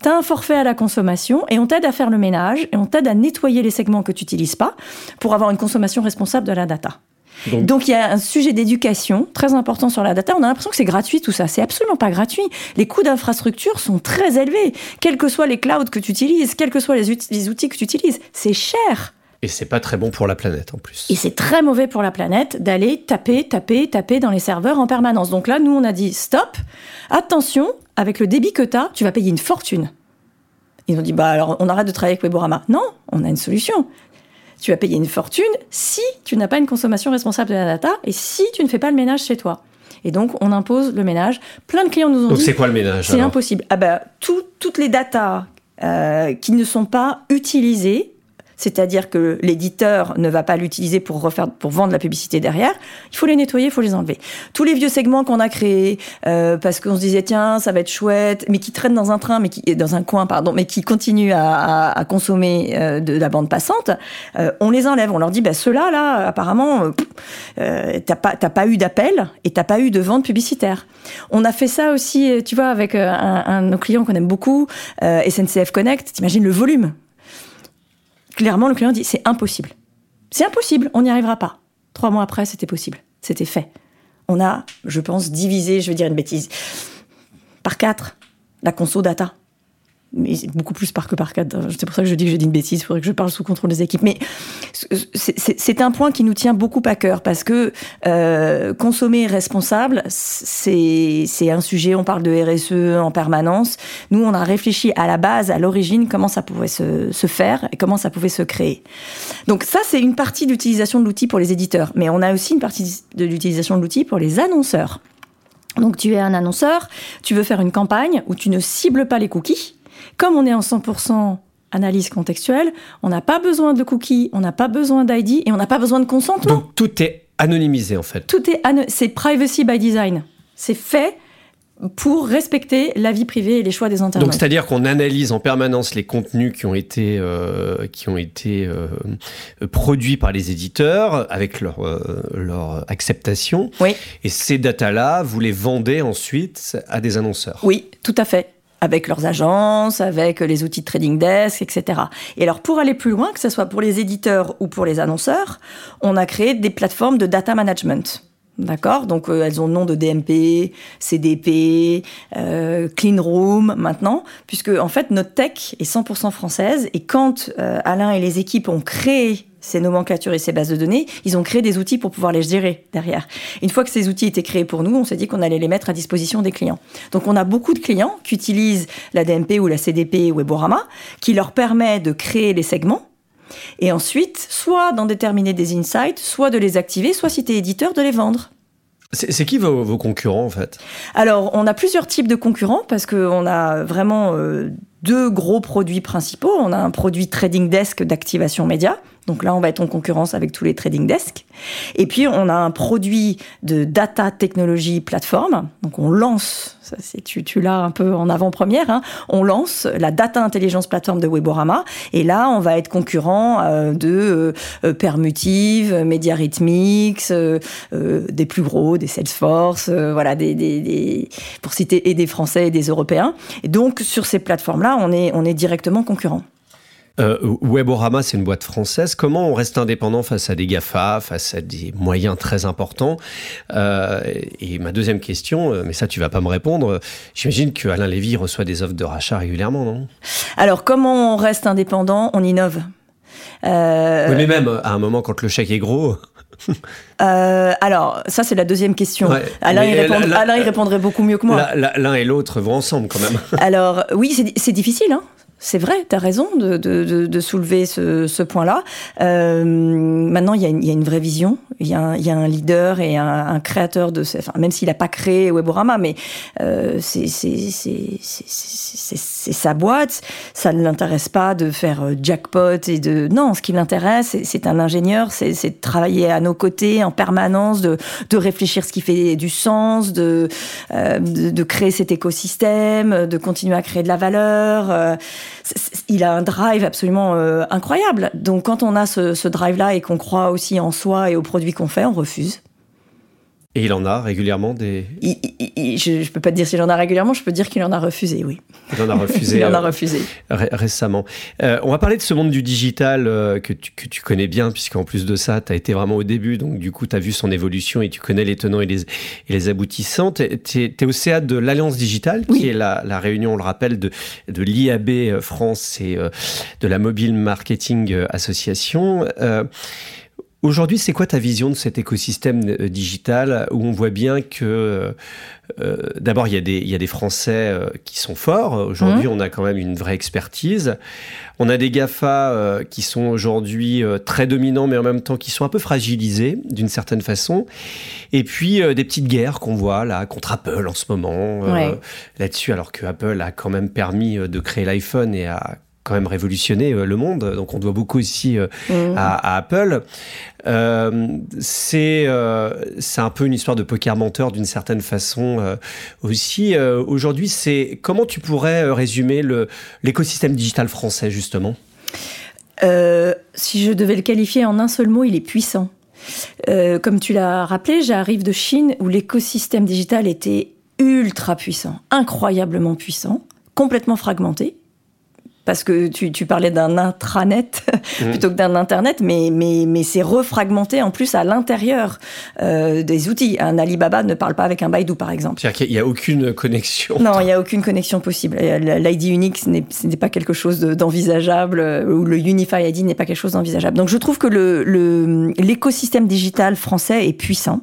tu as un forfait à la consommation et on t'aide à faire le ménage et on t'aide à nettoyer les segments que tu n'utilises pas pour avoir une consommation responsable de la data. Donc, il y a un sujet d'éducation très important sur la data. On a l'impression que c'est gratuit tout ça. C'est absolument pas gratuit. Les coûts d'infrastructure sont très élevés. Quels que soient les clouds que tu utilises, quels que soient les, outils que tu utilises, c'est cher. Et c'est pas très bon pour la planète en plus. Et c'est très mauvais pour la planète d'aller taper, taper, taper dans les serveurs en permanence. Donc là, nous, on a dit stop, attention, avec le débit que tu as, tu vas payer une fortune. Ils ont dit, bah alors on arrête de travailler avec Weborama. Non, on a une solution tu vas payer une fortune si tu n'as pas une consommation responsable de la data et si tu ne fais pas le ménage chez toi. Et donc, on impose le ménage. Plein de clients nous ont donc dit. c'est quoi le ménage C'est impossible. Ah bah, toutes les datas euh, qui ne sont pas utilisées c'est-à-dire que l'éditeur ne va pas l'utiliser pour refaire, pour vendre la publicité derrière. Il faut les nettoyer, il faut les enlever. Tous les vieux segments qu'on a créés euh, parce qu'on se disait tiens ça va être chouette, mais qui traînent dans un train, mais qui dans un coin pardon, mais qui continuent à, à, consommer euh, de la bande passante, euh, on les enlève. On leur dit bah ceux-là là apparemment euh, t'as pas t'as pas eu d'appel et t'as pas eu de vente publicitaire. On a fait ça aussi, tu vois, avec un, un de nos clients qu'on aime beaucoup, SNCF Connect. T'imagines le volume clairement, le client dit c'est impossible. C'est impossible, on n'y arrivera pas. Trois mois après, c'était possible. C'était fait. On a, je pense, divisé, je vais dire une bêtise, par quatre la conso data mais beaucoup plus par que par quatre. C'est pour ça que je dis que j'ai dit une bêtise, il faudrait que je parle sous contrôle des équipes. Mais c'est un point qui nous tient beaucoup à cœur parce que euh, consommer responsable, c'est un sujet, on parle de RSE en permanence. Nous, on a réfléchi à la base, à l'origine, comment ça pouvait se, se, faire et comment ça pouvait se créer. Donc ça, c'est une partie de l'utilisation de l'outil pour les éditeurs. Mais on a aussi une partie de l'utilisation de l'outil pour les annonceurs. Donc tu es un annonceur, tu veux faire une campagne où tu ne cibles pas les cookies, comme on est en 100% analyse contextuelle, on n'a pas besoin de cookies, on n'a pas besoin d'ID et on n'a pas besoin de consentement. Donc tout est anonymisé en fait. Tout est c'est privacy by design. C'est fait pour respecter la vie privée et les choix des internautes. Donc c'est-à-dire qu'on analyse en permanence les contenus qui ont été euh, qui ont été euh, produits par les éditeurs avec leur euh, leur acceptation. Oui. Et ces datas-là, vous les vendez ensuite à des annonceurs. Oui, tout à fait avec leurs agences, avec les outils de trading desk, etc. Et alors pour aller plus loin, que ce soit pour les éditeurs ou pour les annonceurs, on a créé des plateformes de data management. D'accord? Donc euh, elles ont le nom de DMP, CDP, euh, Clean Room maintenant, puisque en fait notre tech est 100% française et quand euh, Alain et les équipes ont créé ces nomenclatures et ces bases de données, ils ont créé des outils pour pouvoir les gérer derrière. Une fois que ces outils étaient créés pour nous, on s'est dit qu'on allait les mettre à disposition des clients. Donc on a beaucoup de clients qui utilisent la DMP ou la CDP ou Eborama, qui leur permet de créer les segments et ensuite, soit d'en déterminer des insights, soit de les activer, soit si tu es éditeur, de les vendre. C'est qui vos, concurrents en fait? Alors, on a plusieurs types de concurrents parce qu'on a vraiment euh, deux gros produits principaux. On a un produit trading desk d'activation média. Donc là, on va être en concurrence avec tous les trading desks. Et puis, on a un produit de data technology plateforme. Donc, on lance, ça, tu, tu l'as un peu en avant-première, hein, on lance la data intelligence plateforme de Weborama. Et là, on va être concurrent euh, de euh, euh Permutive, Mediarhythmics, euh, euh, des plus gros, des Salesforce, voilà, pour citer et des Français et des Européens. Et donc, sur ces plateformes-là, on est, on est directement concurrent. Euh, Weborama, c'est une boîte française. Comment on reste indépendant face à des GAFA, face à des moyens très importants euh, Et ma deuxième question, euh, mais ça tu vas pas me répondre, j'imagine que Alain Lévy reçoit des offres de rachat régulièrement, non? Alors comment on reste indépendant? On innove. Euh... Oui, mais même à un moment quand le chèque est gros. Euh, alors, ça, c'est la deuxième question. Ouais, Alain, il, répond, Alain, il, répondrait beaucoup mieux que moi. L'un et l'autre vont ensemble, quand même. alors, oui, c'est difficile. Hein c'est vrai, tu as raison de, de, de, soulever ce, ce point-là. Euh, maintenant, il y, y, a une vraie vision, il y, a y a un leader et un, un créateur de... Enfin, même s'il n'a pas créé Weborama, mais euh, c'est sa boîte, ça ne l'intéresse pas de faire euh, jackpot et de... Non, ce qui l'intéresse, c'est un ingénieur, c'est de travailler à nos côtés en permanence, de, de réfléchir ce qui fait du sens, de, euh, de, de, créer cet écosystème, de continuer à créer de la valeur. Il a un drive absolument euh, incroyable. Donc quand on a ce, ce drive-là et qu'on croit aussi en soi et aux produits qu'on fait, on refuse. Et il en a régulièrement des. Il, il, je ne peux pas te dire s'il en a régulièrement, je peux dire qu'il en a refusé, oui. Il en a refusé. il en a refusé. Euh, récemment. Euh, on va parler de ce monde du digital euh, que, tu, que, tu, connais bien, puisqu'en plus de ça, tu as été vraiment au début, donc du coup, tu as vu son évolution et tu connais les tenants et les, et les aboutissants. Tu es, au CA de l'Alliance Digitale, oui. qui est la, la, réunion, on le rappelle, de, de l'IAB France et de la Mobile Marketing Association. Aujourd'hui, c'est quoi ta vision de cet écosystème euh, digital où on voit bien que euh, d'abord il y, a des, il y a des Français euh, qui sont forts. Aujourd'hui, mmh. on a quand même une vraie expertise. On a des GAFA euh, qui sont aujourd'hui euh, très dominants, mais en même temps qui sont un peu fragilisés d'une certaine façon. Et puis euh, des petites guerres qu'on voit là contre Apple en ce moment ouais. là-dessus, alors que Apple a quand même permis de créer l'iPhone et a quand même révolutionné le monde, donc on doit beaucoup aussi euh, mmh. à, à, Apple. Euh, c'est euh, c'est un peu une histoire de poker menteur d'une certaine façon euh, aussi. Aujourd'hui, c'est comment tu pourrais résumer l'écosystème digital français justement? Si je devais le qualifier en un seul mot, il est puissant. comme tu l'as rappelé, j'arrive de Chine où l'écosystème digital était ultra puissant, incroyablement puissant, complètement fragmenté parce que tu, tu parlais d'un intranet mmh. plutôt que d'un internet, mais, mais, mais c'est refragmenté en plus à l'intérieur euh, des outils. Un Alibaba ne parle pas avec un Baidu, par exemple. C'est-à-dire qu'il n'y a aucune connexion. Non, il n'y a aucune connexion possible. L'ID unique, ce n'est pas quelque chose d'envisageable, euh, ou le Unify ID n'est pas quelque chose d'envisageable. Donc je trouve que l'écosystème le, digital français est puissant.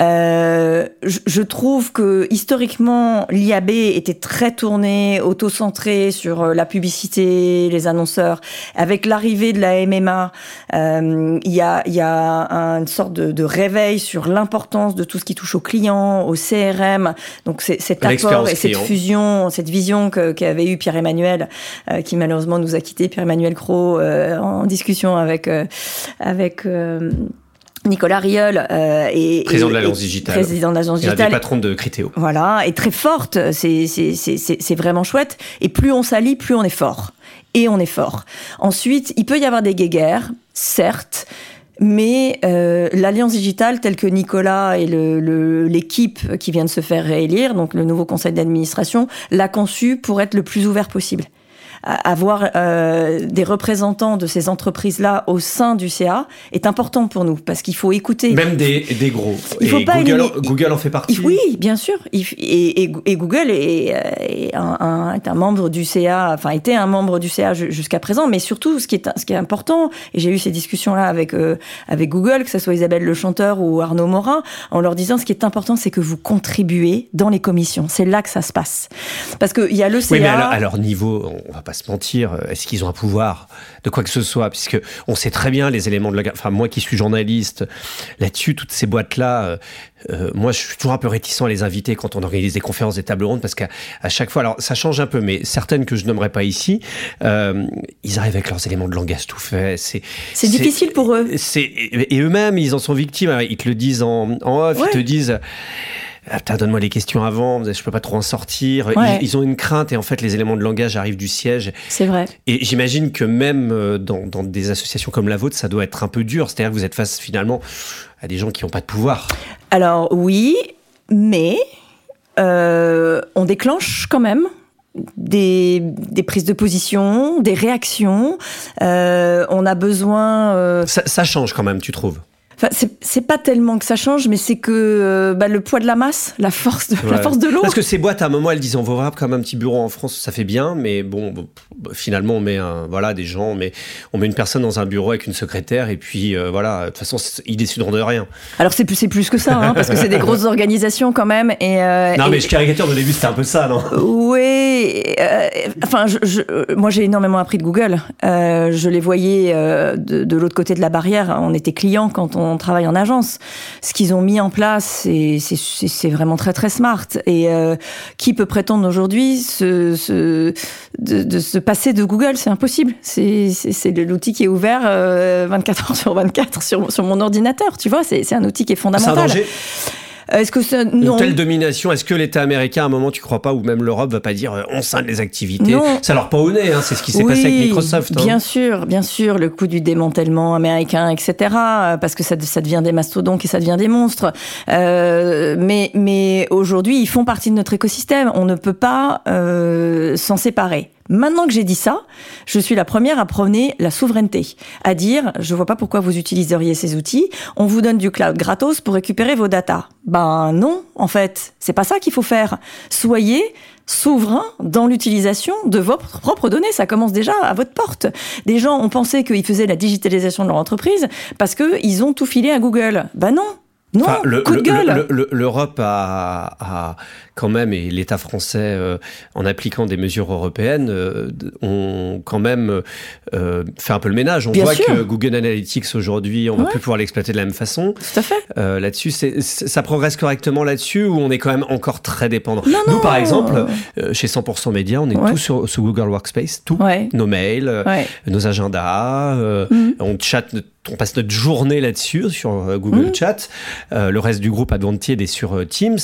Euh, je, je, trouve que historiquement, l'IAB était très tourné, auto-centré sur euh, la publicité, les annonceurs. Avec l'arrivée de la MMA, euh, il y, a, y a une sorte de, de réveil sur l'importance de tout ce qui touche aux clients, au CRM. Donc c'est cet apport et cette fusion, cette vision qu'avait eu Pierre-Emmanuel, euh, qui malheureusement nous a quitté, Pierre-Emmanuel Cros, euh, en discussion avec avec Nicolas Riol euh, est président de l'Alliance Digitale, président de l'Agence Digitale, patronne de Critéo. Voilà, est très forte. C'est vraiment chouette. Et plus on s'allie, plus on est fort. Et on est fort. Ensuite, il peut y avoir des guéguerres, certes. Mais euh, l'Alliance digitale, telle que Nicolas et l'équipe le, qui vient de se faire réélire, donc le nouveau conseil d'administration, l'a conçu pour être le plus ouvert possible avoir euh, des représentants de ces entreprises-là au sein du CA est important pour nous parce qu'il faut écouter. Même des, des gros. Il faut et pas Google, Google en fait partie. Oui, bien sûr. Et, et, et Google est, est, un, un, est, un, membre du CA, enfin était un membre du CA jusqu'à présent, mais surtout ce qui est, ce qui est important, et j'ai eu ces discussions-là avec, euh, avec Google, que ce soit Isabelle Le Chanteur ou Arnaud Morin, en leur disant ce qui est important, c'est que vous contribuez dans les commissions. C'est là que ça se passe. Parce qu'il y a le CA. Oui, mais à leur niveau, on va pas se mentir, euh, est-ce qu'ils ont un pouvoir de quoi que ce soit Puisque on sait très bien les éléments de la... Enfin, moi qui suis journaliste, là-dessus, toutes ces boîtes-là, euh, euh, moi je suis toujours un peu réticent à les inviter quand on organise des conférences, des tables rondes, parce qu'à chaque fois, alors ça change un peu, mais certaines que je nommerai pas ici, ils arrivent avec leurs éléments de langage tout fait. C'est difficile pour eux. Et eux-mêmes, ils en sont victimes. Ils te le disent en, off, ils te disent... Ah, donne-moi les questions avant, je peux pas trop en sortir. Ils, ont une crainte et en fait les éléments de langage arrivent du siège. C'est vrai. Et j'imagine que même euh, dans, des associations comme la vôtre, ça doit être un peu dur. C'est-à-dire que vous êtes face finalement à des gens qui n'ont pas de pouvoir. Alors oui, mais euh, on déclenche quand même des, prises de position, des réactions. Euh, on a besoin. ça, change quand même, tu trouves? Enfin, c'est pas tellement que ça change, mais c'est que euh, bah, le poids de la masse, la force de, la force de l'eau. Parce que ces boîtes, à un moment, elles disent on va comme un petit bureau en France, ça fait bien, mais bon, finalement, on met un, voilà, des gens, mais on met une personne dans un bureau avec une secrétaire, et puis euh, voilà, de toute façon, ils décideront de rien. Alors c'est plus, plus que ça, hein, parce que c'est des grosses organisations quand même. Et, euh, non, mais je caricature, au début, c'était un peu ça, non? Oui, enfin, je, moi j'ai énormément appris de Google. je les voyais de, de l'autre côté de la barrière, on était clients quand on on travaille en agence. Ce qu'ils ont mis en place, c'est vraiment très très smart. Et euh, qui peut prétendre aujourd'hui de, se passer de Google? C'est impossible. C'est l'outil qui est ouvert 24 euh, heures sur 24 sur, sur mon ordinateur. Tu vois, c'est un outil qui est fondamental. Est-ce que ça, non. Une telle domination, est-ce que l'État américain, à un moment, tu crois pas, ou même l'Europe, va pas dire euh, on scinde les activités Ça leur pas au nez, hein, c'est ce qui s'est passé avec Microsoft. Hein. Bien sûr, bien sûr, le coup du démantèlement américain, etc. Euh, parce que ça, ça devient des mastodontes et ça devient des monstres. Euh, mais mais aujourd'hui, ils font partie de notre écosystème. On ne peut pas euh, s'en séparer. Maintenant que j'ai dit ça, je suis la première à prôner la souveraineté, à dire je vois pas pourquoi vous utiliseriez ces outils, on vous donne du cloud gratos pour récupérer vos datas. Ben non, en fait, c'est pas ça qu'il faut faire. Soyez souverain dans l'utilisation de vos propres données. Ça commence déjà à votre porte. Des gens ont pensé qu'ils faisaient la digitalisation de leur entreprise parce qu'ils ont tout filé à Google. Ben non, non, le, coup de gueule. L'Europe a, quand même, et l'État français, euh, en appliquant des mesures européennes, euh, ont quand même euh, fait un peu le ménage. On voit que Google Analytics aujourd'hui, on ne va plus pouvoir l'exploiter de la même façon. Tout à fait. là-dessus, ça progresse correctement là-dessus ou on est quand même encore très dépendant? Nous, par exemple, chez 100% Média, on est tous sur, Google Workspace, tous nos mails, nos agendas, mhm. on chatte on passe notre journée là-dessus, sur euh, Google mmh. Chat. Euh, le reste du groupe Advantier est sur euh, Teams.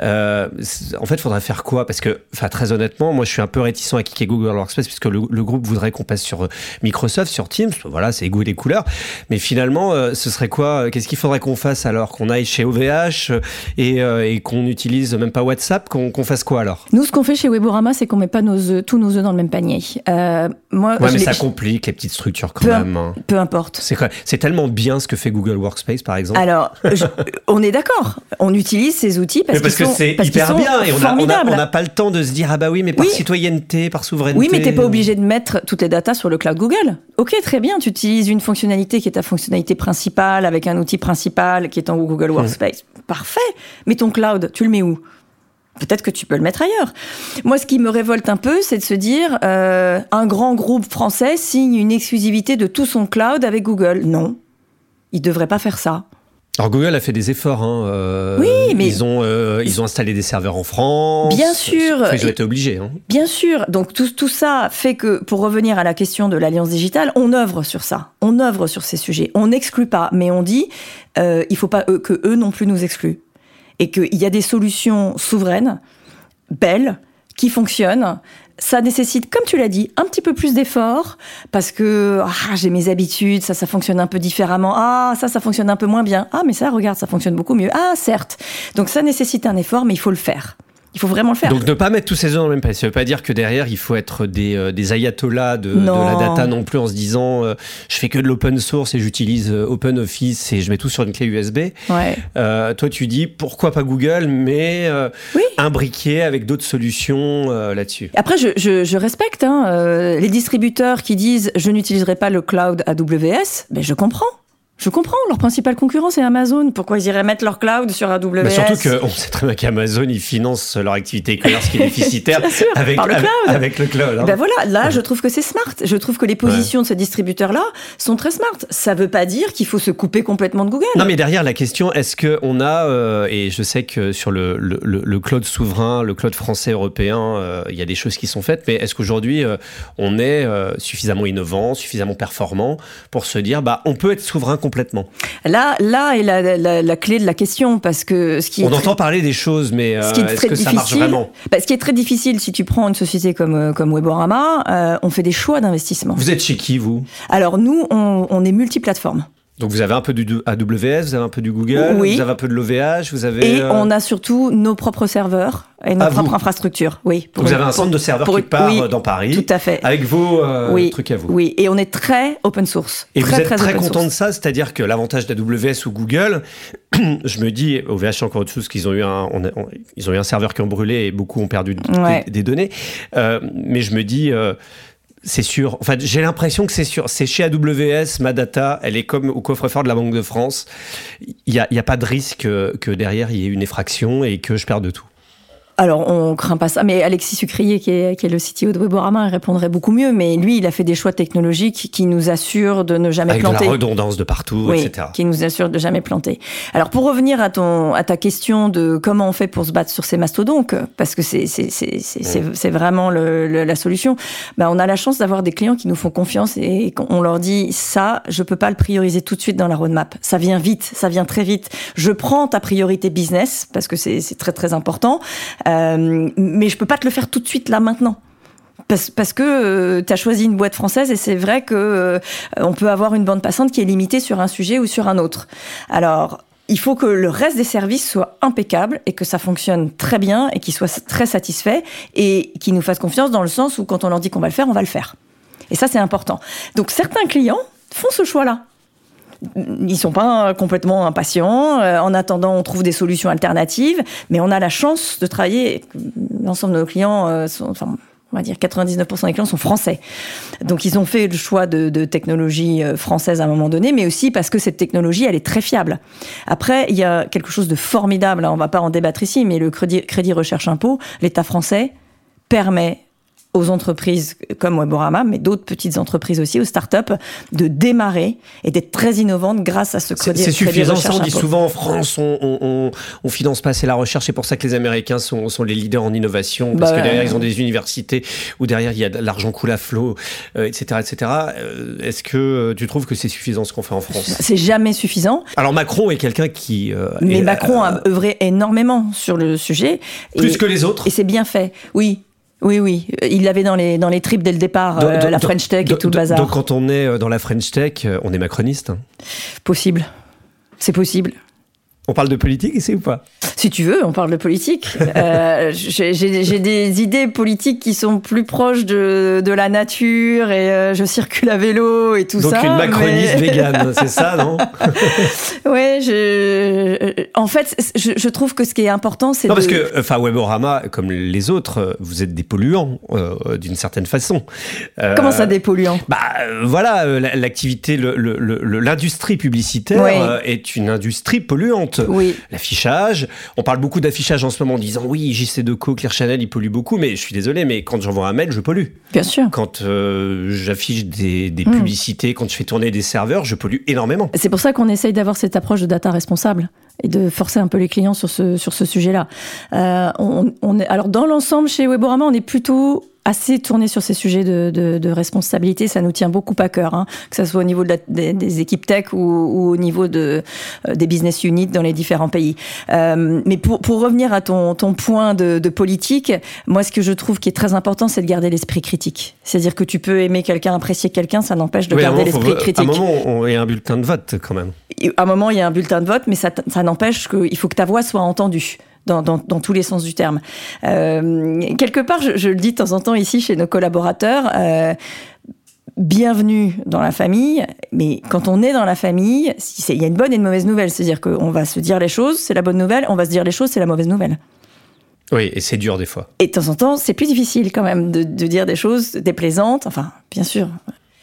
en fait, il faudrait faire quoi? Parce que, très honnêtement, moi, je suis un peu réticent à kicker Google Workspace puisque le, groupe voudrait qu'on passe sur Microsoft, sur Teams. Voilà, c'est goût et les couleurs. Mais finalement, ce serait quoi? Qu'est-ce qu'il faudrait qu'on fasse alors? Qu'on aille chez OVH et, qu'on n'utilise même pas WhatsApp? Qu'on fasse quoi alors? Nous, ce qu'on fait chez Weborama, c'est qu'on met pas nos tous nos œufs dans le même panier. moi, ouais, mais ça complique les petites structures quand même. Hein. Peu importe. C'est quoi? C'est tellement bien ce que fait Google Workspace, par exemple. Alors, on est d'accord. On utilise ces outils parce, parce que c'est hyper bien et on n'a pas le temps de se dire ah bah oui, mais par citoyenneté, par souveraineté. Oui, mais t'es pas obligé de mettre toutes les datas sur le cloud Google. Ok, très bien. Tu utilises une fonctionnalité qui est ta fonctionnalité principale avec un outil principal qui est en Google Workspace. Parfait. Mais ton cloud, tu le mets où? Peut-être que tu peux le mettre ailleurs. Moi, ce qui me révolte un peu, c'est de se dire, euh, un grand groupe français signe une exclusivité de tout son cloud avec Google. Non, il ne devrait pas faire ça. Alors Google a fait des efforts. Hein, euh, oui, mais ils ont euh, ils ont installé des serveurs en France. Bien sûr. ils ont été obligés. Hein. Bien sûr. Donc tout, tout ça fait que pour revenir à la question de l'alliance digitale, on œuvre sur ça. On œuvre sur ces sujets. On n'exclut pas, mais on dit euh, il faut pas que eux non plus nous excluent et qu'il y a des solutions souveraines, belles, qui fonctionnent. Ça nécessite, comme tu l'as dit, un petit peu plus d'effort parce que ah, j'ai mes habitudes, ça, ça fonctionne un peu différemment. Ah, ça, ça fonctionne un peu moins bien. Ah, mais ça, regarde, ça fonctionne beaucoup mieux. Ah, certes. Donc ça nécessite un effort, mais il faut le faire. Il faut vraiment le faire. Donc ne pas mettre tous ces œufs dans le même panier. Ça veut pas dire que derrière il faut être des, euh, des ayatollahs de, de, la data non plus en se disant euh, je fais que de l'open source et j'utilise euh, Open Office et je mets tout sur une clé USB. Ouais. toi tu dis pourquoi pas Google mais oui. imbriquer avec d'autres solutions là-dessus. Après je, je, je respecte hein, les distributeurs qui disent je n'utiliserai pas le cloud AWS, mais je comprends. Je comprends, leur principal concurrent c'est Amazon. Pourquoi ils iraient mettre leur cloud sur AWS Mais Surtout qu'on sait très bien qu'Amazon ils financent leur activité e-commerce qui est déficitaire avec, le cloud. avec, le cloud. Hein. Ben voilà, là je trouve que c'est smart. Je trouve que les positions de ce distributeur-là sont très smart. Ça veut pas dire qu'il faut se couper complètement de Google. Non mais derrière la question, est-ce qu'on a, euh, et je sais que sur le, le, le, cloud souverain, le cloud français européen, euh, il y a des choses qui sont faites, mais est-ce qu'aujourd'hui euh, on est suffisamment innovant, suffisamment performant pour se dire, bah on peut être souverain complètement Là, là est la, clé de la question parce que ce qui on entend parler des choses, mais euh, est-ce que ça marche vraiment? bah, Ce qui est très difficile, si tu prends une société comme euh, comme Weborama, euh, on fait des choix d'investissement. Vous êtes chez qui vous? Alors nous, on, on est multiplateforme. Donc vous avez un peu du AWS, vous avez un peu du Google, vous avez un peu de l'OVH, vous avez... Et on a surtout nos propres serveurs et notre propre infrastructure, oui. vous avez un centre de serveurs qui part dans Paris. Tout à fait. Avec vos euh, trucs à vous. Oui, et on est très open source. Et vous êtes très, content de ça, c'est-à-dire que l'avantage d'AWS ou Google, je me dis, OVH encore autre chose qu'ils ont eu un, ils ont eu un serveur qui ont brûlé et beaucoup ont perdu des, données. Euh, mais je me dis, euh, c'est sûr. Enfin, j'ai l'impression que c'est sûr. C'est chez AWS, ma data, elle est comme au coffre-fort de la Banque de France. Il n'y a, a, pas de risque que derrière il y ait une effraction et que je perde tout. Alors, on craint pas ça. Mais Alexis Sucrier, qui est, qui est le CTO de Weborama, répondrait beaucoup mieux. Mais lui, il a fait des choix technologiques qui nous assurent de ne jamais planter. Avec la redondance de partout, etc. Qui nous assurent de jamais planter. Alors, pour revenir à ton, à ta question de comment on fait pour se battre sur ces mastodontes, parce que c'est, c'est, c'est, c'est, vraiment le, la solution. Ben, on a la chance d'avoir des clients qui nous font confiance et on leur dit ça, je peux pas le prioriser tout de suite dans la roadmap. Ça vient vite, ça vient très vite. Je prends ta priorité business parce que c'est, c'est très très important. Euh, mais je peux pas te le faire tout de suite là maintenant. Parce, que euh, tu as choisi une boîte française et c'est vrai que euh, peut avoir une bande passante qui est limitée sur un sujet ou sur un autre. Alors, il faut que le reste des services soit impeccable et que ça fonctionne très bien et qu'ils soient très satisfaits et qu'ils nous fassent confiance dans le sens où quand on leur dit qu'on va le faire, on va le faire. Et ça, c'est important. Donc, certains clients font ce choix-là ils sont pas complètement impatients. Euh, en attendant, on trouve des solutions alternatives, mais on a la chance de travailler. L'ensemble de nos clients euh, sont, enfin, on va dire 99% des clients sont français. Donc ils ont fait le choix de, de, technologie euh, française à un moment donné, mais aussi parce que cette technologie, elle est très fiable. Après, il y a quelque chose de formidable, hein, on va pas en débattre ici, mais le crédit, crédit recherche impôt, l'État français permet aux entreprises comme Weborama, mais d'autres petites entreprises aussi, aux startups, de démarrer et d'être très innovantes grâce à ce crédit C'est suffisant, ça on dit souvent en France, on, on, on, finance pas assez la recherche, c'est pour ça que les Américains sont, sont les leaders en innovation, parce bah que derrière ils ont des universités où derrière il y a l'argent coule à flot, etc. Euh, etc. Euh, est-ce que euh, tu trouves que c'est suffisant ce qu'on fait en France? C'est jamais suffisant. Alors Macron est quelqu'un qui... mais Macron a œuvré énormément sur le sujet. Plus que les autres Et c'est bien fait, oui. Oui, oui, il l'avait dans les, dans les tripes dès le départ, euh, la French Tech et tout le bazar. Donc quand on est euh, dans la French Tech, euh, on est macroniste Possible. C'est possible. On parle de politique ici ou pas Si tu veux, on parle de politique. Euh, J'ai des idées politiques qui sont plus proches de, de la nature et euh, je circule à vélo et tout ça. Donc une macroniste végane, c'est ça, non je, en fait, je, je, trouve que ce qui est important, c'est. Non, parce que, enfin, Weborama, comme les autres, vous êtes des polluants euh, d'une certaine façon. Euh, Comment ça, des polluants? Bah, voilà, l'activité, l'industrie publicitaire est une industrie polluante. Oui. L'affichage. On parle beaucoup d'affichage en ce moment en disant oui, JC2Co, Claire Chanel, ils polluent beaucoup, mais je suis désolé, mais quand j'envoie un mail, je pollue. Bien sûr. Quand euh, j'affiche des, hmm. publicités, quand je fais tourner des serveurs, je pollue énormément. C'est pour ça qu'on essaye d'avoir cette approche de data responsable et de forcer un peu les clients sur ce, sur ce sujet-là. Euh, on, est, alors, dans l'ensemble, chez Weborama, on est plutôt assez tourné sur ces sujets de, de, de, responsabilité. Ça nous tient beaucoup à cœur, hein, que ce soit au niveau de des, des, équipes tech ou, ou, au niveau de, euh, des business units dans les différents pays. Euh, mais pour, pour, revenir à ton, ton point de, de, politique, moi, ce que je trouve qui est très important, c'est de garder l'esprit critique. C'est-à-dire que tu peux aimer quelqu'un, apprécier quelqu'un, ça n'empêche de garder l'esprit critique. À un moment, il y a un bulletin de vote quand même. À un moment, il y a un bulletin de vote, mais ça, ça n'empêche qu'il faut que ta voix soit entendue dans, dans, dans, tous les sens du terme. Euh, quelque part, je, je, le dis de temps en temps ici chez nos collaborateurs, euh, bienvenue dans la famille, mais quand on est dans la famille, il y a une bonne et une mauvaise nouvelle. C'est-à-dire qu'on va se dire les choses, c'est la bonne nouvelle, on va se dire les choses, c'est la mauvaise nouvelle. Oui, et c'est dur des fois. Et de temps en temps, c'est plus difficile quand même de, de dire des choses déplaisantes. Enfin, bien sûr,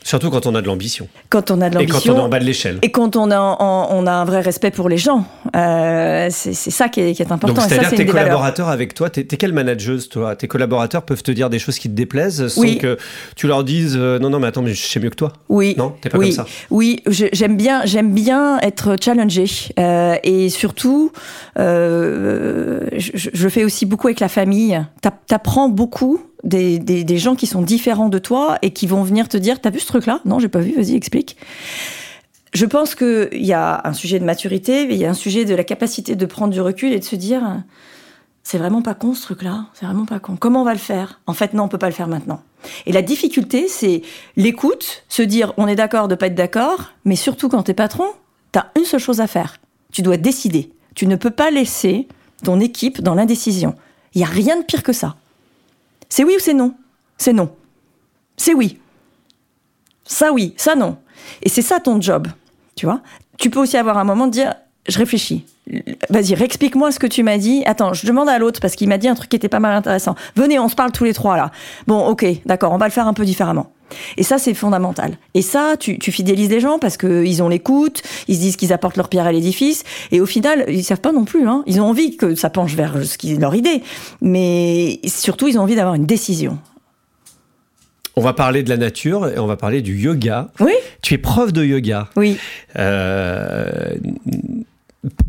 Surtout quand on a de l'ambition. Quand on a de l'ambition. Et quand on est en bas de l'échelle. Et quand on a, on a un vrai respect pour les gens. Euh, c'est ça qui est, qui est important. Donc, c'est-à-dire tes collaborateurs avec toi, t'es es quelle manageuse, toi? Tes collaborateurs peuvent te dire des choses qui te déplaisent sans que tu leur dises euh, non, non, mais attends, mais je sais mieux que toi. Oui. Non, t'es pas oui. comme ça. Oui, j'aime bien, bien être challengée. Euh, et surtout, euh, je, je, fais aussi beaucoup avec la famille. T'apprends beaucoup des, des, gens qui sont différents de toi et qui vont venir te dire T'as vu ce truc-là? Non, j'ai pas vu, vas-y, explique. Je pense qu'il y a un sujet de maturité, il y a un sujet de la capacité de prendre du recul et de se dire C'est vraiment pas con ce truc-là, c'est vraiment pas con. Comment on va le faire? En fait, non, on peut pas le faire maintenant. Et la difficulté, c'est l'écoute, se dire On est d'accord de pas être d'accord, mais surtout quand t'es patron, t'as une seule chose à faire tu dois décider. Tu ne peux pas laisser ton équipe dans l'indécision. Il y a rien de pire que ça. C'est oui ou c'est non? C'est non. C'est oui. Ça oui, ça non. Et c'est ça ton job, tu vois? Tu peux aussi avoir un moment de dire, je réfléchis. Vas-y, réexplique-moi ce que tu m'as dit. Attends, je demande à l'autre parce qu'il m'a dit un truc qui était pas mal intéressant. Venez, on se parle tous les trois là. Bon, ok, d'accord, on va le faire un peu différemment. Et ça, c'est fondamental. Et ça, tu, tu fidélises les gens parce qu'ils ont l'écoute, ils se disent qu'ils apportent leur pierre à l'édifice. Et au final, ils savent pas non plus. Hein. Ils ont envie que ça penche vers ce qui est leur idée. Mais surtout, ils ont envie d'avoir une décision. On va parler de la nature et on va parler du yoga. Oui. Tu es prof de yoga. Oui. Euh,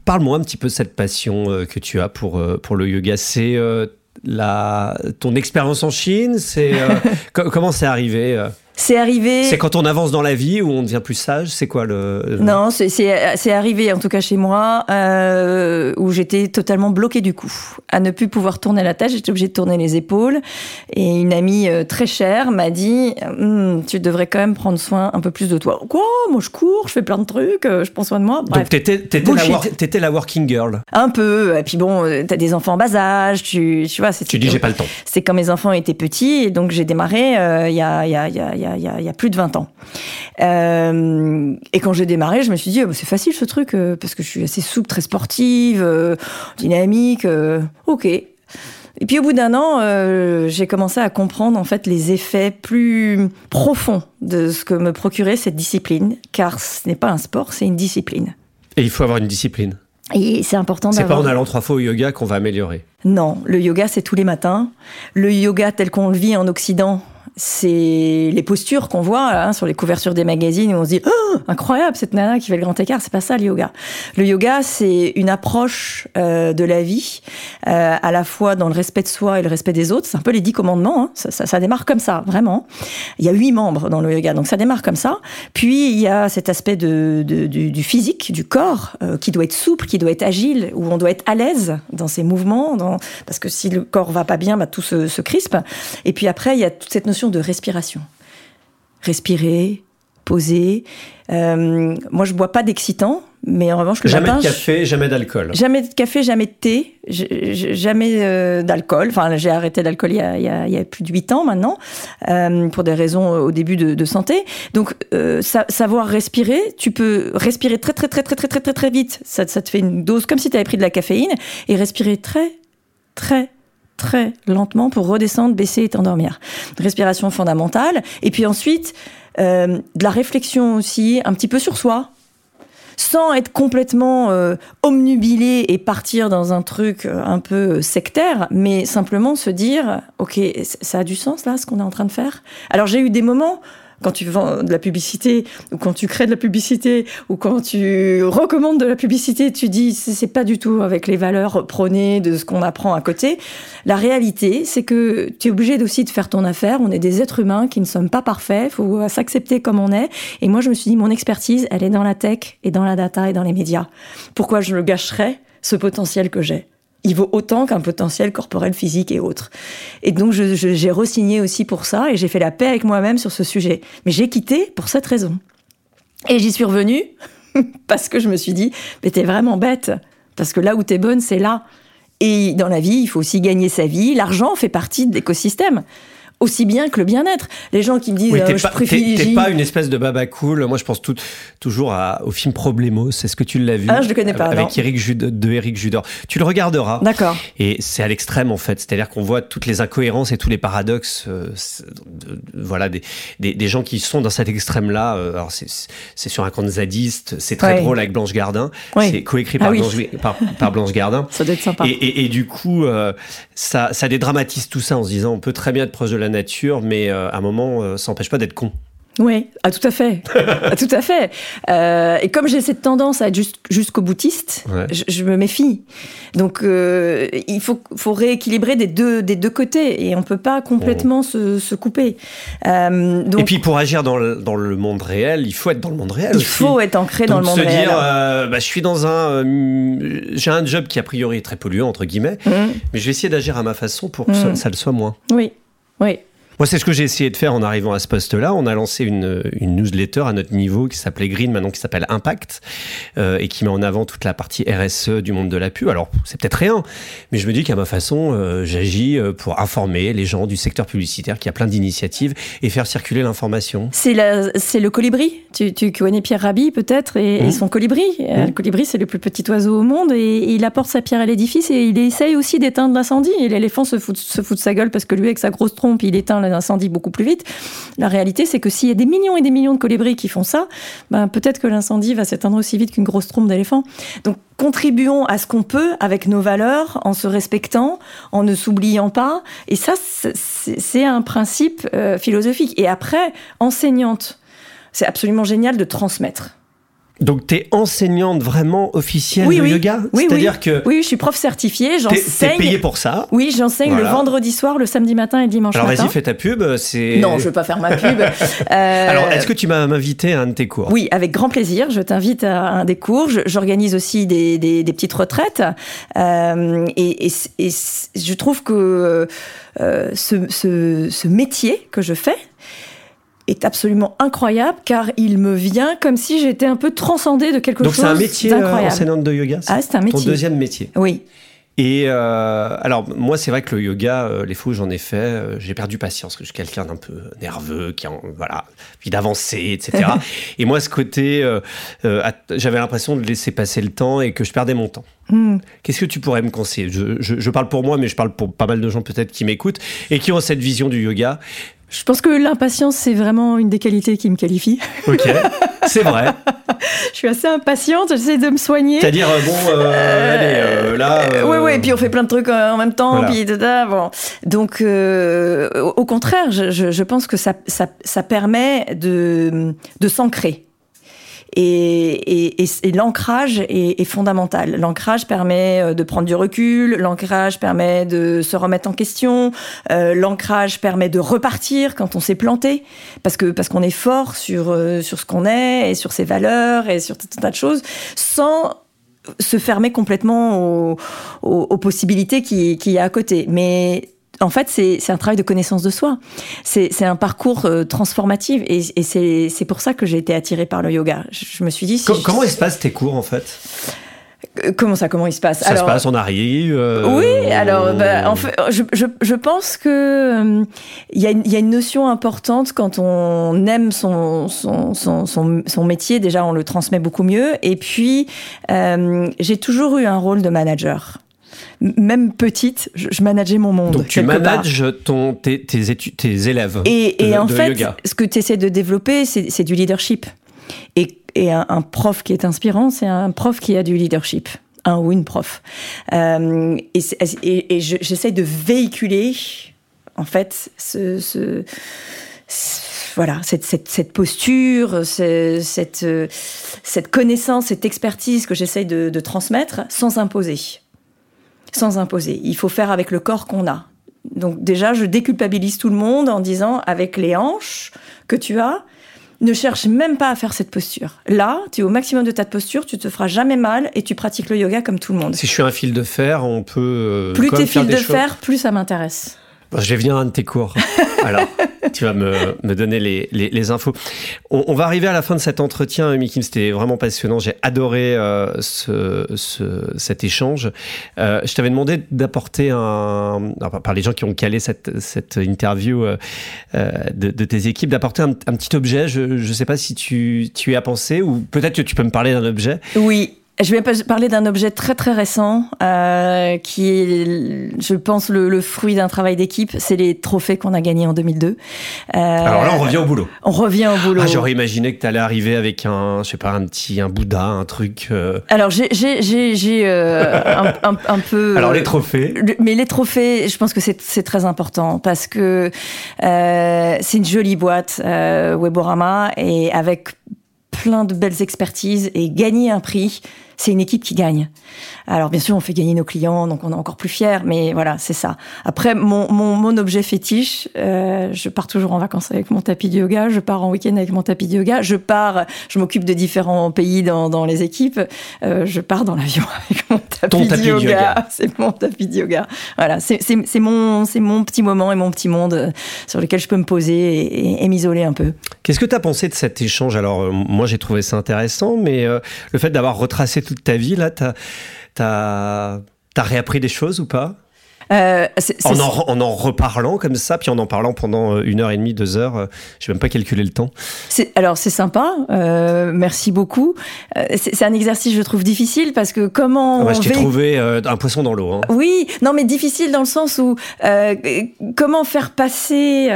Parle-moi un petit peu de cette passion euh, que tu as pour, euh, pour le yoga. C'est euh, la, ton expérience en Chine? C'est comment c'est arrivé c'est arrivé. C'est quand on avance dans la vie où on devient plus sage C'est quoi le. Non, c'est arrivé, en tout cas chez moi, euh, où j'étais totalement bloquée du coup. À ne plus pouvoir tourner la tête, j'étais obligée de tourner les épaules. Et une amie euh, très chère m'a dit hm, Tu devrais quand même prendre soin un peu plus de toi. Quoi? Moi, je cours, je fais plein de trucs, euh, je prends soin de moi. Bref, Donc, t'étais la, la, working girl Un peu. Et puis bon, t'as des enfants en bas âge, tu, tu vois. Tu dis J'ai pas le temps. C'est quand mes enfants étaient petits, et donc j'ai démarré il y a, y a, y a il y, a, plus de 20 ans. Euh, et quand j'ai démarré, je me suis dit, oh, c'est facile ce truc, euh, parce que je suis assez souple, très sportive, euh, dynamique, ok. Et puis au bout d'un an, j'ai commencé à comprendre en fait les effets plus profonds de ce que me procurait cette discipline, car ce n'est pas un sport, c'est une discipline. Et il faut avoir une discipline. Et c'est important C'est pas en allant trois fois au yoga qu'on va améliorer. Non, le yoga c'est tous les matins. Le yoga tel qu'on le vit en Occident, c'est les postures qu'on voit hein, sur les couvertures des magazines où on se dit oh, incroyable cette nana qui fait le grand écart c'est pas ça le yoga. Le yoga c'est une approche euh, de la vie euh, à la fois dans le respect de soi et le respect des autres. C'est un peu les dix commandements hein. ça, démarre comme ça vraiment. Il y a huit membres dans le yoga donc ça démarre comme ça. Puis il y a cet aspect de, du, physique du corps euh, qui doit être souple qui doit être agile où on doit être à l'aise dans ses mouvements parce que si le corps va pas bien bah, tout se, se crispe. Et puis après il y a toute cette notion de respiration. Respirer, poser. Euh, moi, je bois pas d'excitant, mais en revanche, le jamais de café, jamais d'alcool. Jamais de café, jamais de thé, jamais euh, d'alcool. Enfin, j'ai arrêté l'alcool il, y a plus de 8 ans maintenant, euh, pour des raisons au début de, santé. Donc, savoir respirer, tu peux respirer très, très, très, très, très, très, très, très vite. Ça, ça te fait une dose comme si tu avais pris de la caféine, et respirer très, très, très lentement pour redescendre, baisser et t'endormir. Respiration fondamentale. Et puis ensuite, euh, de la réflexion aussi, un petit peu sur soi, sans être complètement euh, omnubilé et partir dans un truc euh, un peu sectaire, mais simplement se dire, ok, ça a du sens là, ce qu'on est en train de faire? Alors j'ai eu des moments quand tu vends de la publicité ou quand tu crées de la publicité ou quand tu recommandes de la publicité, tu dis c'est pas du tout avec les valeurs prônées de ce qu'on apprend à côté. La réalité, c'est que tu es obligé aussi de faire ton affaire. On est des êtres humains qui ne sommes pas parfaits. Faut s'accepter comme on est. Et moi, je me suis dit mon expertise, elle est dans la tech et dans la data et dans les médias. Pourquoi je le gâcherais ce potentiel que j'ai? Vaut autant qu'un potentiel corporel, physique et autres. Et donc, j'ai je, re-signé aussi pour ça et j'ai fait la paix avec moi-même sur ce sujet. Mais j'ai quitté pour cette raison. Et j'y suis revenue parce que je me suis dit, mais t'es vraiment bête. Parce que là où t'es bonne, c'est là. Et dans la vie, il faut aussi gagner sa vie. L'argent fait partie de l'écosystème. Aussi bien que le bien-être. Les gens qui me disent, Oui, t'es euh, pas, t'es- privilégie. t'es pas une espèce de baba cool. Moi, je pense tout- toujours à- au film Problemos. Est-ce que tu l'as vu Ah, je le connais pas, Avec non. Eric Jude, de Eric Judor. Tu le regarderas. D'accord. Et c'est à l'extrême en fait, c'est-à-dire qu'on voit toutes les incohérences et tous les paradoxes, euh, voilà, des, des, des gens qui sont dans cet extrême-là. euh, alors c'est c'est sur un compte zadiste, c'est très Ouais. drôle avec Blanche Gardin, c'est coécrit Ah par, oui. Blanche, par, par Blanche Gardin. Ça doit être sympa. Et, et- et du coup, euh, ça, ça dédramatise tout ça en se disant on peut très bien être proche de la nature, mais euh, à un moment, euh, ça n'empêche pas d'être con. Oui, ah, tout à fait. Ah, tout à fait. Euh, et comme j'ai cette tendance à être juste- jusqu'au boutiste, Ouais. je, je me méfie. Donc, euh, il faut, faut rééquilibrer des deux, des deux côtés et on peut pas complètement se, se couper. Euh, donc, et puis pour agir dans le, dans le monde réel, il faut être dans le monde réel il aussi. faut être ancré dans le monde se réel. dire, bah, je suis dans un, j'ai un job qui a priori est très polluant entre guillemets, Mmh. mais je vais essayer d'agir à ma façon pour que ça, ça le soit moins. Oui, oui. Moi, c'est ce que j'ai essayé de faire en arrivant à ce poste-là. On a lancé une, une newsletter à notre niveau qui s'appelait Green, maintenant qui s'appelle Impact, euh, et qui met en avant toute la partie RSE du monde de la pub. Alors, c'est peut-être rien, mais je me dis qu'à ma façon, euh, j'agis euh, pour informer les gens du secteur publicitaire qui a plein d'initiatives et faire circuler l'information. C'est le colibri. Tu, tu connais Pierre Rabhi peut-être et, et Mhm. son colibri. Euh, Le colibri, c'est le plus petit oiseau au monde et, il apporte sa pierre à l'édifice et il essaye aussi d'éteindre l'incendie. Et l'éléphant se fout, se fout de sa gueule parce que lui, avec sa grosse trompe, il éteint l'incendie beaucoup plus vite. La réalité, c'est que s'il y a des millions et des millions de colibris qui font ça, ben, peut-être que l'incendie va s'éteindre aussi vite qu'une grosse trompe d'éléphant. Donc, contribuons à ce qu'on peut avec nos valeurs, en se respectant, en ne s'oubliant pas. Et ça, c'est un principe euh, philosophique. Et après, enseignante, c'est absolument génial de transmettre. Donc, tu es enseignante vraiment officielle Oui, de oui. yoga? Oui, C'est-à-dire oui. que Oui, je suis prof certifiée, t'es t'es j'enseigne. payé pour ça? Oui, j'enseigne Voilà. le vendredi soir, le samedi matin et le dimanche Alors, matin. vas-y, fais ta pub. Non, je veux pas faire ma pub. Euh, Alors, est-ce que tu m'as invité à un de tes cours? Oui, avec grand plaisir. Je t'invite à un des cours. J'organise aussi des, des- des petites retraites. Euh, et, je trouve que euh, ce, ce- ce métier que je fais est absolument incroyable car il me vient comme si j'étais un peu transcendée de quelque Donc, chose c'est un métier euh, enseignante de yoga Ah, c'est un Ton métier. deuxième métier. Oui. Et euh, alors moi c'est vrai que le yoga, euh, les fois où j'en ai fait, euh, j'ai perdu patience, que je suis quelqu'un d'un peu nerveux, qui a voilà envie d'avancer, etc. et moi ce côté, j'avais l'impression de laisser passer le temps et que je perdais mon temps. Hmm. Qu'est-ce que tu pourrais me conseiller? Je, je- je parle pour moi, mais je parle pour pas mal de gens peut-être qui m'écoutent et qui ont cette vision du yoga. Je pense que l'impatience, c'est vraiment une des qualités qui me qualifie. Ok, c'est vrai. Je suis assez impatiente, j'essaie de me soigner. C'est-à-dire euh, bon, euh, allez, euh, là. Euh, euh, ouais, et puis on fait plein de trucs euh, en même temps, Voilà. puis tata, bon. Donc, euh, au contraire, je, je- je pense que ça, ça, ça permet de, de s'ancrer. Et, et, et- l'ancrage est, est fondamental. L'ancrage permet euh, de prendre du recul, l'ancrage permet de se remettre en question, euh, l'ancrage permet de repartir quand on s'est planté, parce que parce qu'on est fort sur euh, sur ce qu'on est et sur ses valeurs et sur tout un tas de choses, sans se fermer complètement aux, aux- possibilités qui- qu'il y a à côté. Mais en fait, c'est un travail de connaissance de soi. C'est un parcours euh, transformatif et, et c'est pour ça que j'ai été attirée par le yoga. Je, je me suis dit... si co- je- comment se passent tes cours en fait? Euh, Comment ça Comment il se passe? Ça se passe, on arrive. euh, oui, alors on- bah, en fait, je, je, je pense que euh, il y, a une- il y a une notion importante quand on aime son, son, son, son, son métier. Déjà, on le transmet beaucoup mieux. Et puis, j'ai toujours eu un rôle de manager. Même petite, je, je manageais mon monde. Donc tu manages ton, tes, tes, études, tes élèves Et, en de fait, yoga. ce que tu essaies de développer, c'est du leadership. Et, et un, un prof qui est inspirant, c'est un prof qui a du leadership. Un ou une prof. Euh, et je- j'essaie de véhiculer, en fait, ce, ce- ce- voilà, cette, cette, cette posture, ce- cette, euh, cette connaissance, cette expertise que j'essaie de, de transmettre sans imposer. Sans imposer. Il faut faire avec le corps qu'on a. Donc déjà, je déculpabilise tout le monde en disant, avec les hanches que tu as, ne cherche même pas à faire cette posture. Là, tu es au maximum de ta posture, tu te feras jamais mal et tu pratiques le yoga comme tout le monde. Si je suis un fil de fer, on peut. euh, Plus t'es fil de fer, plus ça m'intéresse. Bon, je vais venir à un de tes cours. Alors, tu vas me, me donner les, les, les infos. On, on, va arriver à la fin de cet entretien, Mikim. C'était vraiment passionnant. J'ai adoré euh, ce, ce, cet échange. Euh, je t'avais demandé d'apporter un, par les gens qui ont calé cette, cette interview euh, de, de, tes équipes, d'apporter un, un, petit objet. Je ne sais pas si tu, tu y as pensé ou peut-être que tu peux me parler d'un objet. Oui, je vais parler d'un objet très très récent euh, qui est, je pense, le, le fruit d'un travail d'équipe. C'est les trophées qu'on a gagnés en 2002. Euh, Alors là, on revient au boulot. On revient au boulot. Ah, J'aurais imaginé que tu allais arriver avec un, je sais pas, un petit, un Bouddha, un truc. Euh... Alors j'ai j'ai euh, un, un, un, peu. Alors les trophées. mais les trophées, je pense que c'est très important parce que euh, c'est une jolie boîte euh, Weborama et avec plein de belles expertises et gagner un prix c'est une équipe qui gagne. Alors bien sûr, on fait gagner nos clients, donc on est encore plus fiers, mais voilà, c'est ça. Après, mon, mon, mon objet fétiche, euh, je pars toujours en vacances avec mon tapis de yoga, je pars en week-end avec mon tapis de yoga, je pars, je m'occupe de différents pays dans, dans les équipes, euh, je pars dans l'avion avec mon tapis, tapis de yoga. yoga. C'est mon tapis de yoga. Voilà, c'est mon, mon petit moment et mon petit monde euh, sur lequel je peux me poser et, et, et m'isoler un peu. Qu'est-ce que tu as pensé de cet échange? Alors, euh, moi, j'ai trouvé ça intéressant, mais euh, le fait d'avoir retracé toute ta vie, là, as, réappris des choses ou pas? Euh, en, en, en, en, reparlant comme ça, puis en en parlant pendant une heure et demie, deux heures, je n'ai même pas calculé le temps. Alors c'est sympa, euh, merci beaucoup. Euh, c'est un exercice je trouve difficile parce que comment... Ouais, je t'ai trouvé euh, un poisson dans l'eau. Hein. Oui, non mais difficile dans le sens où euh, comment faire passer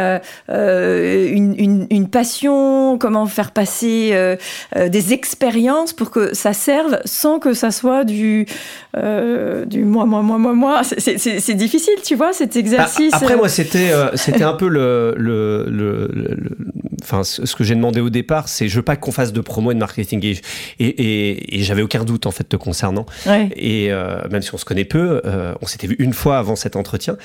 une, une, une, passion, comment faire passer des expériences pour que ça serve sans que ça soit du, du moi, moi, moi, moi, moi. C'est difficile, tu vois, cet exercice. Après, moi, c'était euh, c'était un peu le, le, le, le enfin, ce que j'ai demandé au départ, c'est je veux pas qu'on fasse de promo et de marketing. Et, et, et, et j'avais aucun doute, en fait, te concernant. Ouais. Et euh, même si on se connaît peu, euh, on s'était vu une fois avant cet entretien.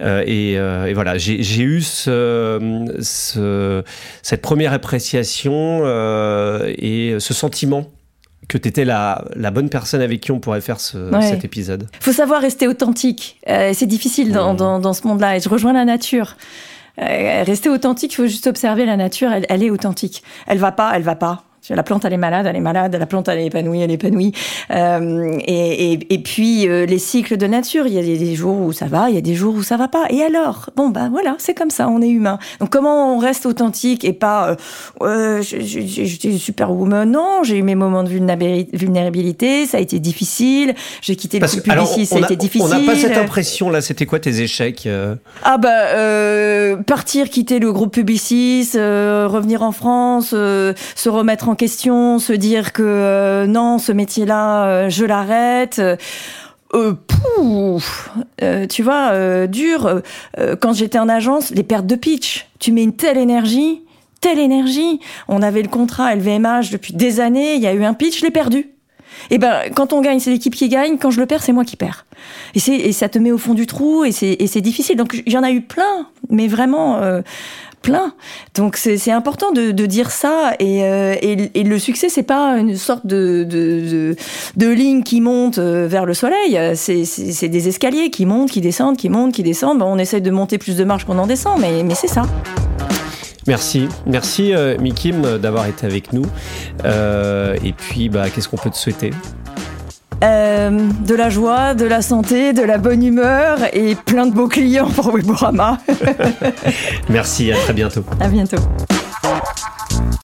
Euh, et, et, voilà, j'ai eu ce, ce, cette première appréciation et ce sentiment que tu étais la, la, bonne personne avec qui on pourrait faire ce, ouais. cet épisode. Il faut savoir rester authentique. Euh, c'est difficile dans, mmh. dans, dans ce monde-là. Et je rejoins la nature. Euh, rester authentique, il faut juste observer la nature. Elle, elle est authentique. Elle va pas, elle va pas. La plante, elle est malade, elle est malade. La plante, elle est épanouie, elle est épanouie. Euh, et, et, et, puis, euh, les cycles de nature, il y a des jours où ça va, il y a des jours où ça va pas. Et alors? Bon, ben voilà, c'est comme ça, on est humain. Donc, comment on reste authentique et pas euh, j'étais superwoman Non, j'ai eu mes moments de vulnérabilité, ça a été difficile. J'ai quitté Parce le publiciste, ça a, été difficile. On n'a pas cette impression-là. C'était quoi tes échecs Ah, bah, partir, quitter le groupe Publicis, euh, revenir en France, se remettre en question, se dire que euh, non, ce métier-là, euh, je l'arrête. Euh, pouf, tu vois, dur. quand j'étais en agence, les pertes de pitch. Tu mets une telle énergie, telle énergie. On avait le contrat LVMH depuis des années. Il y a eu un pitch, je l'ai perdu. Et ben, quand on gagne, c'est l'équipe qui gagne. Quand je le perds, c'est moi qui perds. Et, et ça te met au fond du trou et c'est difficile. Donc, il y en a eu plein, mais vraiment plein. Donc c'est important de, dire ça et, euh, et, le succès c'est pas une sorte de, ligne qui monte euh, vers le soleil. C'est des escaliers qui montent, qui descendent, qui montent, qui descendent. On essaie de monter plus de marches qu'on en descend, mais, c'est ça. Merci, merci euh, Mikim d'avoir été avec nous. Et puis, bah, qu'est-ce qu'on peut te souhaiter? Euh, de la joie, de la santé, de la bonne humeur et plein de beaux clients pour Wiborama. Merci, à très bientôt. À bientôt.